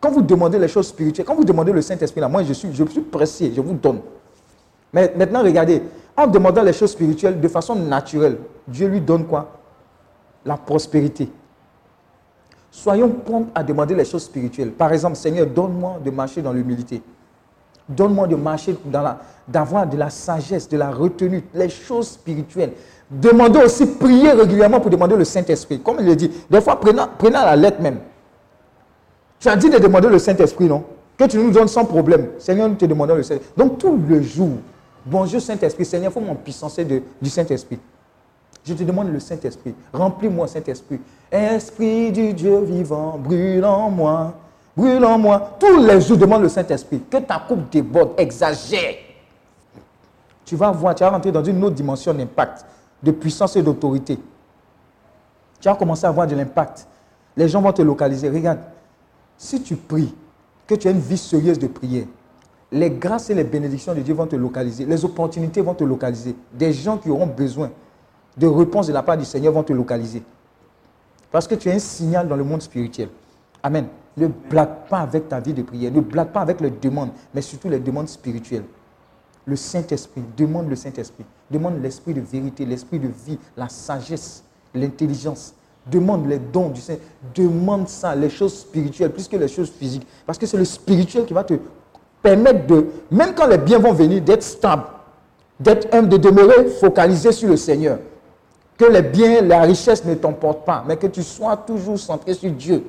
Quand vous demandez les choses spirituelles, quand vous demandez le Saint-Esprit, là, moi je suis, je pressé, je vous donne. Mais maintenant, regardez, en demandant les choses spirituelles de façon naturelle, Dieu lui donne quoi? La prospérité. Soyons prompts à demander les choses spirituelles. Par exemple, Seigneur, donne-moi de marcher dans l'humilité. Donne-moi de marcher dans la, d'avoir de la sagesse, de la retenue, les choses spirituelles. Demandez aussi, prier régulièrement pour demander le Saint-Esprit. Comme il le dit, des fois, prenant, la lettre même. Tu as dit de demander le Saint-Esprit, non? Que tu nous donnes sans problème. Seigneur, nous te demandons le Saint-Esprit. Donc, tout le jour, bonjour Saint-Esprit, Seigneur, faut mon puissance de, du Saint-Esprit. Je te demande le Saint-Esprit. Remplis-moi, Saint-Esprit. Esprit du Dieu vivant, brûle en moi. Brûle en moi. Tous les jours, demande le Saint-Esprit. Que ta coupe déborde, exagère. Tu vas voir, tu vas rentrer dans une autre dimension d'impact, de puissance et d'autorité. Tu vas commencer à avoir de l'impact. Les gens vont te localiser. Regarde, si tu pries, que tu as une vie sérieuse de prière, les grâces et les bénédictions de Dieu vont te localiser. Les opportunités vont te localiser. Des gens qui auront besoin de réponses de la part du Seigneur vont te localiser. Parce que tu es un signal dans le monde spirituel. Amen. Ne blague pas avec ta vie de prière. Ne blague pas avec les demandes, mais surtout les demandes spirituelles. Le Saint-Esprit, demande le Saint-Esprit. Demande l'esprit de vérité, l'esprit de vie, la sagesse, l'intelligence. Demande les dons du Saint. Demande ça, les choses spirituelles, plus que les choses physiques. Parce que c'est le spirituel qui va te permettre de, même quand les biens vont venir, d'être stable, d'être humble, de demeurer focalisé sur le Seigneur. Que les biens, la richesse ne t'emportent pas, mais que tu sois toujours centré sur Dieu.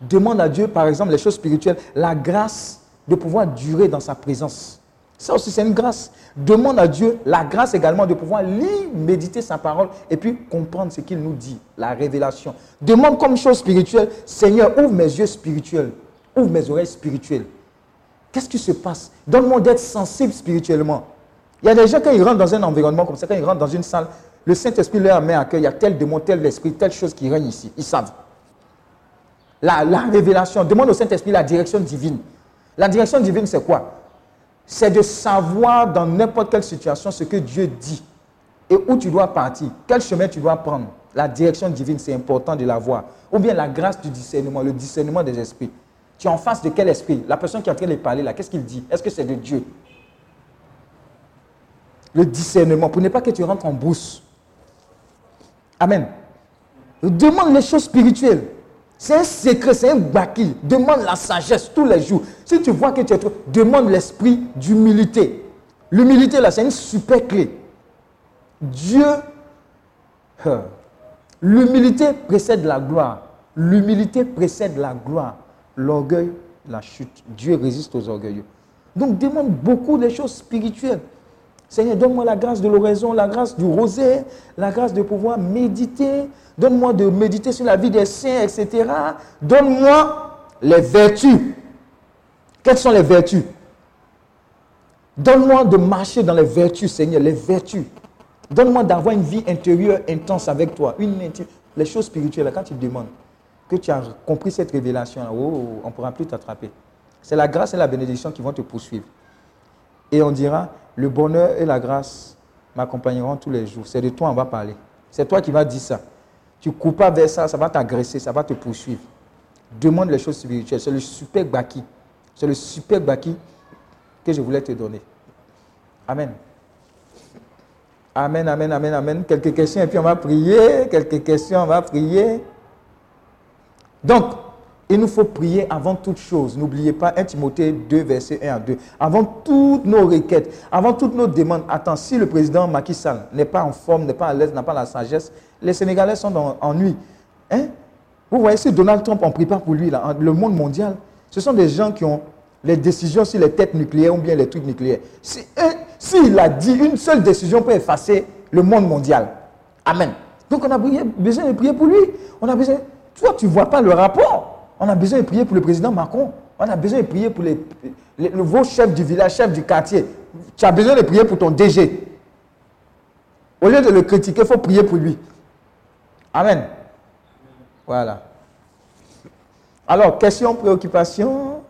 Demande à Dieu, par exemple, les choses spirituelles, la grâce de pouvoir durer dans sa présence. Ça aussi, c'est une grâce. Demande à Dieu la grâce également de pouvoir lire, méditer sa parole et puis comprendre ce qu'il nous dit, la révélation. Demande comme chose spirituelle, Seigneur, ouvre mes yeux spirituels, ouvre mes oreilles spirituelles. Qu'est-ce qui se passe? Donne-moi d'être sensible spirituellement. Il y a des gens, quand ils rentrent dans un environnement comme ça, quand ils rentrent dans une salle, le Saint-Esprit leur met à cœur, il y a tel démon, tel esprit, telle chose qui règne ici. Ils savent. La, la révélation, demande au Saint-Esprit la direction divine. La direction divine, c'est quoi? C'est de savoir dans n'importe quelle situation ce que Dieu dit et où tu dois partir, quel chemin tu dois prendre. La direction divine, c'est important de l'avoir. Ou bien la grâce du discernement, le discernement des esprits. Tu es en face de quel esprit? La personne qui est en train de parler là, qu'est-ce qu'il dit? Est-ce que c'est de Dieu? Le discernement, pour ne pas que tu rentres en brousse. Amen. Demande les choses spirituelles. C'est un secret, c'est un baki. Demande la sagesse tous les jours. Si tu vois que tu es trop, demande l'esprit d'humilité. L'humilité, là, c'est une super clé. Dieu, hein, l'humilité précède la gloire. L'humilité précède la gloire. L'orgueil, la chute. Dieu résiste aux orgueilleux. Donc demande beaucoup de choses spirituelles. Seigneur, donne-moi la grâce de l'oraison, la grâce du rosaire, la grâce de pouvoir méditer. Donne-moi de méditer sur la vie des saints, etc. Donne-moi les vertus. Quelles sont les vertus? Donne-moi de marcher dans les vertus, Seigneur, les vertus. Donne-moi d'avoir une vie intérieure intense avec toi. Une, les choses spirituelles, quand tu demandes que tu as compris cette révélation, oh, on ne pourra plus t'attraper. C'est la grâce et la bénédiction qui vont te poursuivre. Et on dira, le bonheur et la grâce m'accompagneront tous les jours. C'est de toi on va parler. C'est toi qui vas dire ça. Tu coupes pas vers ça, ça va t'agresser, ça va te poursuivre. Demande les choses spirituelles. C'est le super baki. C'est le super baki que je voulais te donner. Amen. Amen, amen, amen, amen. Quelques questions et puis on va prier. Quelques questions, on va prier. Donc, il nous faut prier avant toute chose. N'oubliez pas 1 Timothée 2, verset 1 à 2. Avant toutes nos requêtes, avant toutes nos demandes. Attends, si le président Macky Sall n'est pas en forme, n'est pas à l'aise, n'a pas la sagesse, les Sénégalais sont en ennui. Hein? Vous voyez, si Donald Trump, on prépare pour lui, là, le monde mondial, ce sont des gens qui ont les décisions sur les têtes nucléaires ou bien les trucs nucléaires. S'il si, a dit une seule décision peut effacer le monde mondial. Amen. Donc on a besoin de prier pour lui. On a besoin. Toi, tu ne vois pas le rapport. On a besoin de prier pour le président Macron. On a besoin de prier pour les, les, vos chefs du village, chefs du quartier. Tu as besoin de prier pour ton DG. Au lieu de le critiquer, il faut prier pour lui. Amen. Voilà. Alors, question, préoccupation.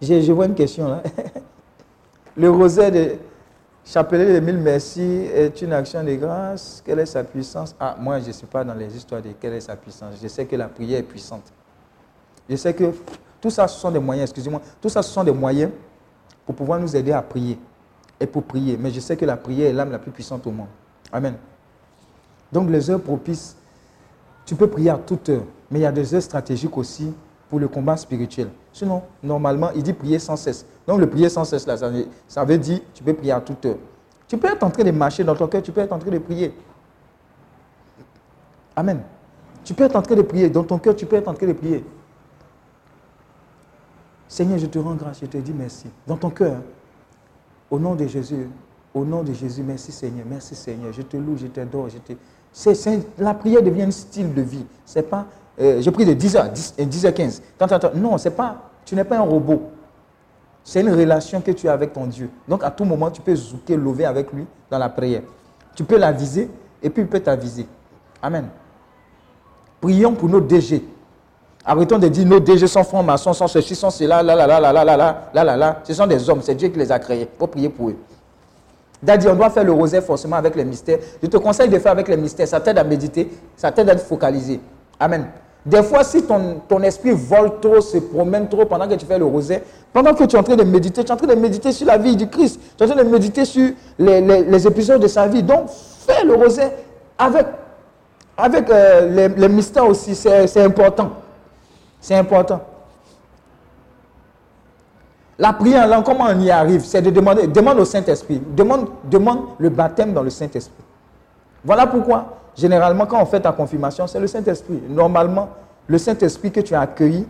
Je, je vois une question là. [laughs] Le rosaire de, Chapelet de mille merci est une action de grâce. Quelle est sa puissance? Ah, moi, je ne suis pas dans les histoires de quelle est sa puissance. Je sais que la prière est puissante. Je sais que tout ça, ce sont des moyens, excusez-moi, tout ça, ce sont des moyens pour pouvoir nous aider à prier et pour prier. Mais je sais que la prière est l'âme la plus puissante au monde. Amen. Donc, les heures propices, tu peux prier à toute heure, mais il y a des heures stratégiques aussi pour le combat spirituel. Sinon, normalement, il dit prier sans cesse. Donc, le prier sans cesse, là, ça, veut dire tu peux prier à toute heure. Tu peux être en train de marcher dans ton cœur, tu peux être en train de prier. Amen. Tu peux être en train de prier. Dans ton cœur, tu peux être en train de prier. Seigneur, je te rends grâce, je te dis merci. Dans ton cœur, au nom de Jésus, au nom de Jésus, merci Seigneur, merci Seigneur. Je te loue, je t'adore. Je te... la prière devient un style de vie. C'est pas, euh, je prie de 10h, 10, 10h15. Non, pas, tu n'es pas un robot. C'est une relation que tu as avec ton Dieu. Donc à tout moment, tu peux zouker, lever avec lui dans la prière. Tu peux l'aviser et puis il peut t'aviser. Amen. Prions pour nos DG. Arrêtons de dire nos DG sont francs-maçons, sont ceci, sont cela, là, là, là, là, là, là, là, là, là, là. Ce sont des hommes, c'est Dieu qui les a créés. Il faut prier pour eux. Daddy, on doit faire le rosaire forcément avec les mystères. Je te conseille de faire avec les mystères. Ça t'aide à méditer, ça t'aide à te focaliser. Amen. Des fois, si ton, ton, esprit vole trop, se promène trop pendant que tu fais le rosaire, pendant que tu es en train de méditer, tu es en train de méditer sur la vie du Christ, tu es en train de méditer sur les, les, épisodes de sa vie. Donc, fais le rosaire avec, avec euh, les, mystères aussi, c'est important. C'est important. La prière, comment on y arrive? C'est de demander, demande au Saint-Esprit, demande, demande le baptême dans le Saint-Esprit. Voilà pourquoi Généralement, quand on fait ta confirmation, c'est le Saint-Esprit. Normalement, le Saint-Esprit que tu as accueilli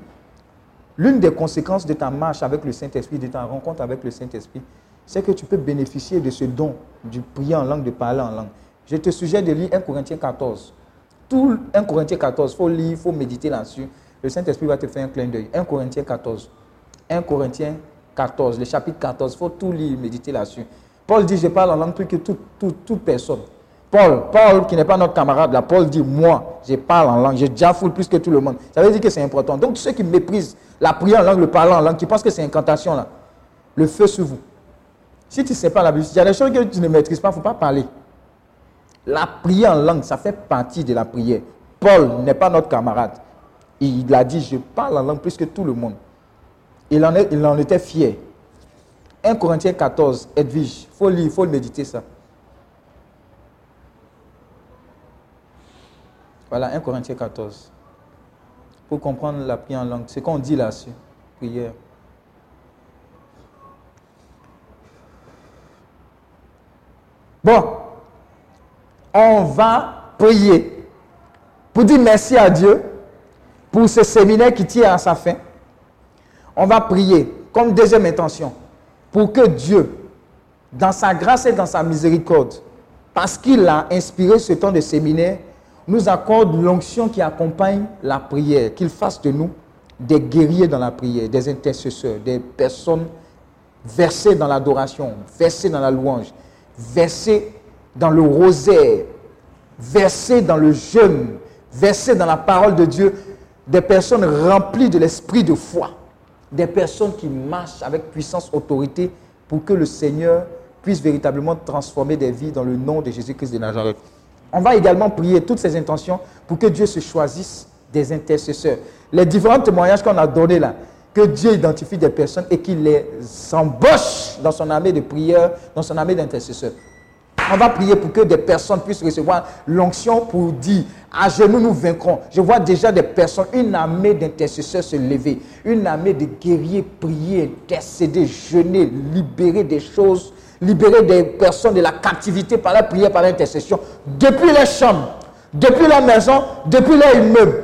L'une des conséquences de ta marche avec le Saint-Esprit, de ta rencontre avec le Saint-Esprit, c'est que tu peux bénéficier de ce don du prier en langue, de parler en langue. Je te suggère de lire 1 Corinthiens 14. Tout 1 Corinthiens 14, il faut lire, il faut méditer là-dessus. Le Saint-Esprit va te faire un clin d'œil. 1 Corinthiens 14. 1 Corinthiens 14, le chapitre 14, il faut tout lire, méditer là-dessus. Paul dit, je parle en langue plus que toute, toute, toute personne. Paul, Paul qui n'est pas notre camarade là, Paul dit, moi, je parle en langue, je jafoule plus que tout le monde. Ça veut dire que c'est important. Donc, ceux qui méprisent la prière en langue, le parler en langue, qui pensent que c'est incantation là, le feu sur vous. Si tu ne sais pas la Bible, il y a des choses que tu ne maîtrises pas, il ne faut pas parler. La prière en langue, ça fait partie de la prière. Paul n'est pas notre camarade. Il a dit, je parle en langue plus que tout le monde. Il en, il en était fier. 1 Corinthiens 14, Edwige, il faut lire, il faut méditer ça. Voilà, 1 Corinthiens 14. Pour comprendre la prière en langue, ce qu'on dit là-dessus, prière. Bon, on va prier pour dire merci à Dieu pour ce séminaire qui tire à sa fin. On va prier comme deuxième intention pour que Dieu, dans sa grâce et dans sa miséricorde, parce qu'il a inspiré ce temps de séminaire, nous accorde l'onction qui accompagne la prière, qu'il fasse de nous des guerriers dans la prière, des intercesseurs, des personnes versées dans l'adoration, versées dans la louange, versées dans le rosaire, versées dans le jeûne, versées dans la parole de Dieu, des personnes remplies de l'esprit de foi, des personnes qui marchent avec puissance, autorité, pour que le Seigneur puisse véritablement transformer des vies dans le nom de Jésus-Christ de Nazareth. On va également prier toutes ces intentions pour que Dieu se choisisse des intercesseurs. Les différents témoignages qu'on a donnés là, que Dieu identifie des personnes et qu'il les embauche dans son armée de prière, dans son armée d'intercesseurs. On va prier pour que des personnes puissent recevoir l'onction pour dire à genoux nous vaincrons. Je vois déjà des personnes, une armée d'intercesseurs se lever, une armée de guerriers prier, intercéder, jeûner, libérer des choses, libérer des personnes de la captivité par la prière, par l'intercession, depuis les chambres, depuis la maison, depuis leur immeuble.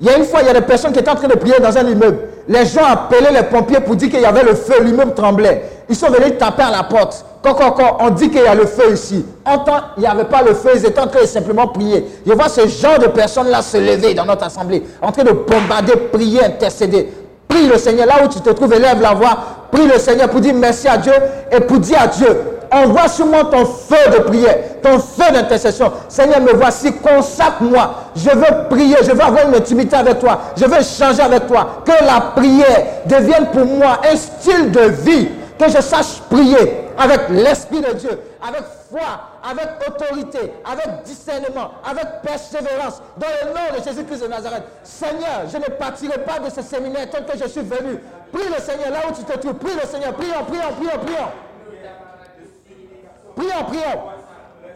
Il y a une fois, il y a des personnes qui étaient en train de prier dans un immeuble. Les gens appelaient les pompiers pour dire qu'il y avait le feu, l'immeuble tremblait. Ils sont venus taper à la porte. Quand, quand, quand, on dit qu'il y a le feu ici. En temps, il n'y avait pas le feu, ils étaient en train de simplement prier. Je vois ce genre de personnes-là se lever dans notre assemblée, en train de bombarder, prier, intercéder. Prie le Seigneur, là où tu te trouves, élève la voix. Prie le Seigneur pour dire merci à Dieu et pour dire à Dieu, envoie sur moi ton feu de prière, ton feu d'intercession. Seigneur, me voici, consacre-moi. Je veux prier, je veux avoir une intimité avec toi. Je veux changer avec toi. Que la prière devienne pour moi un style de vie. Que je sache prier avec l'Esprit de Dieu, avec foi, avec autorité, avec discernement, avec persévérance, dans le nom de Jésus-Christ de Nazareth. Seigneur, je ne partirai pas de ce séminaire tant que je suis venu. Prie le Seigneur là où tu te trouves. Prie le Seigneur. Prions, prions, prions, prions. Prions, prions.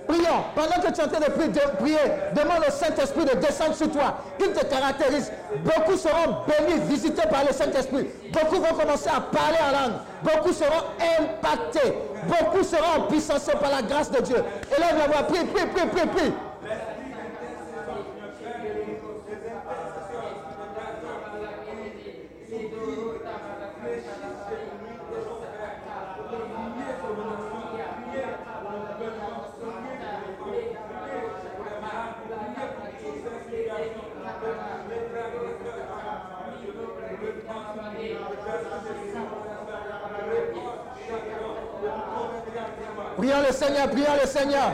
Prions. Pendant que tu es en train de prier, de prier, demande au Saint-Esprit de descendre sur toi, qu'il te caractérise. Beaucoup seront bénis, visités par le Saint-Esprit. Beaucoup vont commencer à parler en langue. Beaucoup seront impactés. Beaucoup seront puissancés par la grâce de Dieu. Élève la voix, prie, prie, prie, prie, prie. Prions Seigneur, prions le Seigneur.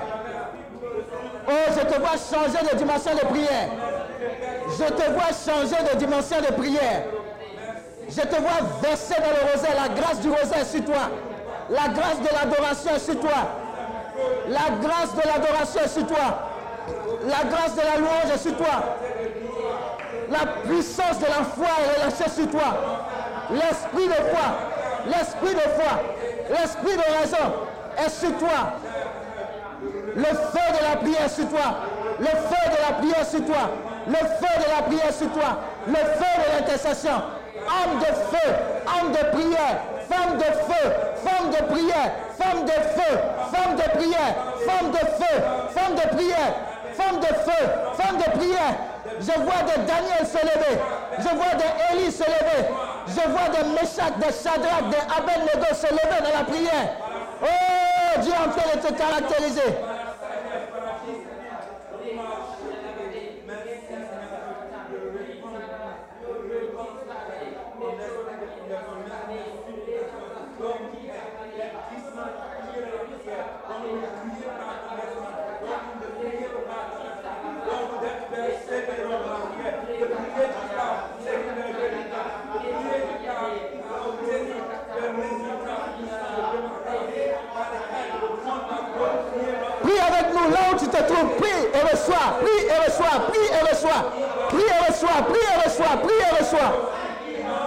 Oh, je te vois changer de dimension de prière. Je te vois changer de dimension de prière. Je te vois verser dans le rosaire. La grâce du rosaire sur toi. La grâce de l'adoration sur toi. La grâce de l'adoration sur toi. La grâce de la louange sur toi. La puissance de la foi est relâchée sur toi. L'esprit de foi, l'esprit de foi, l'esprit de raison est sur toi. Le feu de la prière sur toi. Le feu de la prière sur toi. Le feu de la prière sur toi. Le feu de l'intercession. Homme de feu, homme de prière, femme de feu, femme de prière, femme de feu, femme de prière, femme de feu, femme de prière, femme de feu, femme de prière. Je vois des Daniel se lever. Je vois des Élie se lever. Je vois des Meshach, des Shadrach, des Abednego se lever dans la prière. Oh, Dieu en train de te caractériser. Prie avec nous là où tu te trouves. Prie et reçois. Prie et reçois. Prie et reçois. Prie et reçois. Prie et reçois. Prie et reçois.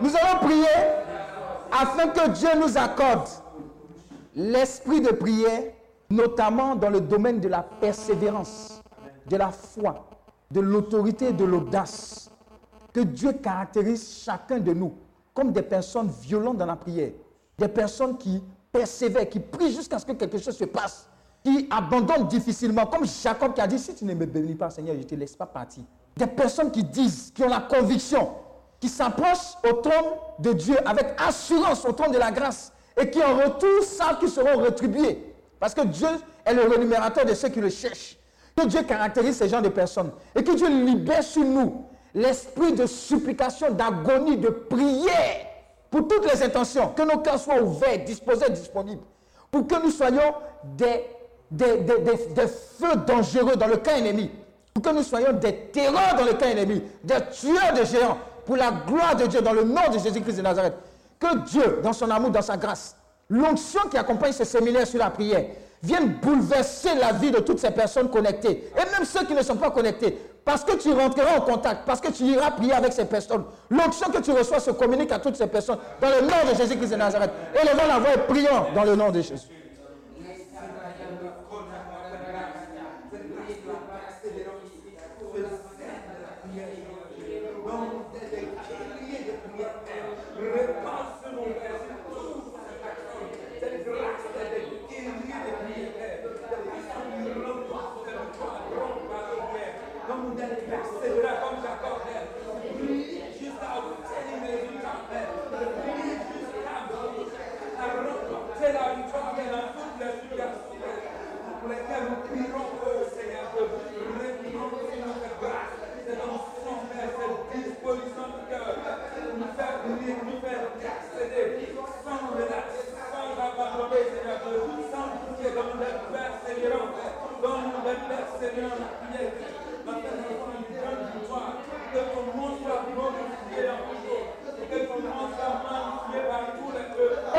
Nous allons prier afin que Dieu nous accorde l'esprit de prière, notamment dans le domaine de la persévérance, de la foi, de l'autorité de l'audace. Que Dieu caractérise chacun de nous comme des personnes violentes dans la prière, des personnes qui persévèrent, qui prient jusqu'à ce que quelque chose se passe, qui abandonnent difficilement, comme Jacob qui a dit, si tu ne me bénis pas, Seigneur, je ne te laisse pas partir. Des personnes qui disent, qui ont la conviction, qui s'approchent au trône de Dieu avec assurance au trône de la grâce et qui en retour savent qu'ils seront rétribués. Parce que Dieu est le rémunérateur de ceux qui le cherchent. Que Dieu caractérise ces gens de personnes et que Dieu libère sur nous l'esprit de supplication, d'agonie, de prière pour toutes les intentions. Que nos cœurs soient ouverts, disposés, disponibles. Pour que nous soyons des, des, feux dangereux dans le camp ennemi. Pour que nous soyons des terreurs dans le camp ennemi. Des tueurs de géants. Pour la gloire de Dieu, dans le nom de Jésus-Christ de Nazareth. Que Dieu, dans son amour, dans sa grâce, l'onction qui accompagne ce séminaire sur la prière, vienne bouleverser la vie de toutes ces personnes connectées. Et même ceux qui ne sont pas connectés. Parce que tu rentreras en contact, parce que tu iras prier avec ces personnes. L'onction que tu reçois se communique à toutes ces personnes dans le nom de Jésus-Christ de Nazareth. Élevons la voix et prions dans le nom de Jésus.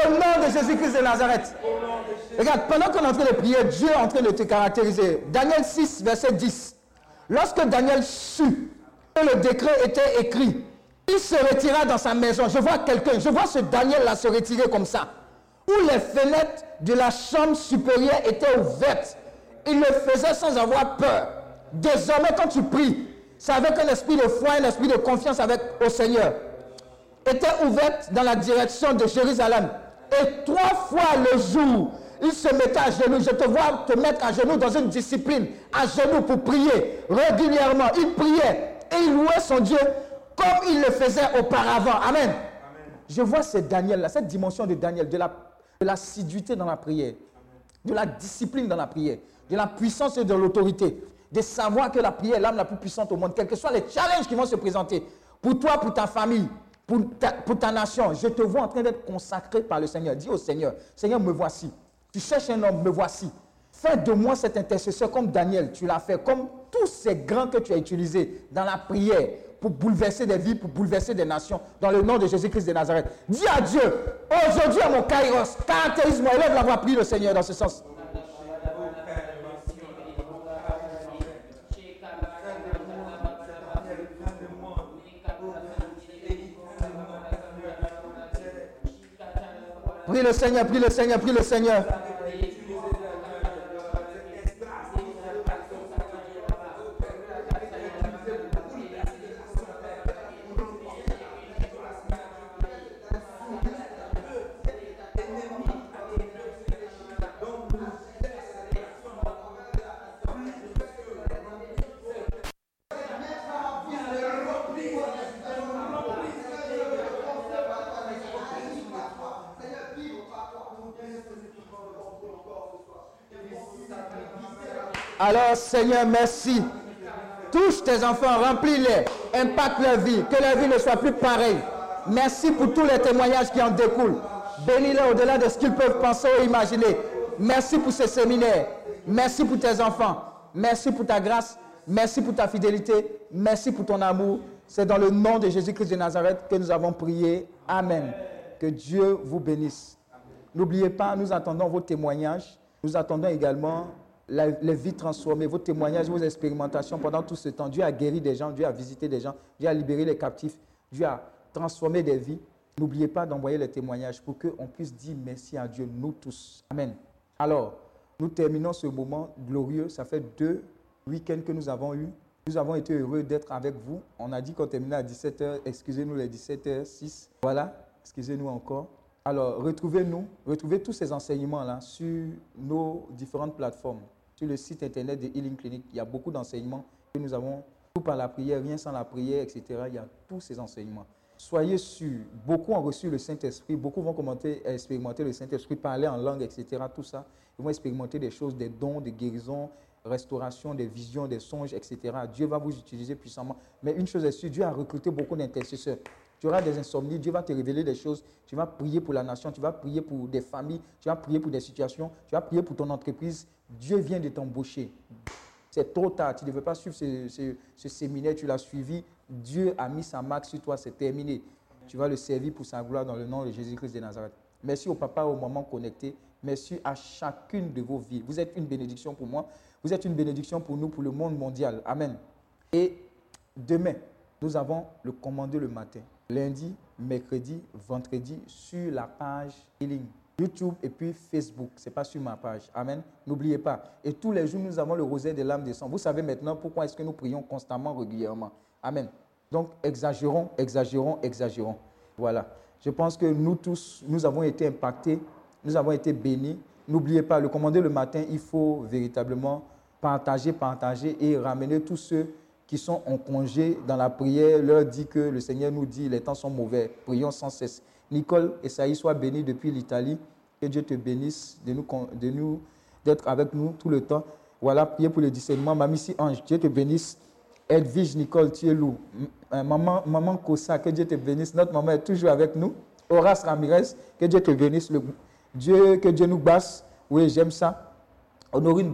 Au nom Nazareth. Regarde, pendant qu'on est en train de prier, Dieu est en train de te caractériser. Daniel 6, verset 10. Lorsque Daniel sut que le décret était écrit, il se retira dans sa maison. Je vois quelqu'un, je vois ce Daniel-là se retirer comme ça. Où les fenêtres de la chambre supérieure étaient ouvertes. Il le faisait sans avoir peur. Désormais, quand tu pries, c'est avec un esprit de foi, un esprit de confiance avec, au Seigneur était ouverte dans la direction de Jérusalem. Et trois fois le jour, il se mettait à genoux. Je te vois te mettre à genoux dans une discipline, à genoux pour prier régulièrement. Il priait et il louait son Dieu comme il le faisait auparavant. Amen. Je vois ce Daniel-là, cette dimension de Daniel, de la, de l'assiduité dans la prière, de la discipline dans la prière, de la puissance et de l'autorité, de savoir que la prière est l'âme la plus puissante au monde, quels que soient les challenges qui vont se présenter, pour toi, pour ta famille, pour ta, nation, je te vois en train d'être consacré par le Seigneur. Dis au Seigneur, Seigneur, me voici. Tu cherches un homme, me voici. Fais de moi cet intercesseur comme Daniel, tu l'as fait, comme tous ces grands que tu as utilisés dans la prière pour bouleverser des vies, pour bouleverser des nations, dans le nom de Jésus-Christ de Nazareth. Dis à Dieu, aujourd'hui à mon kairos, caractérise-moi, élève la voix, prie le Seigneur dans ce sens. Prie le Seigneur, prie le Seigneur, prie le Seigneur. Seigneur, merci. Touche tes enfants, remplis-les, impacte leur vie, que leur vie ne soit plus pareille. Merci pour tous les témoignages qui en découlent. Bénis-les au-delà de ce qu'ils peuvent penser ou imaginer. Merci pour ce séminaire. Merci pour tes enfants. Merci pour ta grâce. Merci pour ta fidélité. Merci pour ton amour. C'est dans le nom de Jésus-Christ de Nazareth que nous avons prié. Amen. Que Dieu vous bénisse. N'oubliez pas, nous attendons vos témoignages. Nous attendons également les vies transformées, vos témoignages, vos expérimentations pendant tout ce temps. Dieu a guéri des gens, Dieu a visité des gens, Dieu a libéré les captifs, Dieu a transformé des vies. N'oubliez pas d'envoyer les témoignages pour qu'on puisse dire merci à Dieu, nous tous. Amen. Alors, nous terminons ce moment glorieux. Ça fait deux week-ends que nous avons eu. Nous avons été heureux d'être avec vous. On a dit qu'on terminait à 17h. Excusez-nous les 17h06. Voilà. Excusez-nous encore. Alors, retrouvez-nous, retrouvez tous ces enseignements-là sur nos différentes plateformes. Sur le site internet de Healing Clinic, il y a beaucoup d'enseignements que nous avons, tout par la prière, rien sans la prière, etc. Il y a tous ces enseignements. Soyez sûrs, beaucoup ont reçu le Saint-Esprit, beaucoup vont commenter, expérimenter le Saint-Esprit, parler en langue, etc. Tout ça. Ils vont expérimenter des choses, des dons, des guérisons, restauration, des visions, des songes, etc. Dieu va vous utiliser puissamment. Mais une chose est sûre, Dieu a recruté beaucoup d'intercesseurs. Tu auras des insomnies, Dieu va te révéler des choses. Tu vas prier pour la nation, tu vas prier pour des familles, tu vas prier pour des situations, tu vas prier pour ton entreprise. Dieu vient de t'embaucher. C'est trop tard, tu ne devais pas suivre ce, séminaire, tu l'as suivi. Dieu a mis sa marque sur toi, c'est terminé. Tu vas le servir pour sa gloire dans le nom de Jésus-Christ de Nazareth. Merci au papa, au maman connecté. Merci à chacune de vos vies. Vous êtes une bénédiction pour moi. Vous êtes une bénédiction pour nous, pour le monde mondial. Amen. Et demain, nous avons le commandé le matin. Lundi, mercredi, vendredi, sur la page Healing. YouTube et puis Facebook. Ce n'est pas sur ma page. Amen. N'oubliez pas. Et tous les jours, nous avons le rosaire de l'âme des sangs. Vous savez maintenant pourquoi est-ce que nous prions constamment, régulièrement. Amen. Donc, exagérons, exagérons, exagérons. Voilà. Je pense que nous tous, nous avons été impactés, nous avons été bénis. N'oubliez pas, le commander le matin, il faut véritablement partager, partager et ramener tous ceux qui sont en congé dans la prière, leur dit que le Seigneur nous dit, les temps sont mauvais, prions sans cesse. Nicole et Saïd soient bénis depuis l'Italie. Que Dieu te bénisse de nous, de nous, d'être avec nous tout le temps. Voilà, priez pour le discernement. Mamie Ange, Dieu te bénisse. Edwige Nicole Thielou, M- euh, maman, maman Kossa, que Dieu te bénisse. Notre maman est toujours avec nous. Horace Ramirez, que Dieu te bénisse. Dieu, que Dieu nous basse. Oui, j'aime ça. Honorine